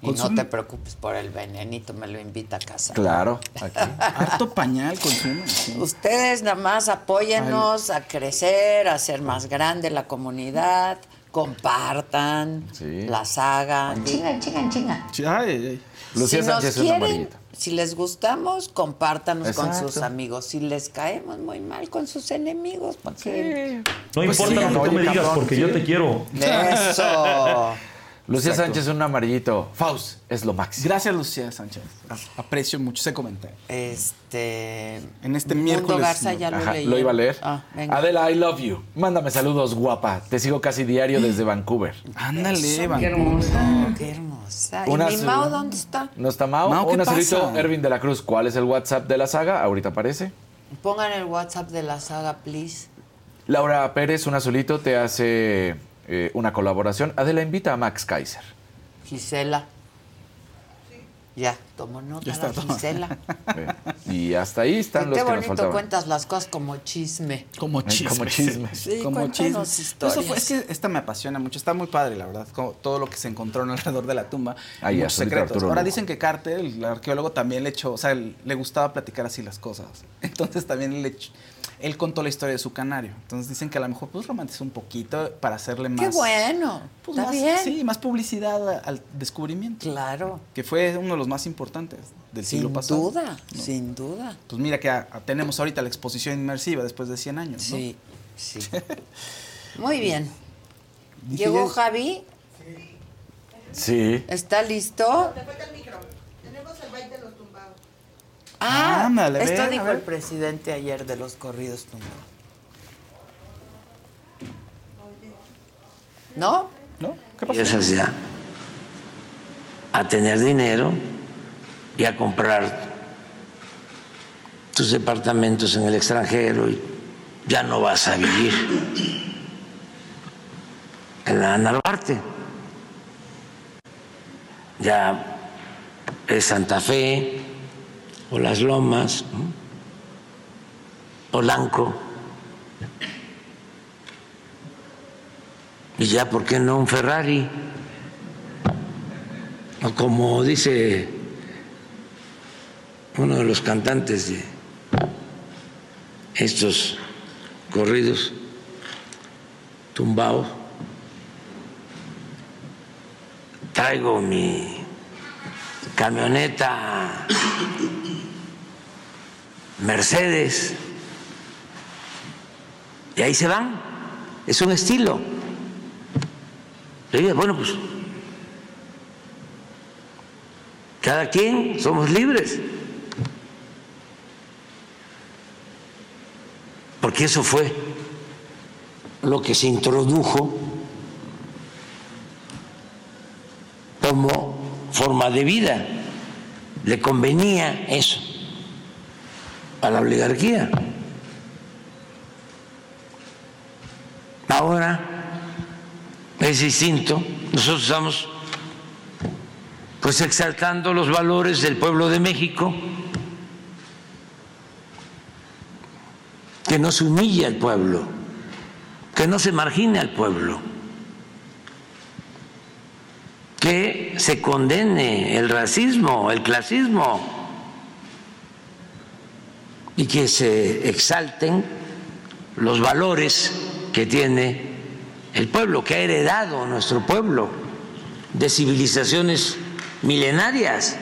Y no te preocupes por el venenito, me lo invita a casa. Claro, aquí. Harto pañal consume. sí. Ustedes nada más apóyennos a crecer, a hacer más grande la comunidad, compartan la saga. Chingan, chingan, chingan. Sí, ay, ay. Lucía si nos Sánchez es una quieren, si les gustamos, compártanos con sus amigos. Si les caemos muy mal con sus enemigos, porque No Pues importa sí, lo que tú me digas, porque sí. yo te quiero. Eso. Lucía Exacto. Sánchez, un amarillito. Faust es lo máximo. Gracias, Lucía Sánchez. Aprecio mucho ese comentario. Este. En este Mundo miércoles. Garza ya lo Ajá, leí. lo iba a leer. Ah, venga. Adela, I love you. Mándame saludos, guapa. Te sigo casi diario desde Vancouver. Ándale, Eso, Van. Qué hermosa. Qué hermosa. ¿Y Una mi Mao dónde está? ¿No está Mao? Mao, ¿qué un azulito? Ervin de la Cruz. ¿Cuál es el WhatsApp de la saga? Ahorita aparece. Pongan el WhatsApp de la saga, please. Laura Pérez, un azulito, te hace eh, una colaboración. Adela invita a Max Kaiser. Gisela. Ya, tomó nota Ya está la tomando. Gisela. Eh, Y hasta ahí están Qué los que nos bonito faltaban. cuentas las cosas como chisme. Como Eh, chisme. como chisme. Sí, como chisme. historias. Eso fue- es que esta me apasiona mucho. Está muy padre, la verdad. como todo lo que se encontró alrededor de la tumba. Ahí, muchos secretos. Arturo Ahora Lugo. dicen que Carter, el arqueólogo, también le echó, o sea, le gustaba platicar así las cosas. Entonces también le ech- él contó la historia de su canario. Entonces dicen que a lo mejor pues romantizó un poquito para hacerle más. Qué bueno. pues, Está más- bien. Sí, más publicidad al descubrimiento. Claro. Que fue uno de los más importantes del Sin siglo pasado. duda, ¿no? sin duda. Pues mira que a- a- tenemos ahorita la exposición inmersiva después de 100 años. ¿no? Sí, sí. Muy bien. Llegó Javi. Sí. ¿Está listo? Ah, Ándale, esto dijo el presidente ayer de los corridos tumbados. ¿No? ¿No? ¿Qué pasó? empiezas ya a tener dinero y a comprar tus departamentos en el extranjero y ya no vas a vivir en la Narvarte. Ya es Santa Fe o Las Lomas, ¿no? Polanco. Y ya, ¿por qué no un Ferrari? O como dice uno de los cantantes de estos corridos, tumbao, traigo mi camioneta Mercedes y ahí se van, es un estilo. Bueno, pues cada quien somos libres. Porque eso fue lo que se introdujo como forma de vida. Le convenía eso a la oligarquía. Ahora es distinto. Nosotros estamos pues exaltando los valores del pueblo de México, que no se humille al pueblo, que no se margine al pueblo, que se condene el racismo, el clasismo y que se exalten los valores que tiene el pueblo, que ha heredado nuestro pueblo de civilizaciones milenarias.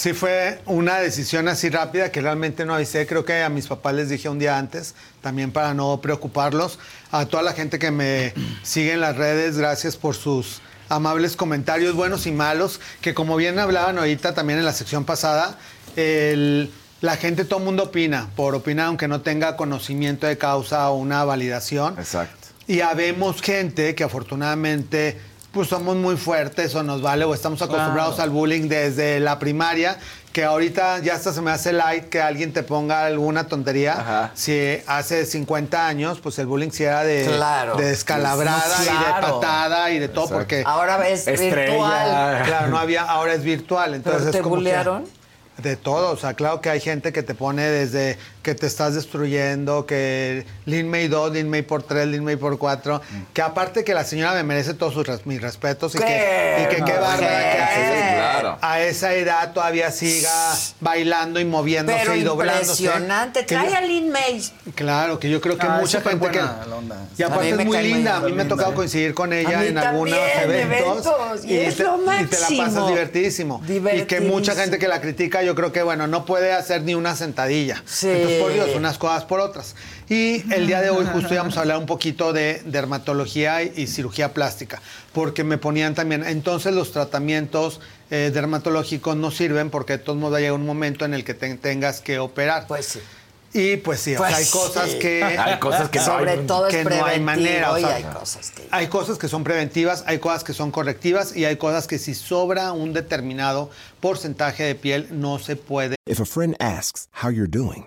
Sí fue una decisión así rápida que realmente no avisé. Creo que a mis papás les dije un día antes, también para no preocuparlos. A toda la gente que me sigue en las redes, gracias por sus amables comentarios, buenos y malos, que como bien hablaban ahorita también en la sección pasada, el- la gente, todo el mundo opina, por opinar aunque no tenga conocimiento de causa o una validación. Exacto. Y habemos gente que afortunadamente pues somos muy fuertes o nos vale o estamos acostumbrados Claro. al bullying desde la primaria, que ahorita ya hasta se me hace light que alguien te ponga alguna tontería. Si hace 50 años, pues el bullying sí era de, Claro. de descalabrada y de patada y de todo, Exacto. porque... Ahora es Estrella. virtual. Claro, no había, ahora es virtual. Entonces ¿Pero te es como que- bullearon? de todo, o sea, claro que hay gente que te pone desde que te estás destruyendo, que Lin May 2, Lin May por 3, Lin May por 4, que aparte que la señora me merece todos sus res- mis respetos y que, ¿Qué? y que qué No, bárbara que a, sí, esa- claro. a esa edad todavía siga bailando y moviéndose Pero y doblándose. impresionante. Trae yo- a Lin May. Claro, que yo creo que Ah, mucha gente que... buena la onda. Y aparte es me muy linda. A mí me ha tocado coincidir con ella en algunos eventos. eventos, y es te, lo y te la pasas divertidísimo. Y que mucha gente que la critica, yo creo que, bueno, no puede hacer ni una sentadilla. Sí. Entonces, por Dios, unas cosas por otras. Y el día de hoy justo íbamos a hablar un poquito de dermatología y, y cirugía plástica, porque me ponían también, entonces los tratamientos eh, dermatológicos no sirven porque de todos modos va a llegar un momento en el que te tengas que operar. Pues sí. Y pues sí, o sea, Pues hay cosas sí. que... Hay cosas que no Sobre hay- todo es que no hay manera. o y sea, hay cosas que... hay cosas que son preventivas, hay cosas que son correctivas y hay cosas que si sobra un determinado porcentaje de piel no se puede. If a friend asks how you're doing,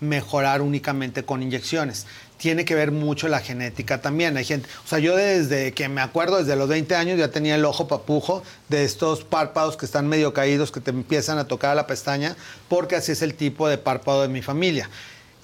Mejorar únicamente con inyecciones. Tiene que ver mucho la genética también. Hay gente, o sea, yo desde que me acuerdo, desde los 20 años, ya tenía el ojo papujo de estos párpados que están medio caídos, que te empiezan a tocar a la pestaña, porque así es el tipo de párpado de mi familia.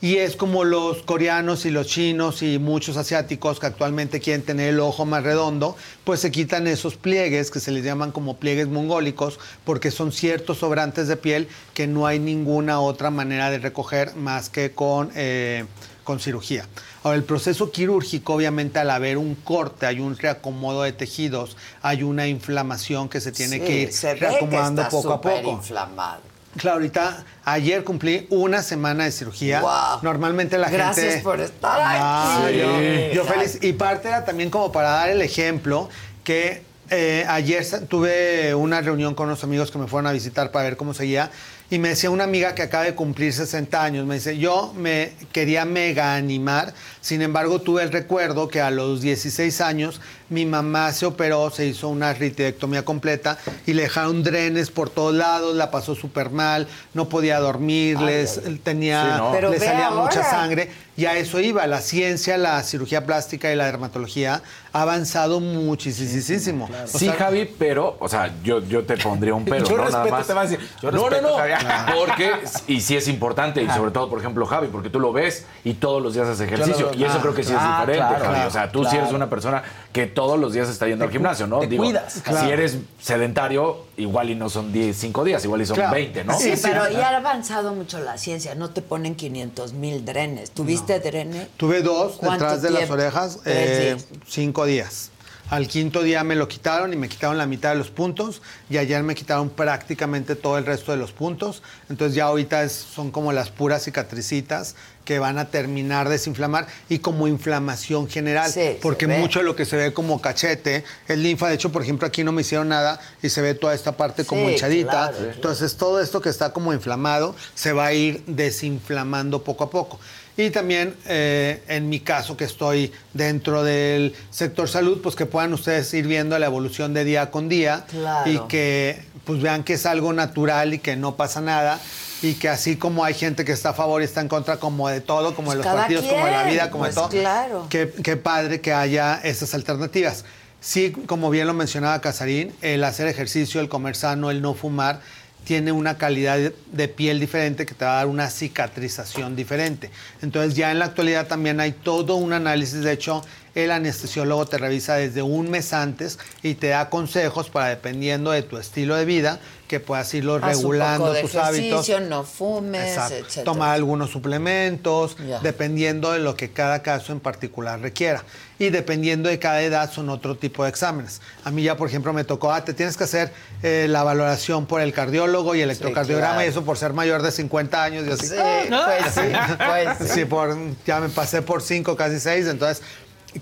Y es como los coreanos y los chinos y muchos asiáticos que actualmente quieren tener el ojo más redondo, pues se quitan esos pliegues que se les llaman como pliegues mongólicos, porque son ciertos sobrantes de piel que no hay ninguna otra manera de recoger más que con, eh, con cirugía. Ahora, el proceso quirúrgico, obviamente, al haber un corte, hay un reacomodo de tejidos, hay una inflamación que se tiene Sí, que ir reacomodando poco a poco. inflamado. Claro, ahorita, ayer cumplí una semana de cirugía. Guau. Normalmente la Gracias gente... por estar Ah, aquí. yo, yo feliz. Y parte era también como para dar el ejemplo que eh, ayer tuve una reunión con unos amigos que me fueron a visitar para ver cómo seguía. Y me decía una amiga que acaba de cumplir 60 años, me dice, yo me quería mega animar, sin embargo tuve el recuerdo que a los 16 años mi mamá se operó, se hizo una ritidectomía completa y le dejaron drenes por todos lados, la pasó súper mal, no podía dormir, les, tenía, Sí, ¿no? Pero le salía mucha sangre y a eso iba. La ciencia, la cirugía plástica y la dermatología ha avanzado muchísimo. Sí, sea, Javi, pero, o sea, yo, yo te pondría un pero, Yo ¿no? Nada respeto, más. te va a decir, yo no, respeto, no, no. Javier. Porque, y sí es importante, y sobre todo, por ejemplo, Javi, porque tú lo ves y todos los días haces ejercicio. y eso Ah, creo que sí claro, es diferente, claro, Javi. O sea, tú sí eres una persona que todos los días está yendo al gimnasio, ¿no? te cuidas, Si claro. eres sedentario, igual y no son 10, 5 días, igual y son Claro. 20, ¿no? Sí, Sí, pero sí. ya ha avanzado mucho la ciencia. No te ponen 500 mil drenes. ¿Tuviste drene? tuve dos ¿Cuánto detrás de las orejas, eh, cinco días. Al quinto día me lo quitaron y me quitaron la mitad de los puntos y ayer me quitaron prácticamente todo el resto de los puntos. Entonces ya ahorita es- son como las puras cicatricitas que van a terminar de desinflamar y como inflamación general, Sí, porque mucho de lo que se ve como cachete es linfa. De hecho, por ejemplo, aquí no me hicieron nada y se ve toda esta parte como hinchadita. claro. Entonces todo esto que está como inflamado se va a ir desinflamando poco a poco. Y también eh, en mi caso que estoy dentro del sector salud, pues que puedan ustedes ir viendo la evolución de día con día Claro. y que pues vean que es algo natural y que no pasa nada y que así como hay gente que está a favor y está en contra como de todo, como de los Pues partidos, como de la quien, vida, como pues de todo, claro. qué, qué padre que haya esas alternativas. Sí, como bien lo mencionaba Casarín, el hacer ejercicio, el comer sano, el no fumar, tiene una calidad de- piel diferente que te va a dar una cicatrización diferente. Entonces ya en la actualidad también hay todo un análisis, de hecho el anestesiólogo te revisa desde un mes antes y te da consejos para dependiendo de tu estilo de vida que puedas irlo Haz un regulando poco de tus hábitos. no fumes, etcétera. Tomar algunos suplementos, Ya. dependiendo de lo que cada caso en particular requiera. Y dependiendo de cada edad son otro tipo de exámenes. A mí ya, por ejemplo, me tocó, ah, te tienes que hacer eh, la valoración por el cardiólogo y el electrocardiograma claro. y eso por ser mayor de 50 años y así. Sí, pues sí, pues sí. Sí, por, ya me pasé por 5, casi 6, entonces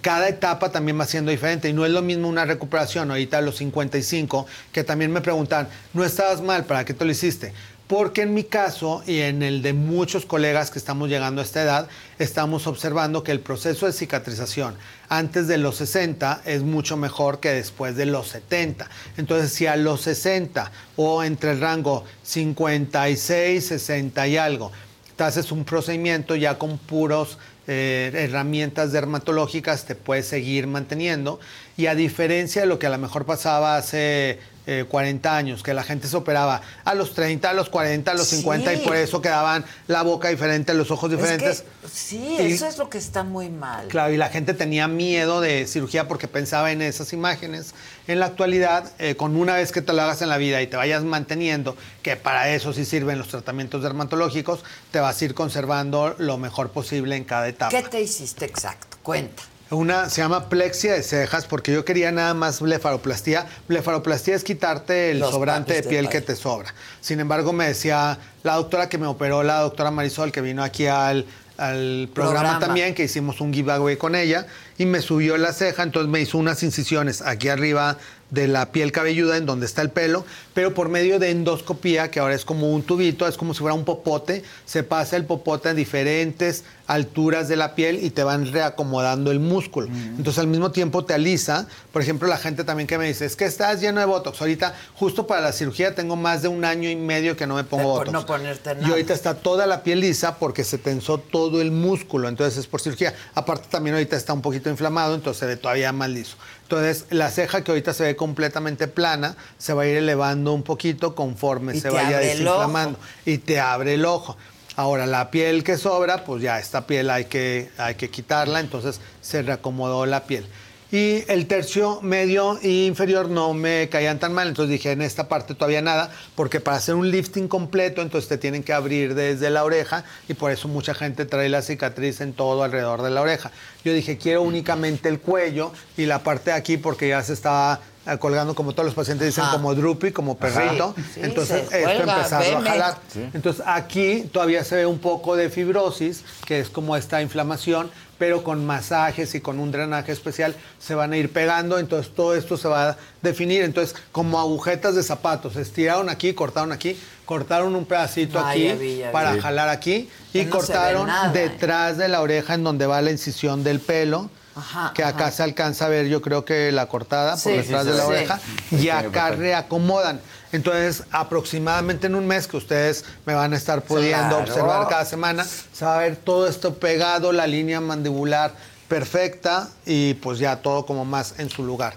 cada etapa también va siendo diferente y no es lo mismo una recuperación ahorita a los 55 que también me preguntan, no estabas mal, ¿para qué te lo hiciste? Porque en mi caso y en el de muchos colegas que estamos llegando a esta edad, estamos observando que el proceso de cicatrización antes de los 60 es mucho mejor que después de los 70. Entonces, si a los 60 o entre el rango 56, 60 y algo, te haces un procedimiento ya con puros eh, herramientas dermatológicas, te puedes seguir manteniendo. Y a diferencia de lo que a lo mejor pasaba hace eh, 40 años, que la gente se operaba a los 30, a los 40, a los 50 y Sí. por eso quedaban la boca diferente, los ojos Es diferentes. que, sí, Y- eso es lo que está muy mal. Claro, y la gente tenía miedo de cirugía porque pensaba en esas imágenes. En la actualidad, eh, con una vez que te lo hagas en la vida y te vayas manteniendo, que para eso sí sirven los tratamientos dermatológicos, te vas a ir conservando lo mejor posible en cada etapa. ¿Qué te hiciste exacto? Cuenta. Una se llama plexia de cejas porque yo quería nada más blefaroplastía. Blefaroplastía es quitarte el Los sobrante de piel que te sobra. Sin embargo, me decía la doctora que me operó, la doctora Marisol, que vino aquí al, al programa, Programa. también, que hicimos un giveaway con ella, y me subió la ceja, entonces me hizo unas incisiones aquí arriba de la piel cabelluda en donde está el pelo, pero por medio de endoscopía, que ahora es como un tubito, es como si fuera un popote, se pasa el popote a diferentes alturas de la piel y te van reacomodando el músculo. Entonces al mismo tiempo te alisa. Por ejemplo, la gente también que me dice, es que estás lleno de Botox. Ahorita, justo para la cirugía, tengo más de un año y medio que no me pongo Botox. no ponerte Y nada. ahorita está toda la piel lisa porque se tensó todo el músculo, entonces es por cirugía. Aparte también ahorita está un poquito inflamado, entonces se ve todavía más liso. Entonces la ceja que ahorita se ve completamente plana, se va a ir elevando un poquito conforme Y se vaya desinflamando. Y te abre el ojo. Ahora, la piel que sobra, pues ya esta piel hay que, hay que quitarla, entonces se reacomodó la piel. Y el tercio medio e inferior no me caían tan mal, entonces dije en esta parte todavía nada, porque para hacer un lifting completo, entonces te tienen que abrir desde la oreja y por eso mucha gente trae la cicatriz en todo alrededor de la oreja. Yo dije quiero únicamente el cuello y la parte de aquí porque ya se estaba eh, colgando como todos los pacientes dicen Ajá. como droopy, como perrito. Sí, entonces esto cuelga, empezarlo a jalar. Sí. Entonces aquí todavía se ve un poco de fibrosis, que es como esta inflamación, pero con masajes y con un drenaje especial se van a ir pegando, entonces todo esto se va a definir. Entonces, como agujetas de zapatos, estiraron aquí, cortaron aquí, cortaron un pedacito aquí ya vi, ya para jalar aquí y no cortaron nada, ¿eh? detrás de la oreja en donde va la incisión del pelo. Ajá, que acá ajá. se alcanza a ver, yo creo que la cortada por detrás sí, de la sí. oreja, Sí, y acá reacomodan. Entonces, aproximadamente en un mes que ustedes me van a estar pudiendo Claro. observar cada semana, se va a ver todo esto pegado, la línea mandibular perfecta y pues ya todo como más en su lugar.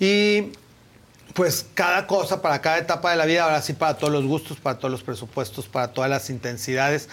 Y pues cada cosa para cada etapa de la vida, ahora sí para todos los gustos, para todos los presupuestos, para todas las intensidades.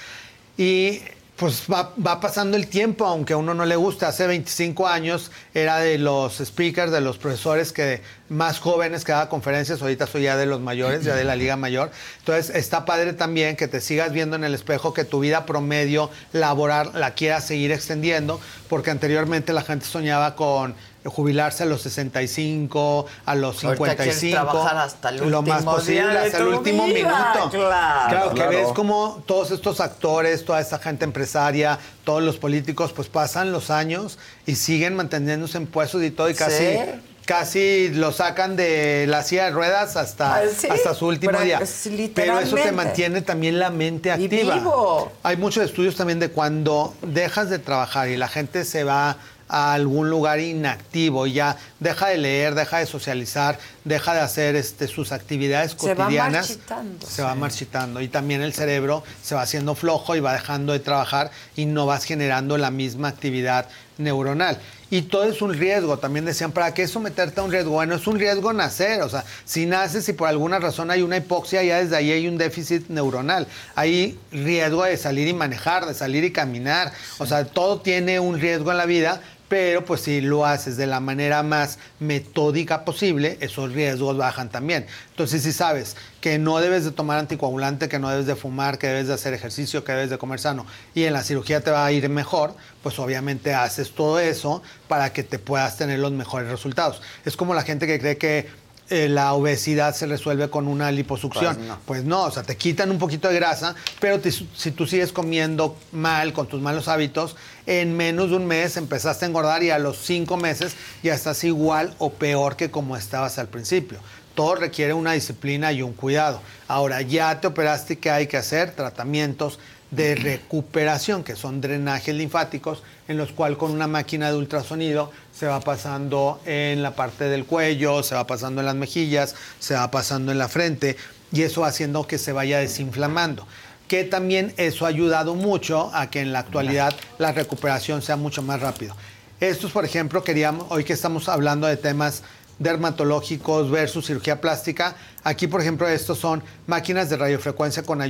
Y pues va, pasando el tiempo, aunque a uno no le guste. Hace 25 años era de los speakers, de los profesores que más jóvenes que daba conferencias, ahorita soy ya de los mayores, ya de la Liga Mayor. Entonces está padre también que te sigas viendo en el espejo, que tu vida promedio laboral la quieras seguir extendiendo, porque anteriormente la gente soñaba con jubilarse a los 65, a los Ahorita quieres 55, trabajar hasta el lo más posible, hasta el último vida, minuto. claro. que Claro. ves como todos estos actores, toda esta gente empresaria, todos los políticos, pues pasan los años y siguen manteniéndose en puestos y todo, y casi, Sí. casi lo sacan de la silla de ruedas hasta, sí, hasta su último pero día. es Pero eso te mantiene también la mente activa. vivo. Hay muchos estudios también de cuando dejas de trabajar y la gente se va a algún lugar inactivo y ya deja de leer, deja de socializar, deja de hacer este, sus actividades Se va cotidianas. marchitando. Se va marchitando y también el cerebro se va haciendo flojo y va dejando de trabajar y no vas generando la misma actividad neuronal. Y todo es un riesgo. También decían, ¿para qué someterte a un riesgo? Bueno, es un riesgo nacer. O sea, si naces y por alguna razón hay una hipoxia, ya desde ahí hay un déficit neuronal. Hay riesgo de salir y manejar, de salir y caminar. O sea, todo tiene un riesgo en la vida. Pero pues si lo haces de la manera más metódica posible, esos riesgos bajan también. Entonces si sabes que no debes de tomar anticoagulante, que no debes de fumar, que debes de hacer ejercicio, que debes de comer sano y en la cirugía te va a ir mejor, pues obviamente haces todo eso para que te puedas tener los mejores resultados. Es como la gente que cree que eh, la obesidad se resuelve con una liposucción. Pues no. Pues no, o sea, te quitan un poquito de grasa, pero te- si tú sigues comiendo mal, con tus malos hábitos, en menos de un mes empezaste a engordar y a los cinco meses ya estás igual o peor que como estabas al principio. Todo requiere una disciplina y un cuidado. Ahora, ya te operaste, ¿qué hay que hacer? Tratamientos de recuperación, que son drenajes linfáticos, en los cuales con una máquina de ultrasonido se va pasando en la parte del cuello, se va pasando en las mejillas, se va pasando en la frente, y eso haciendo que se vaya desinflamando. Que también eso ha ayudado mucho a que en la actualidad la recuperación sea mucho más rápido. Estos, por ejemplo, queríamos, hoy que estamos hablando de temas dermatológicos versus cirugía plástica, aquí, por ejemplo, estos son máquinas de radiofrecuencia con,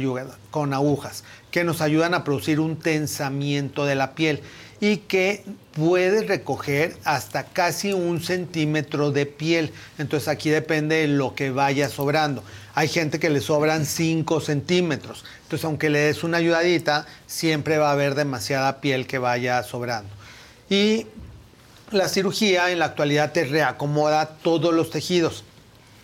agujas que nos ayudan a producir un tensamiento de la piel y que puede recoger hasta casi un centímetro de piel. Entonces aquí depende de lo que vaya sobrando. Hay gente que le sobran 5 centímetros. Entonces aunque le des una ayudadita, siempre va a haber demasiada piel que vaya sobrando. Y la cirugía en la actualidad te reacomoda todos los tejidos,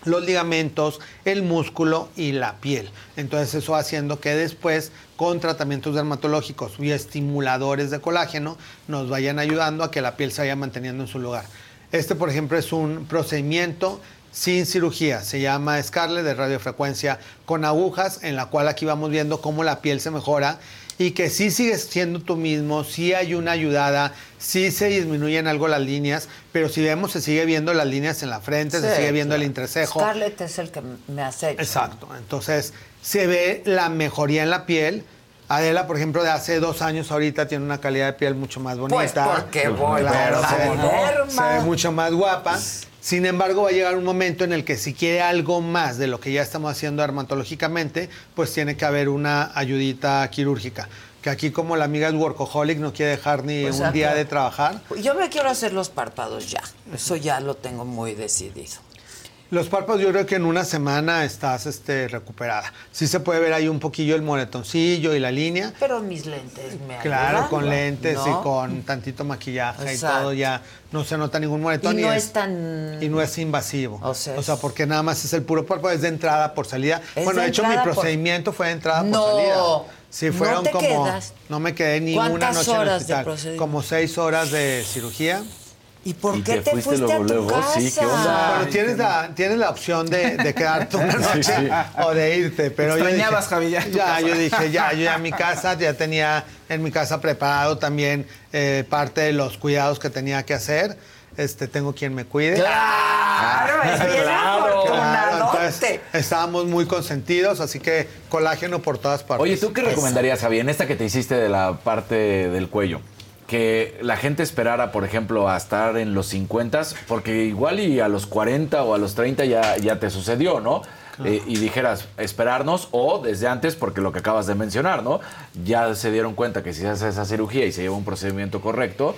los ligamentos, el músculo y la piel. Entonces eso haciendo que después con tratamientos dermatológicos y estimuladores de colágeno nos vayan ayudando a que la piel se vaya manteniendo en su lugar. Este, por ejemplo, es un procedimiento sin cirugía. Se llama Scarlett de radiofrecuencia con agujas, en la cual aquí vamos viendo cómo la piel se mejora y que sí sigues siendo tú mismo, sí hay una ayudada, sí se disminuyen algo las líneas, pero si vemos se sigue viendo las líneas en la frente, se sigue viendo el entrecejo. Scarlett es el que me hace. Exacto. Entonces, se ve la mejoría en la piel. Adela, por ejemplo, de hace dos años ahorita tiene una calidad de piel mucho más bonita. Pues porque voy Claro, a se, ve, se ve mucho más guapa. Sin embargo, va a llegar un momento en el que si quiere algo más de lo que ya estamos haciendo dermatológicamente, pues tiene que haber una ayudita quirúrgica. Que aquí como la amiga es workaholic, no quiere dejar ni Pues, un día de trabajar. Yo me quiero hacer los párpados ya. Eso ya lo tengo muy decidido. Los párpados yo creo que en una semana estás este, recuperada. Sí se puede ver ahí un poquillo el moretoncillo y la línea. Pero mis lentes me Claro, ayudan, con lentes ¿no? y con tantito maquillaje Exacto. y todo ya no se nota ningún moretón. Y no es tan- Y no es invasivo. O sea, sea, porque nada más es el puro párpado, es de entrada por salida. Bueno, de hecho mi por- procedimiento fue de entrada No. por salida. ¿No fueron te como... quedas? No me quedé ni una ¿Cuántas noche en el de hospital. como seis horas de cirugía. ¿Y por ¿Y qué te te, fuiste fuiste, luego, a tu luego? casa? Sí, ¿qué onda? Bueno, tienes la, tienes la opción de, de quedarte una Sí, noche sí. o de irte, pero yo dije, Extrañabas, Javi, ya tu ya, casa. yo dije, ya, yo ya en mi casa, ya tenía en mi casa preparado también eh, parte de los cuidados que tenía que hacer. Este, tengo quien me cuide. Claro, es bien afortunadote. entonces estábamos muy consentidos, así que colágeno por todas partes. Oye, ¿tú qué recomendarías, Javi, en esta que te hiciste de la parte del cuello? Que la gente esperara, por ejemplo, a estar en los 50, porque igual y a los 40 o a los 30 ya, ya te sucedió, ¿no? Eh, y dijeras, esperarnos o desde antes, porque lo que acabas de mencionar, ¿no? Ya se dieron cuenta que si se hace esa cirugía y se lleva un procedimiento correcto,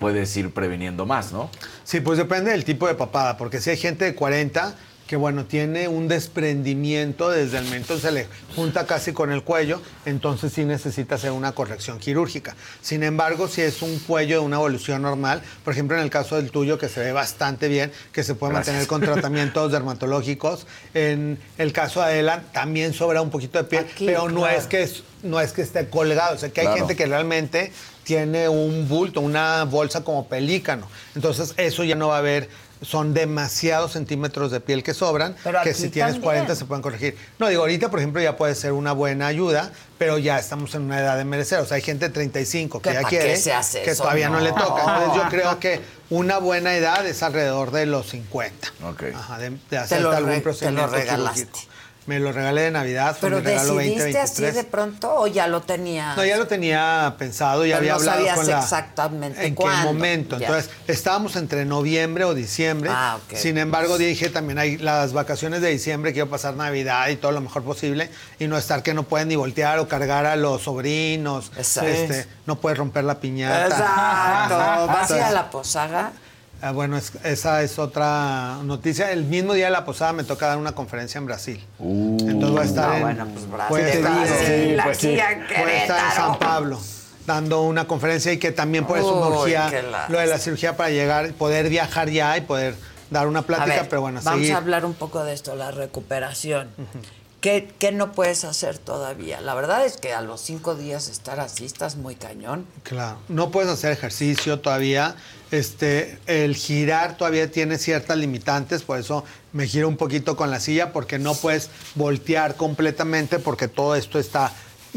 puedes ir previniendo más, ¿no? Sí, pues depende del tipo de papada, porque si hay gente de 40 que bueno, tiene un desprendimiento desde el mentón, se le junta casi con el cuello, entonces sí necesita hacer una corrección quirúrgica. Sin embargo, si es un cuello de una evolución normal, por ejemplo en el caso del tuyo que se ve bastante bien, que se puede Gracias. mantener con tratamientos dermatológicos, en el caso de Adela también sobra un poquito de piel, pero no es que es- no es que esté colgado, o sea que hay Claro. gente que realmente tiene un bulto, una bolsa como pelícano. Entonces, eso ya no va a haber, son demasiados centímetros de piel que sobran, Pero que si tienes también. 40 se pueden corregir. No, digo, ahorita, por ejemplo, ya puede ser una buena ayuda, pero ya estamos en una edad de merecer. O sea, hay gente de 35 que ¿Que ya quiere, qué se hace que eso? todavía no. le toca. Entonces, yo creo que una buena edad es alrededor de los 50. Ok. Ajá, de, de hacer algún te lo procedimiento regalaste. quirúrgico. Me lo regalé de Navidad, fue ¿Pero mi regalo decidiste así 2023. de pronto o ya lo tenías? No, ya lo tenía pensado, ya Pero había no hablado sabías con la exactamente en cuándo. qué momento. Ya. Entonces, estábamos entre noviembre o diciembre. Ah, ok. Sin embargo, dije también hay las vacaciones de diciembre, quiero pasar Navidad y todo lo mejor posible y no estar que no pueden ni voltear o cargar a los sobrinos. Exacto. Este, no puedes romper la piñata. Exacto. ¿Vas a ir a Entonces, la posaga? Ah, bueno, es- esa es otra noticia. El mismo día de la posada me toca dar una conferencia en Brasil. Entonces voy a estar No, en, bueno, pues Brasil, voy a estar- Brasil, pues Voy a estar en. San Pablo dando una conferencia y que también por eso urgía lo de la cirugía para llegar, poder viajar ya y poder dar una A plática, ver, pero bueno, vamos seguir. a hablar un poco de esto, la recuperación. ¿Qué, qué no puedes hacer todavía? La verdad es que a los cinco días estar así estás muy cañón. Claro, no puedes hacer ejercicio todavía. Este, el girar todavía tiene ciertas limitantes, por eso me giro un poquito con la silla, porque no puedes voltear completamente, porque todo esto está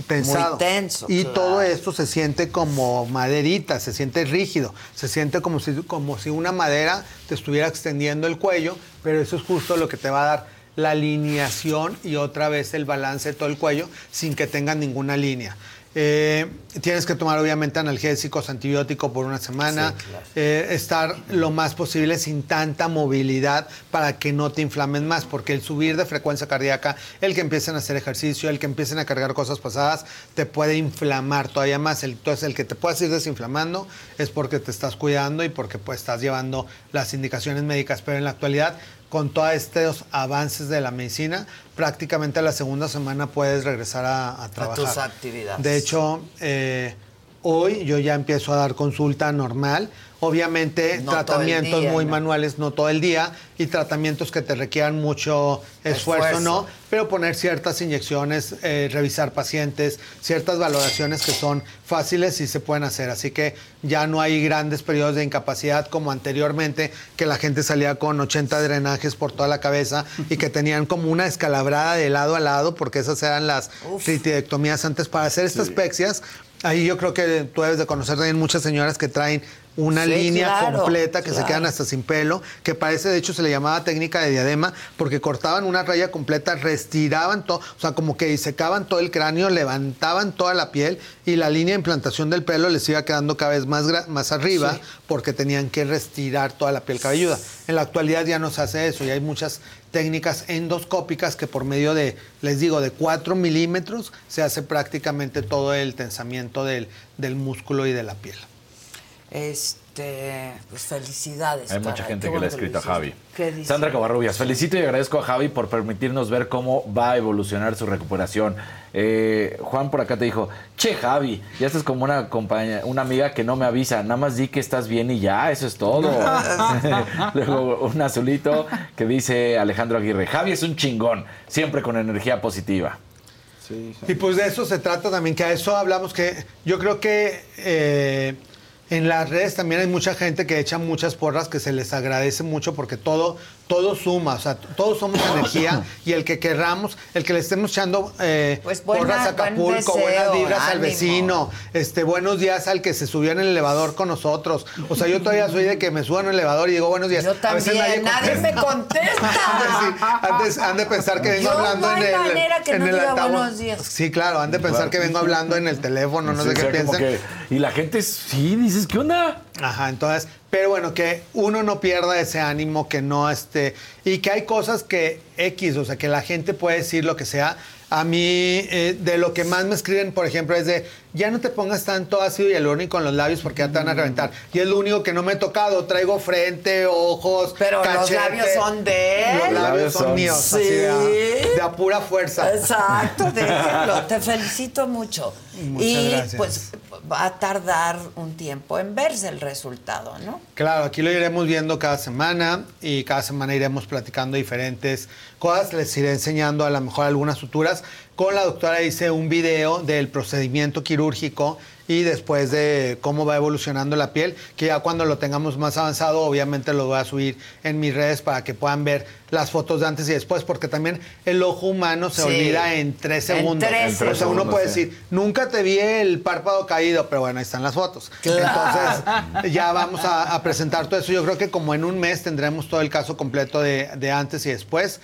tensado. Muy tenso, Y claro. todo esto se siente como maderita, se siente rígido, se siente como si, como si una madera te estuviera extendiendo el cuello, pero eso es justo lo que te va a dar la alineación y otra vez el balance de todo el cuello sin que tenga ninguna línea. Eh, tienes que tomar obviamente analgésicos, antibiótico por una semana, eh, estar lo más posible sin tanta movilidad para que no te inflamen más, porque el subir de frecuencia cardíaca, el que empiecen a hacer ejercicio, el que empiecen a cargar cosas pasadas, te puede inflamar todavía más. El- Entonces el que te puedas ir desinflamando es porque te estás cuidando y porque pues estás llevando las indicaciones médicas, pero en la actualidad con todos estos avances de la medicina, prácticamente a la segunda semana puedes regresar a, a trabajar. tus actividades. De hecho, eh, hoy yo ya empiezo a dar consulta normal. Obviamente, No tratamientos día, muy ¿no? manuales, no todo el día, y tratamientos que te requieran mucho esfuerzo, Esfuerzo. no, pero poner ciertas inyecciones, eh, revisar pacientes, ciertas valoraciones que son fáciles y se pueden hacer. Así que ya no hay grandes periodos de incapacidad como anteriormente, que la gente salía con 80 drenajes por toda la cabeza y que tenían como una escalabrada de lado a lado, porque esas eran las tritidectomías antes para hacer estas pexias. Ahí yo creo que tú debes de conocer también muchas señoras que traen una Sí, línea claro, completa que se quedan hasta sin pelo, que parece, de hecho, se le llamaba técnica de diadema, porque cortaban una raya completa, restiraban todo, o sea, como que disecaban todo el cráneo, levantaban toda la piel y la línea de implantación del pelo les iba quedando cada vez más, más arriba, Sí. porque tenían que restirar toda la piel cabelluda. En la actualidad ya no se hace eso, y hay muchas técnicas endoscópicas que por medio de, les digo, de 4 milímetros se hace prácticamente todo el tensamiento del, del músculo y de la piel. Este, pues felicidades. Hay mucha caray, gente qué que le ha escrito a. Javi. ¿Qué dice? Sandra Cabarrubias, felicito y agradezco a Javi por permitirnos ver cómo va a evolucionar su recuperación. Eh, Juan por acá te dijo, che Javi, ya estás como una compañía, una amiga que no me avisa, nada más di que estás bien y ya, eso es todo. Luego un azulito que dice Alejandro Aguirre, Javi es un chingón, siempre con energía positiva. Y pues de eso se trata también, que a eso hablamos, que yo creo que eh, en las redes también hay mucha gente que echa muchas porras que se les agradece mucho porque todo, todo suma, o sea, todos somos energía y el que querramos, el que le estemos echando eh, Pues buena- porras a buen Acapulco, deseo, buenas vibras al vecino, este, buenos días al que se subió en el elevador con nosotros. O sea, yo todavía soy de que me subo en el elevador y digo buenos días. Yo A veces también, nadie me contesta. Sí, antes han de pensar que vengo Yo hablando no hay en el manera que en no el diga buenos días. Sí, claro, han de pensar que vengo hablando en el teléfono, no Sí, sé qué piensan. que- y la gente sí, dices, ¿qué onda? Ajá, entonces, pero bueno, que uno no pierda ese ánimo, que no esté, y que hay cosas que X, o sea, que la gente puede decir lo que sea. A mí, eh, de lo que más me escriben, por ejemplo, es de, ya no te pongas tanto ácido hialurónico en los labios porque ya te van a reventar. Y es lo único que no me he tocado. Traigo frente, ojos, Pero los labios son de él. Los labios son míos, Sí. así de, a, de a pura fuerza. Exacto, déjenlo. Te felicito mucho. Muchas y gracias. pues va a tardar un tiempo en verse el resultado, ¿no? Claro, aquí lo iremos viendo cada semana y cada semana iremos platicando diferentes cosas. Les iré enseñando a lo mejor algunas suturas. Con la doctora hice un video del procedimiento quirúrgico y después de cómo va evolucionando la piel, que ya cuando lo tengamos más avanzado, obviamente lo voy a subir en mis redes para que puedan ver las fotos de antes y después, porque también el ojo humano se Sí. olvida en tres En segundos. tres o sea, uno puede sí. decir, nunca te vi el párpado caído, pero bueno, ahí están las fotos. Claro. Entonces, ya vamos a, a presentar todo eso. Yo creo que como en un mes tendremos todo el caso completo de, de antes y después.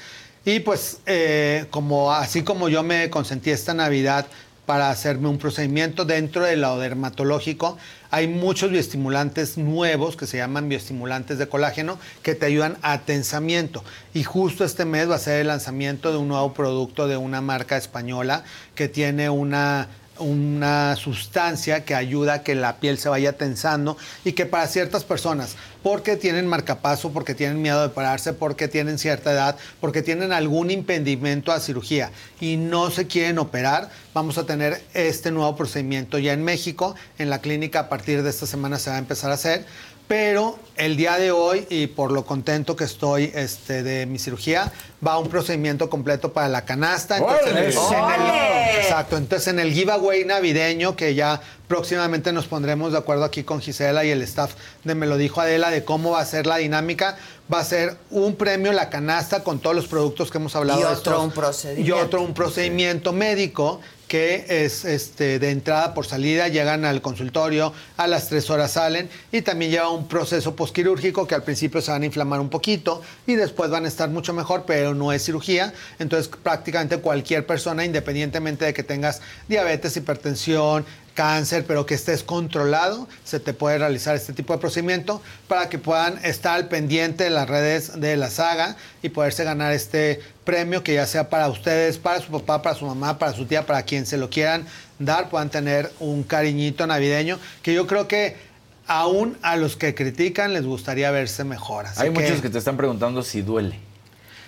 Y pues, eh, como así como yo me consentí esta Navidad para hacerme un procedimiento dentro de lo dermatológico, hay muchos bioestimulantes nuevos que se llaman bioestimulantes de colágeno que te ayudan a tensamiento. Y justo este mes va a ser el lanzamiento de un nuevo producto de una marca española que tiene una una sustancia que ayuda a que la piel se vaya tensando y que para ciertas personas, porque tienen marcapaso, porque tienen miedo de pararse, porque tienen cierta edad, porque tienen algún impedimento a cirugía y no se quieren operar, vamos a tener este nuevo procedimiento ya en México. En la clínica a partir de esta semana se va a empezar a hacer. Pero el día de hoy, y por lo contento que estoy este, de mi cirugía, va un procedimiento completo para la canasta. Entonces, en el- exacto. Entonces, en el giveaway navideño, que ya próximamente nos pondremos de acuerdo aquí con Gisela y el staff de Me lo dijo Adela, de cómo va a ser la dinámica, va a ser un premio la canasta con todos los productos que hemos hablado. Y de otro estos- un procedimiento. Y otro un procedimiento médico que es este, de entrada por salida, llegan al consultorio, a las tres horas salen y también lleva un proceso posquirúrgico que al principio se van a inflamar un poquito y después van a estar mucho mejor, pero no es cirugía. Entonces prácticamente cualquier persona, independientemente de que tengas diabetes, hipertensión, cáncer, pero que estés controlado, se te puede realizar este tipo de procedimiento para que puedan estar al pendiente de las redes de la saga y poderse ganar este premio que ya sea para ustedes, para su papá, para su mamá, para su tía, para quien se lo quieran dar, puedan tener un cariñito navideño que yo creo que aún a los que critican les gustaría verse mejor. Así Hay muchos que te están preguntando si duele.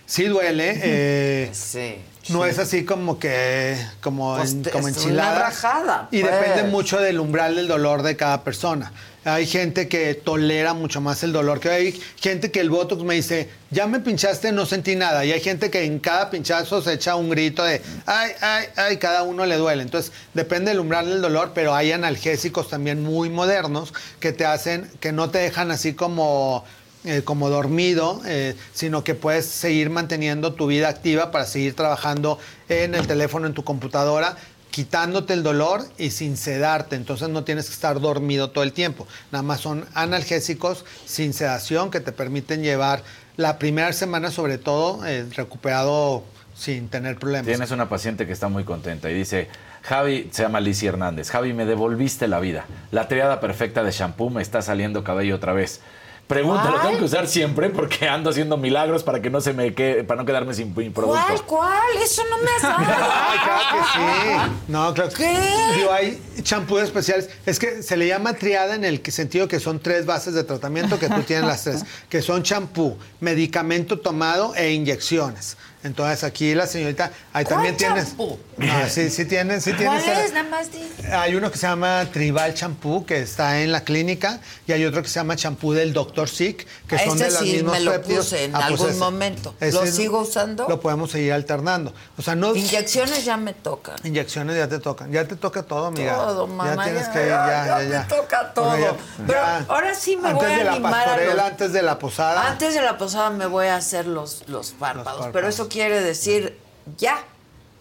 Sí duele. eh, Sí. no es así como que como, Pues en- como es una enchilada. rajada, Y pues. depende mucho del umbral del dolor de cada persona. Hay gente que tolera mucho más el dolor que hay gente que el botox me dice, ya me pinchaste, no sentí nada. Y hay gente que en cada pinchazo se echa un grito de, ay, ay, ay, cada uno le duele. Entonces, depende del umbral del dolor, pero hay analgésicos también muy modernos que te hacen, que no te dejan así como eh, como dormido, eh, sino que puedes seguir manteniendo tu vida activa para seguir trabajando en el teléfono, en tu computadora, quitándote el dolor y sin sedarte. Entonces no tienes que estar dormido todo el tiempo. Nada más son analgésicos sin sedación que te permiten llevar la primera semana, sobre todo, eh, recuperado sin tener problemas. Tienes una paciente que está muy contenta y dice, Javi, se llama Lizzie Hernández, Javi, me devolviste la vida. La triada perfecta de shampoo me está saliendo cabello otra vez. Pregunta, ¿lo ¿Cuál? tengo que usar siempre? Porque ando haciendo milagros para que no se me quede, para no quedarme sin producto. ¿Cuál, cuál? Eso no me has dado. Ay, claro que sí. No, claro que Digo, hay champús especiales. Es que se le llama triada en el sentido que son tres bases de tratamiento que tú tienes las tres, que son champú, medicamento tomado e inyecciones. Entonces aquí la señorita, ahí también tienes. No, sí, sí tienes, sí ¿Cuál tienes. es? Nada más di. Hay uno que se llama Tribal Champú, que está en la clínica, y hay otro que se llama champú del Dr. Sick, que son Ese de los sí mismos me lo puse en Ah, pues algún ese. momento. Ese ¿Lo es- sigo usando? Lo podemos seguir alternando. O sea, no. Inyecciones ya me tocan. Inyecciones ya te tocan. Ya te toca todo, amiga. Todo, mamá. Ya tienes ya- que ir, ya, ya, ya me toca todo. Bueno, Pero ahora sí me antes voy a de la animar a pastorela, los- antes de la posada. Antes de la posada me voy a hacer los, los párpados, párpados. pero eso quiere decir ya,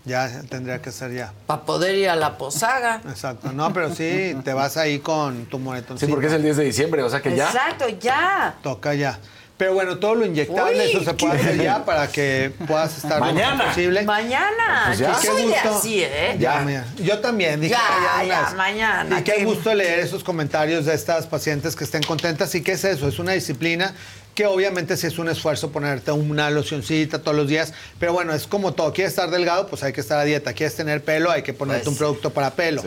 Ya tendría que ser ya. para poder ir a la posada. Exacto. No, pero sí, te vas ahí con tu moretoncito. Sí, porque es el 10 de diciembre, o sea que ya. Exacto, ya. Toca ya. Pero bueno, todo lo inyectable, Uy, eso se puede hacer ya para que puedas estar lo Mañana. mejor posible. Mañana. Pues yo ya. soy Qué de gusto. así, ¿eh? Ya, mañana. Yo también. Dije, Ya, "Ay, de una ya, vez". mañana, Y qué qué- gusto leer esos comentarios de estas pacientes que estén contentas. ¿Y qué es eso? Es una disciplina que obviamente sí es un esfuerzo ponerte una locioncita todos los días. Pero bueno, es como todo. ¿Quieres estar delgado? Pues hay que estar a dieta. ¿Quieres tener pelo? Hay que ponerte Pues un producto para pelo.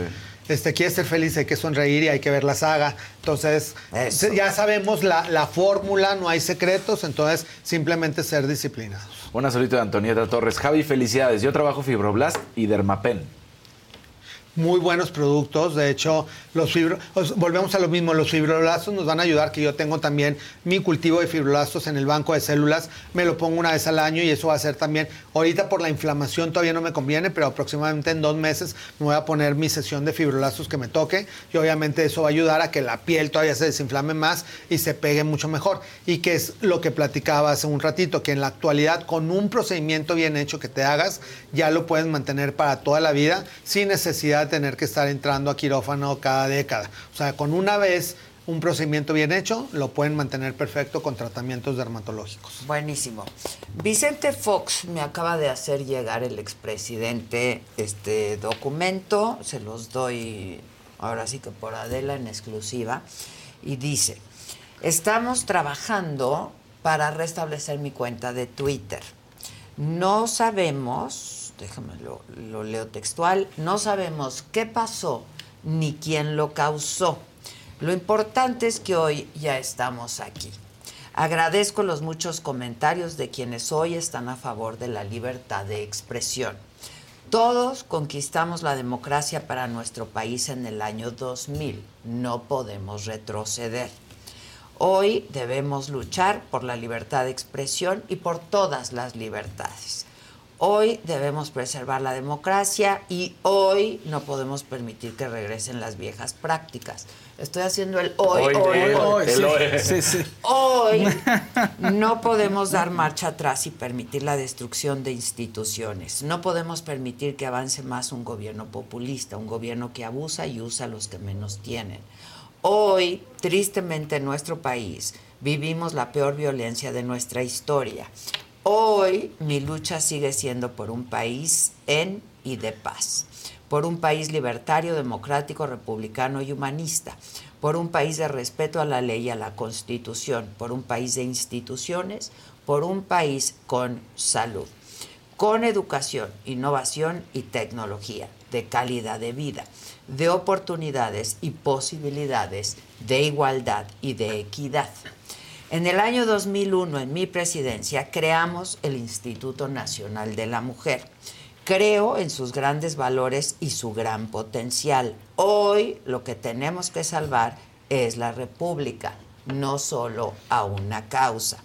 Este, quieres ser feliz, hay que sonreír y hay que ver la saga. Entonces, Eso. ya sabemos la, la fórmula, no hay secretos, entonces simplemente ser disciplinados. Una solita de Antonieta Torres. Javi, felicidades. Yo trabajo Fibroblast y Dermapen. Muy buenos productos. De hecho, los volvemos a lo mismo, los fibroblastos nos van a ayudar, que yo tengo también mi cultivo de fibroblastos en el banco de células, me lo pongo una vez al año y eso va a ser también, ahorita por la inflamación todavía no me conviene, pero aproximadamente en dos meses me voy a poner mi sesión de fibroblastos que me toque y obviamente eso va a ayudar a que la piel todavía se desinflame más y se pegue mucho mejor. Y que es lo que platicaba hace un ratito, que en la actualidad con un procedimiento bien hecho que te hagas, ya lo puedes mantener para toda la vida sin necesidad de tener que estar entrando a quirófano cada década. O sea, con una vez un procedimiento bien hecho, lo pueden mantener perfecto con tratamientos dermatológicos. Buenísimo. Vicente Fox me acaba de hacer llegar el expresidente este documento, se los doy ahora sí que por Adela en exclusiva, y dice, estamos trabajando para restablecer mi cuenta de Twitter. No sabemos, déjame lo, lo leo textual, no sabemos qué pasó ni quién lo causó. Lo importante es que hoy ya estamos aquí. Agradezco los muchos comentarios de quienes hoy están a favor de la libertad de expresión. Todos conquistamos la democracia para nuestro país en el año 2000. No podemos retroceder. Hoy debemos luchar por la libertad de expresión y por todas las libertades. Hoy debemos preservar la democracia y hoy no podemos permitir que regresen las viejas prácticas. Estoy haciendo el hoy, Hoy, hoy, el- hoy. el hoy. Sí, sí. Hoy no podemos dar marcha atrás y permitir la destrucción de instituciones. No podemos permitir que avance más un gobierno populista, un gobierno que abusa y usa a los que menos tienen. Hoy, tristemente en nuestro país, vivimos la peor violencia de nuestra historia. Hoy mi lucha sigue siendo por un país en y de paz, por un país libertario, democrático, republicano y humanista, por un país de respeto a la ley y a la constitución, por un país de instituciones, por un país con salud, con educación, innovación y tecnología, de calidad de vida, de oportunidades y posibilidades, de igualdad y de equidad. En el año 2001, en mi presidencia, creamos el Instituto Nacional de la Mujer. Creo en sus grandes valores y su gran potencial. Hoy lo que tenemos que salvar es la República, no solo a una causa.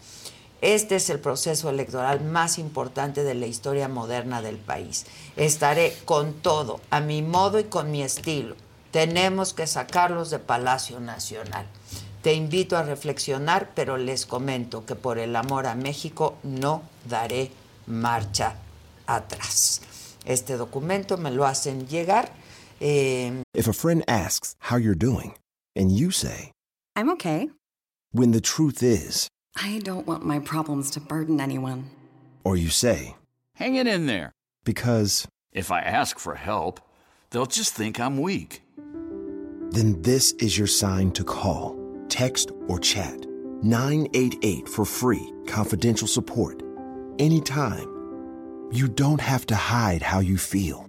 Este es el proceso electoral más importante de la historia moderna del país. Estaré con todo, a mi modo y con mi estilo. Tenemos que sacarlos de Palacio Nacional. Te invito a reflexionar, pero les comento que por el amor a México no daré marcha atrás. Este documento me lo hacen llegar. eh, If a friend asks how you're doing, and you say, I'm okay. when the truth is, I don't want my problems to burden anyone. or you say, Hang it in there. because, If I ask for help, they'll just think I'm weak. then this is your sign to call, text, or chat 988 for free, confidential support. Anytime. You don't have to hide how you feel.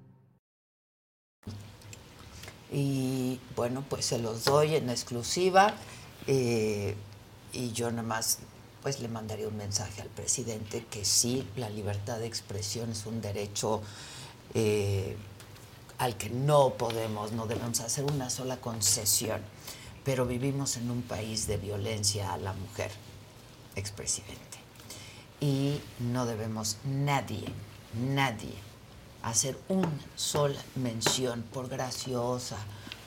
Y bueno, pues se los doy en exclusiva eh, y yo nada más pues le mandaría un mensaje al presidente que sí, la libertad de expresión es un derecho eh, al que no podemos, no debemos hacer una sola concesión. pero vivimos en un país de violencia a la mujer, expresidente. Y no debemos nadie, nadie, hacer una sola mención, por graciosa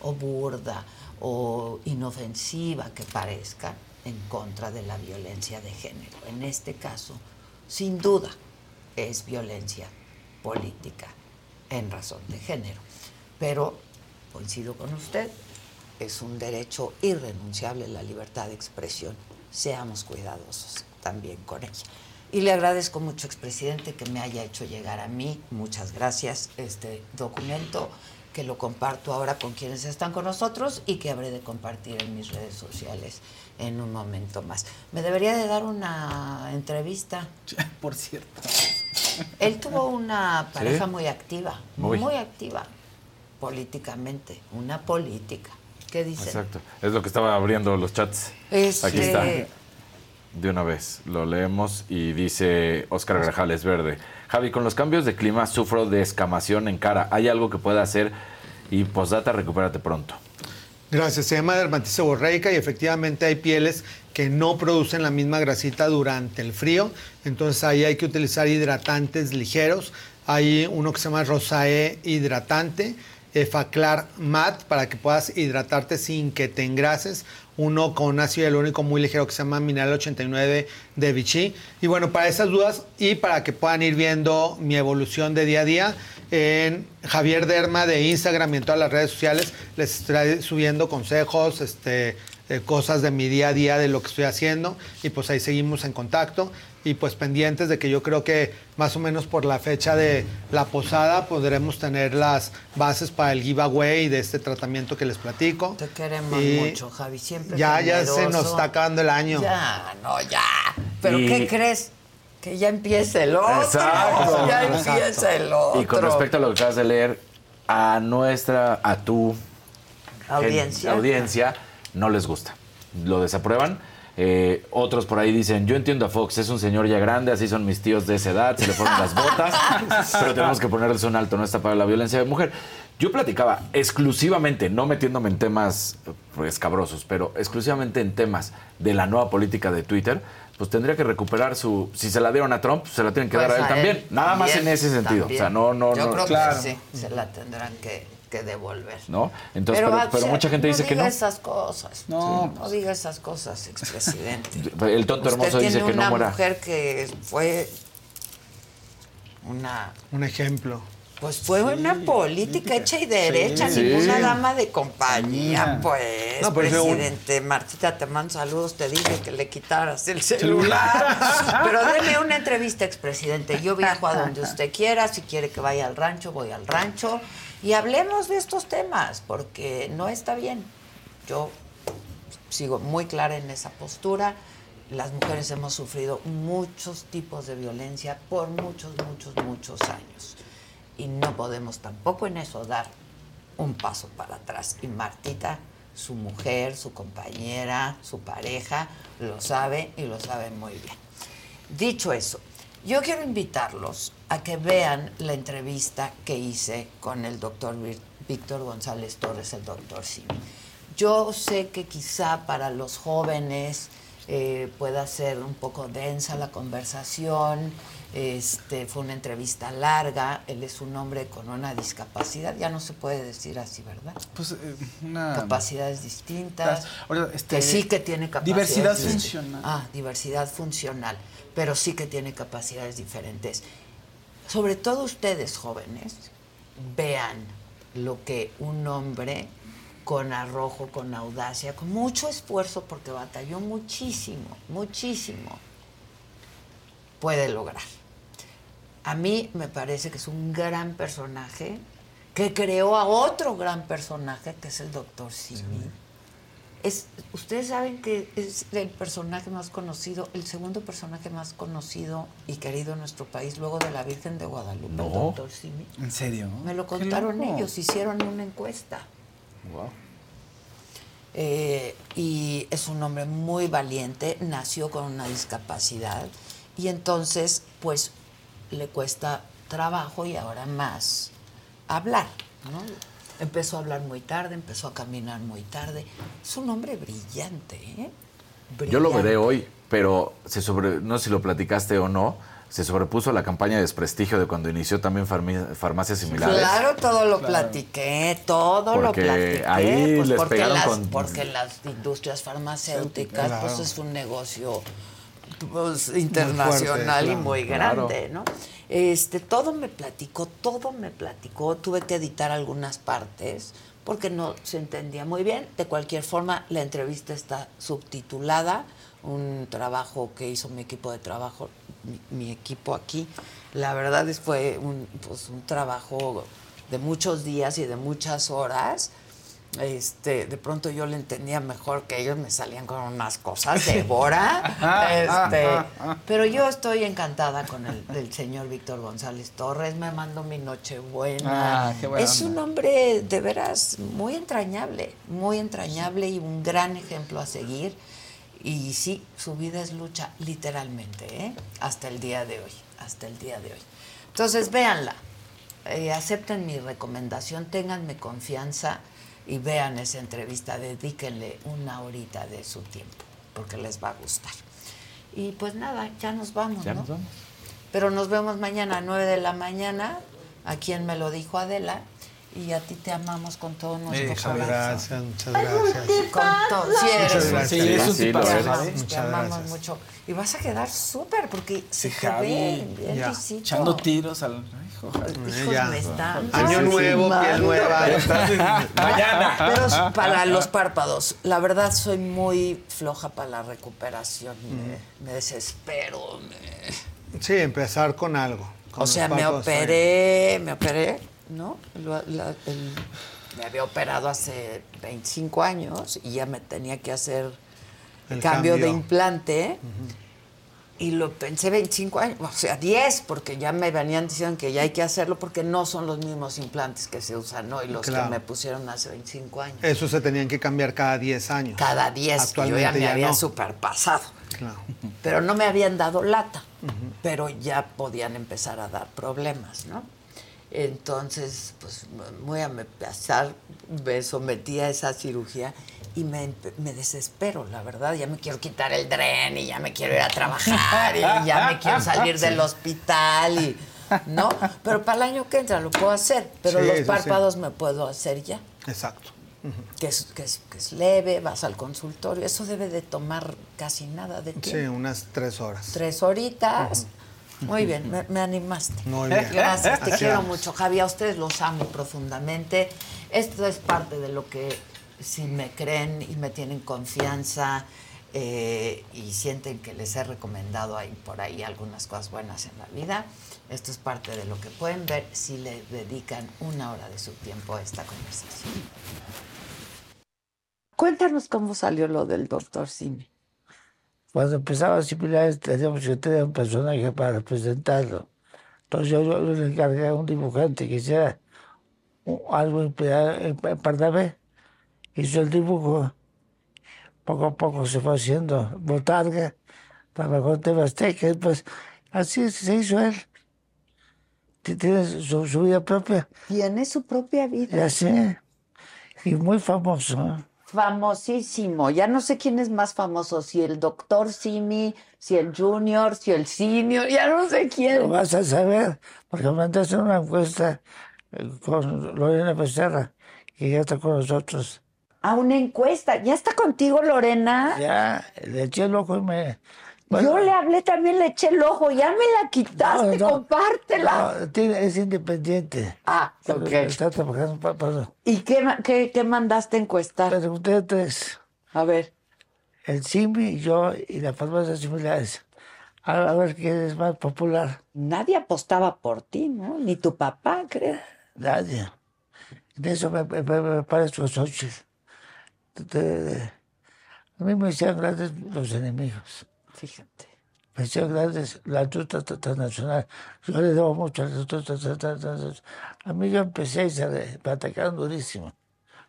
o burda o inofensiva que parezca, en contra de la violencia de género. En este caso, sin duda, es violencia política en razón de género. Pero coincido con usted, es un derecho irrenunciable la libertad de expresión. Seamos cuidadosos también con ella. Y le agradezco mucho, expresidente, que me haya hecho llegar a mí, muchas gracias, este documento, que lo comparto ahora con quienes están con nosotros y que habré de compartir en mis redes sociales en un momento más. Me debería de dar una entrevista. Por cierto. Él tuvo una pareja ¿Sí? muy activa, Muy. muy activa políticamente, una política. ¿Qué dice? Exacto. Es lo que estaba abriendo los chats. Este- Aquí está. De una vez, lo leemos y dice Oscar Grajales Verde. Javi, con los cambios de clima sufro de escamación en cara. ¿Hay algo que pueda hacer? Y postdata, recupérate pronto. Gracias, se llama dermatitis seborreica y efectivamente hay pieles que no producen la misma grasita durante el frío, entonces ahí hay que utilizar hidratantes ligeros. Hay uno que se llama Rosae hidratante, Efaclar Mat para que puedas hidratarte sin que te engrases. Uno con ácido hialurónico muy ligero que se llama Mineral 89 de Vichy. Y bueno, para esas dudas y para que puedan ir viendo mi evolución de día a día, en Javier Derma de Instagram y en todas las redes sociales les estoy subiendo consejos, este, eh, cosas de mi día a día, de lo que estoy haciendo. Y pues ahí seguimos en contacto. Y pues pendientes de que yo creo que más o menos por la fecha de la posada podremos tener las bases para el giveaway de este tratamiento que les platico. Te queremos Y mucho, Javi, siempre Ya, ya se generoso. nos está acabando el año. Ya, no, ya. ¿Pero Y- qué crees? Que ya empiece el otro. Exacto. Ya Exacto. empieza el otro. Y con respecto a lo que acabas de leer, a nuestra, a tu Audiencia. audiencia no les gusta. Lo desaprueban. Eh, otros por ahí dicen, yo entiendo a Fox, es un señor ya grande, así son mis tíos de esa edad, se le fueron las botas, pero tenemos que ponerles un alto, no está para la violencia de mujer. Yo platicaba exclusivamente, no metiéndome en temas eh, escabrosos, pero exclusivamente en temas de la nueva política de Twitter, pues tendría que recuperar su... Si se la dieron a Trump, se la tienen que Pues dar a él a también. Nada más en ese sentido. también. O sea, no, no, Yo no. creo claro. que sí, se la tendrán que, que devolver. ¿No? Entonces, pero, ah, pero mucha gente dice que diga no. esas cosas. No, no diga esas cosas, expresidente. El tonto hermoso Usted dice tiene que no una muera. mujer que fue una Un ejemplo. pues fue una política hecha y derecha, Sí. ninguna Sí. dama de compañía, Sí. pues, No, presidente. Martita, te mando saludos, te dije que le quitaras el celular. pero deme una entrevista, expresidente. Yo viajo a donde usted quiera, si quiere que vaya al rancho, voy al rancho. Y hablemos de estos temas, porque no está bien. Yo sigo muy clara en esa postura. Las mujeres hemos sufrido muchos tipos de violencia por muchos, muchos, muchos años. Y no podemos tampoco en eso dar un paso para atrás. Y Martita, su mujer, su compañera, su pareja, lo sabe y lo sabe muy bien. Dicho eso, yo quiero invitarlos a que vean la entrevista que hice con el doctor Víctor González Torres, el doctor Simi. Yo sé que quizá para los jóvenes eh, pueda ser un poco densa la conversación. Este, fue una entrevista larga. Él es un hombre con una discapacidad. Ya no se puede decir así, ¿verdad? Pues eh, una... Capacidades distintas. Ahora, este, que sí que tiene capacidades. Diversidad distintas. funcional. Ah, diversidad funcional. Pero sí que tiene capacidades diferentes. Sobre todo ustedes jóvenes, vean lo que un hombre con arrojo, con audacia, con mucho esfuerzo, porque batalló muchísimo, muchísimo, puede lograr. A mí me parece que es un gran personaje que creó a otro gran personaje, que es el doctor Simi. Es, ustedes saben que es el personaje más conocido, el segundo personaje más conocido y querido en nuestro país, luego de la Virgen de Guadalupe, el doctor Simi. ¿En serio? Me lo contaron ellos, hicieron una encuesta. Wow. Eh, y es un hombre muy valiente, nació con una discapacidad y entonces pues le cuesta trabajo y ahora más hablar, ¿no? Empezó a hablar muy tarde, empezó a caminar muy tarde. Es un hombre brillante, ¿eh? Yo lo veré hoy, pero se sobre, no sé si lo platicaste o no, se sobrepuso la campaña de desprestigio de cuando inició también farmi- farmacias similares. Claro, todo lo Claro. platiqué, todo lo platiqué. ahí pues les porque, pegaron las, con- porque las industrias farmacéuticas, Claro. pues es un negocio pues, internacional fuerte, y claro. muy Claro. grande, ¿no? Este, todo me platicó, todo me platicó. Tuve que editar algunas partes porque no se entendía muy bien. De cualquier forma, la entrevista está subtitulada, un trabajo que hizo mi equipo de trabajo, mi, mi equipo aquí. La verdad es fue un, pues, un trabajo de muchos días y de muchas horas. Este, de pronto yo le entendía mejor que ellos me salían con unas cosas de Bora. este, pero yo estoy encantada con el, el señor Víctor González Torres. Me mandó mi Nochebuena. Ah, buena es un hombre de veras muy entrañable, muy entrañable y un gran ejemplo a seguir. Y sí, su vida es lucha, literalmente, ¿eh? hasta el día de hoy, hasta el día de hoy. Entonces, véanla, eh, acepten mi recomendación, ténganme confianza y vean esa entrevista, dedíquenle una horita de su tiempo, porque les va a gustar. Y pues nada, ya nos vamos, Ya ¿no? nos vamos. Pero nos vemos mañana a 9 de la mañana, a quien me lo dijo Adela, y a ti te amamos con todo nuestro Muchas corazón. gracias, muchas gracias. Con todo, sí eres Muchas un gracias. Sí, amamos, ¿eh? te amamos gracias. mucho. Y vas a quedar súper porque se te Javi, ve bien ya, echando tiros al. Hijo, Hijos, Ya. me están Año nuevo, piel nueva. Mañana. Pero para los párpados, la verdad soy muy floja para la recuperación. Me, me desespero. me- Sí, empezar con algo. con O sea, me operé, me operé, ¿no? Lo- la- el- me había operado hace 25 años y ya me tenía que hacer El cambio, de implante. Y lo pensé 25 años, o sea, 10, porque ya me venían diciendo que ya hay que hacerlo porque no son los mismos implantes que se usan hoy, los Claro. que me pusieron hace 25 años. Eso se tenían que cambiar cada 10 años. Cada 10, yo ya me ya había no. superpasado. Claro. Pero no me habían dado lata, pero ya podían empezar a dar problemas, ¿no? Entonces, pues muy a pesar, me sometí a esa cirugía y me, me desespero, la verdad. Ya me quiero quitar el dren y ya me quiero ir a trabajar y ya me quiero salir del hospital y... ¿No? Pero para el año que entra lo puedo hacer, pero Sí, los sí. párpados me puedo hacer ya Exacto. que es, que, es, que es leve, vas al consultorio, eso debe de tomar casi nada de tiempo. Sí, unas tres horas. Tres horitas. Muy bien, me, me animaste. Muy bien. Gracias, te Así quiero vamos. mucho, Javi. A ustedes los amo profundamente. Esto es parte de lo que, si me creen y me tienen confianza eh, y sienten que les he recomendado ahí por ahí algunas cosas buenas en la vida, esto es parte de lo que pueden ver si le dedican una hora de su tiempo a esta conversación. Cuéntanos cómo salió lo del doctor Simi. Cuando empezaba similares teníamos que tener un personaje para representarlo. Entonces yo, yo le encargué a un dibujante que hiciera algo en, en, en Pardavé. Hizo el dibujo. Poco a poco se fue haciendo botarga. Trabajó en Tebasteca. Pues así se hizo él. Ti- Tiene su, su vida propia. Tiene su propia Y vida. así. Y muy famoso. ¿eh? Famosísimo. Ya no sé quién es más famoso, si el doctor Simi, si el junior, si el senior, ya no sé Lo quién. vas a saber, porque hacer una encuesta eh, con Lorena Becerra, que ya está con nosotros. A una encuesta. ¿Ya está contigo, Lorena? Ya, le eché el ojo y me... Yo le hablé también, le eché el ojo. Ya me la quitaste, No, no. compártela. No, tiene- es independiente. Ah, ok. Está trabajando para... para ¿Y qué, qué, qué mandaste encuestar? Pregunté a tres. A ver. El Simi, yo y las farmacias similares. A, a ver quién es más popular. Nadie apostaba por ti, ¿no? Ni tu papá, creo. Nadie. De eso me, me, me, me a mí me hicieron grandes los enemigos. Fíjate. Me hicieron grandes la tra- transnacional. Yo le debo mucho a la tra- transnacional. A mí yo empecé y se me atacaron durísimo.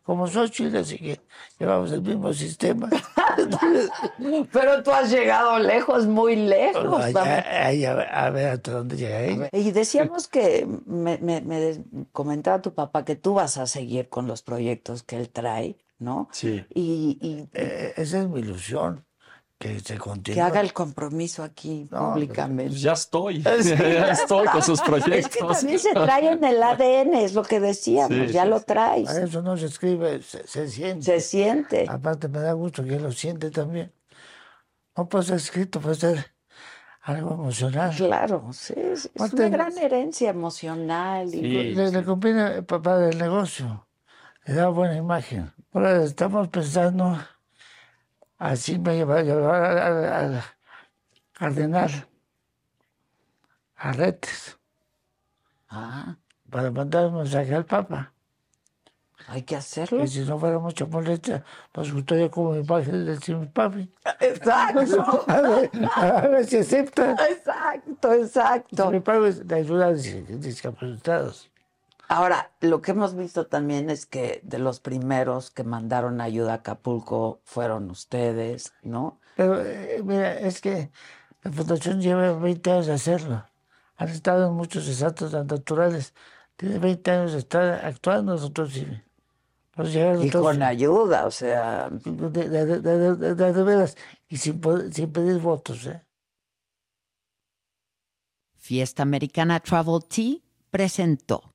como Xochitl, así que llevamos el mismo sistema. Pero tú has llegado lejos, muy lejos. A, ver, a ver hasta dónde llega ella. Y decíamos que me, me- me comentaba tu papá que tú vas a seguir con los proyectos que él trae, ¿no? Sí. Y, y Eh, esa es mi ilusión, que se continúe. que haga el compromiso aquí públicamente. Pues ya estoy, Sí. ya estoy con sus Es que proyectos. también se trae en el ADN, es lo que decíamos, Sí, ya sí, lo traes. A Eso no se escribe, se, se siente. Se siente. Aparte me da gusto que lo siente también. No puede ser escrito, puede ser algo emocional. Claro, sí, es, Aparte, una gran herencia emocional. y- le, le conviene papá del negocio. Le da buena imagen. Ahora estamos pensando, así me lleva llevar al, al- al cardenal a Retes Ah, para mandar un mensaje al papa. hay que hacerlo. Que si no fuera mucha molestia, nos gustaría como imagen señor papi. Exacto. A ver, a ver si acepta. Exacto, exacto. Mi papi es de ayuda a dis- discapacitados. Ahora, lo que hemos visto también es que de los primeros que mandaron ayuda a Acapulco fueron ustedes, ¿no? Pero eh, mira, es que la fundación lleva 20 años de hacerlo. Han estado en muchos desastres naturales. Tiene 20 años de estar actuando nosotros sí. Nos Y todos- con ayuda, o sea, de, de, de, de- de- de- de veras, y sin, poder- sin pedir votos. ¿eh? Fiesta Americana Travel Tea presentó.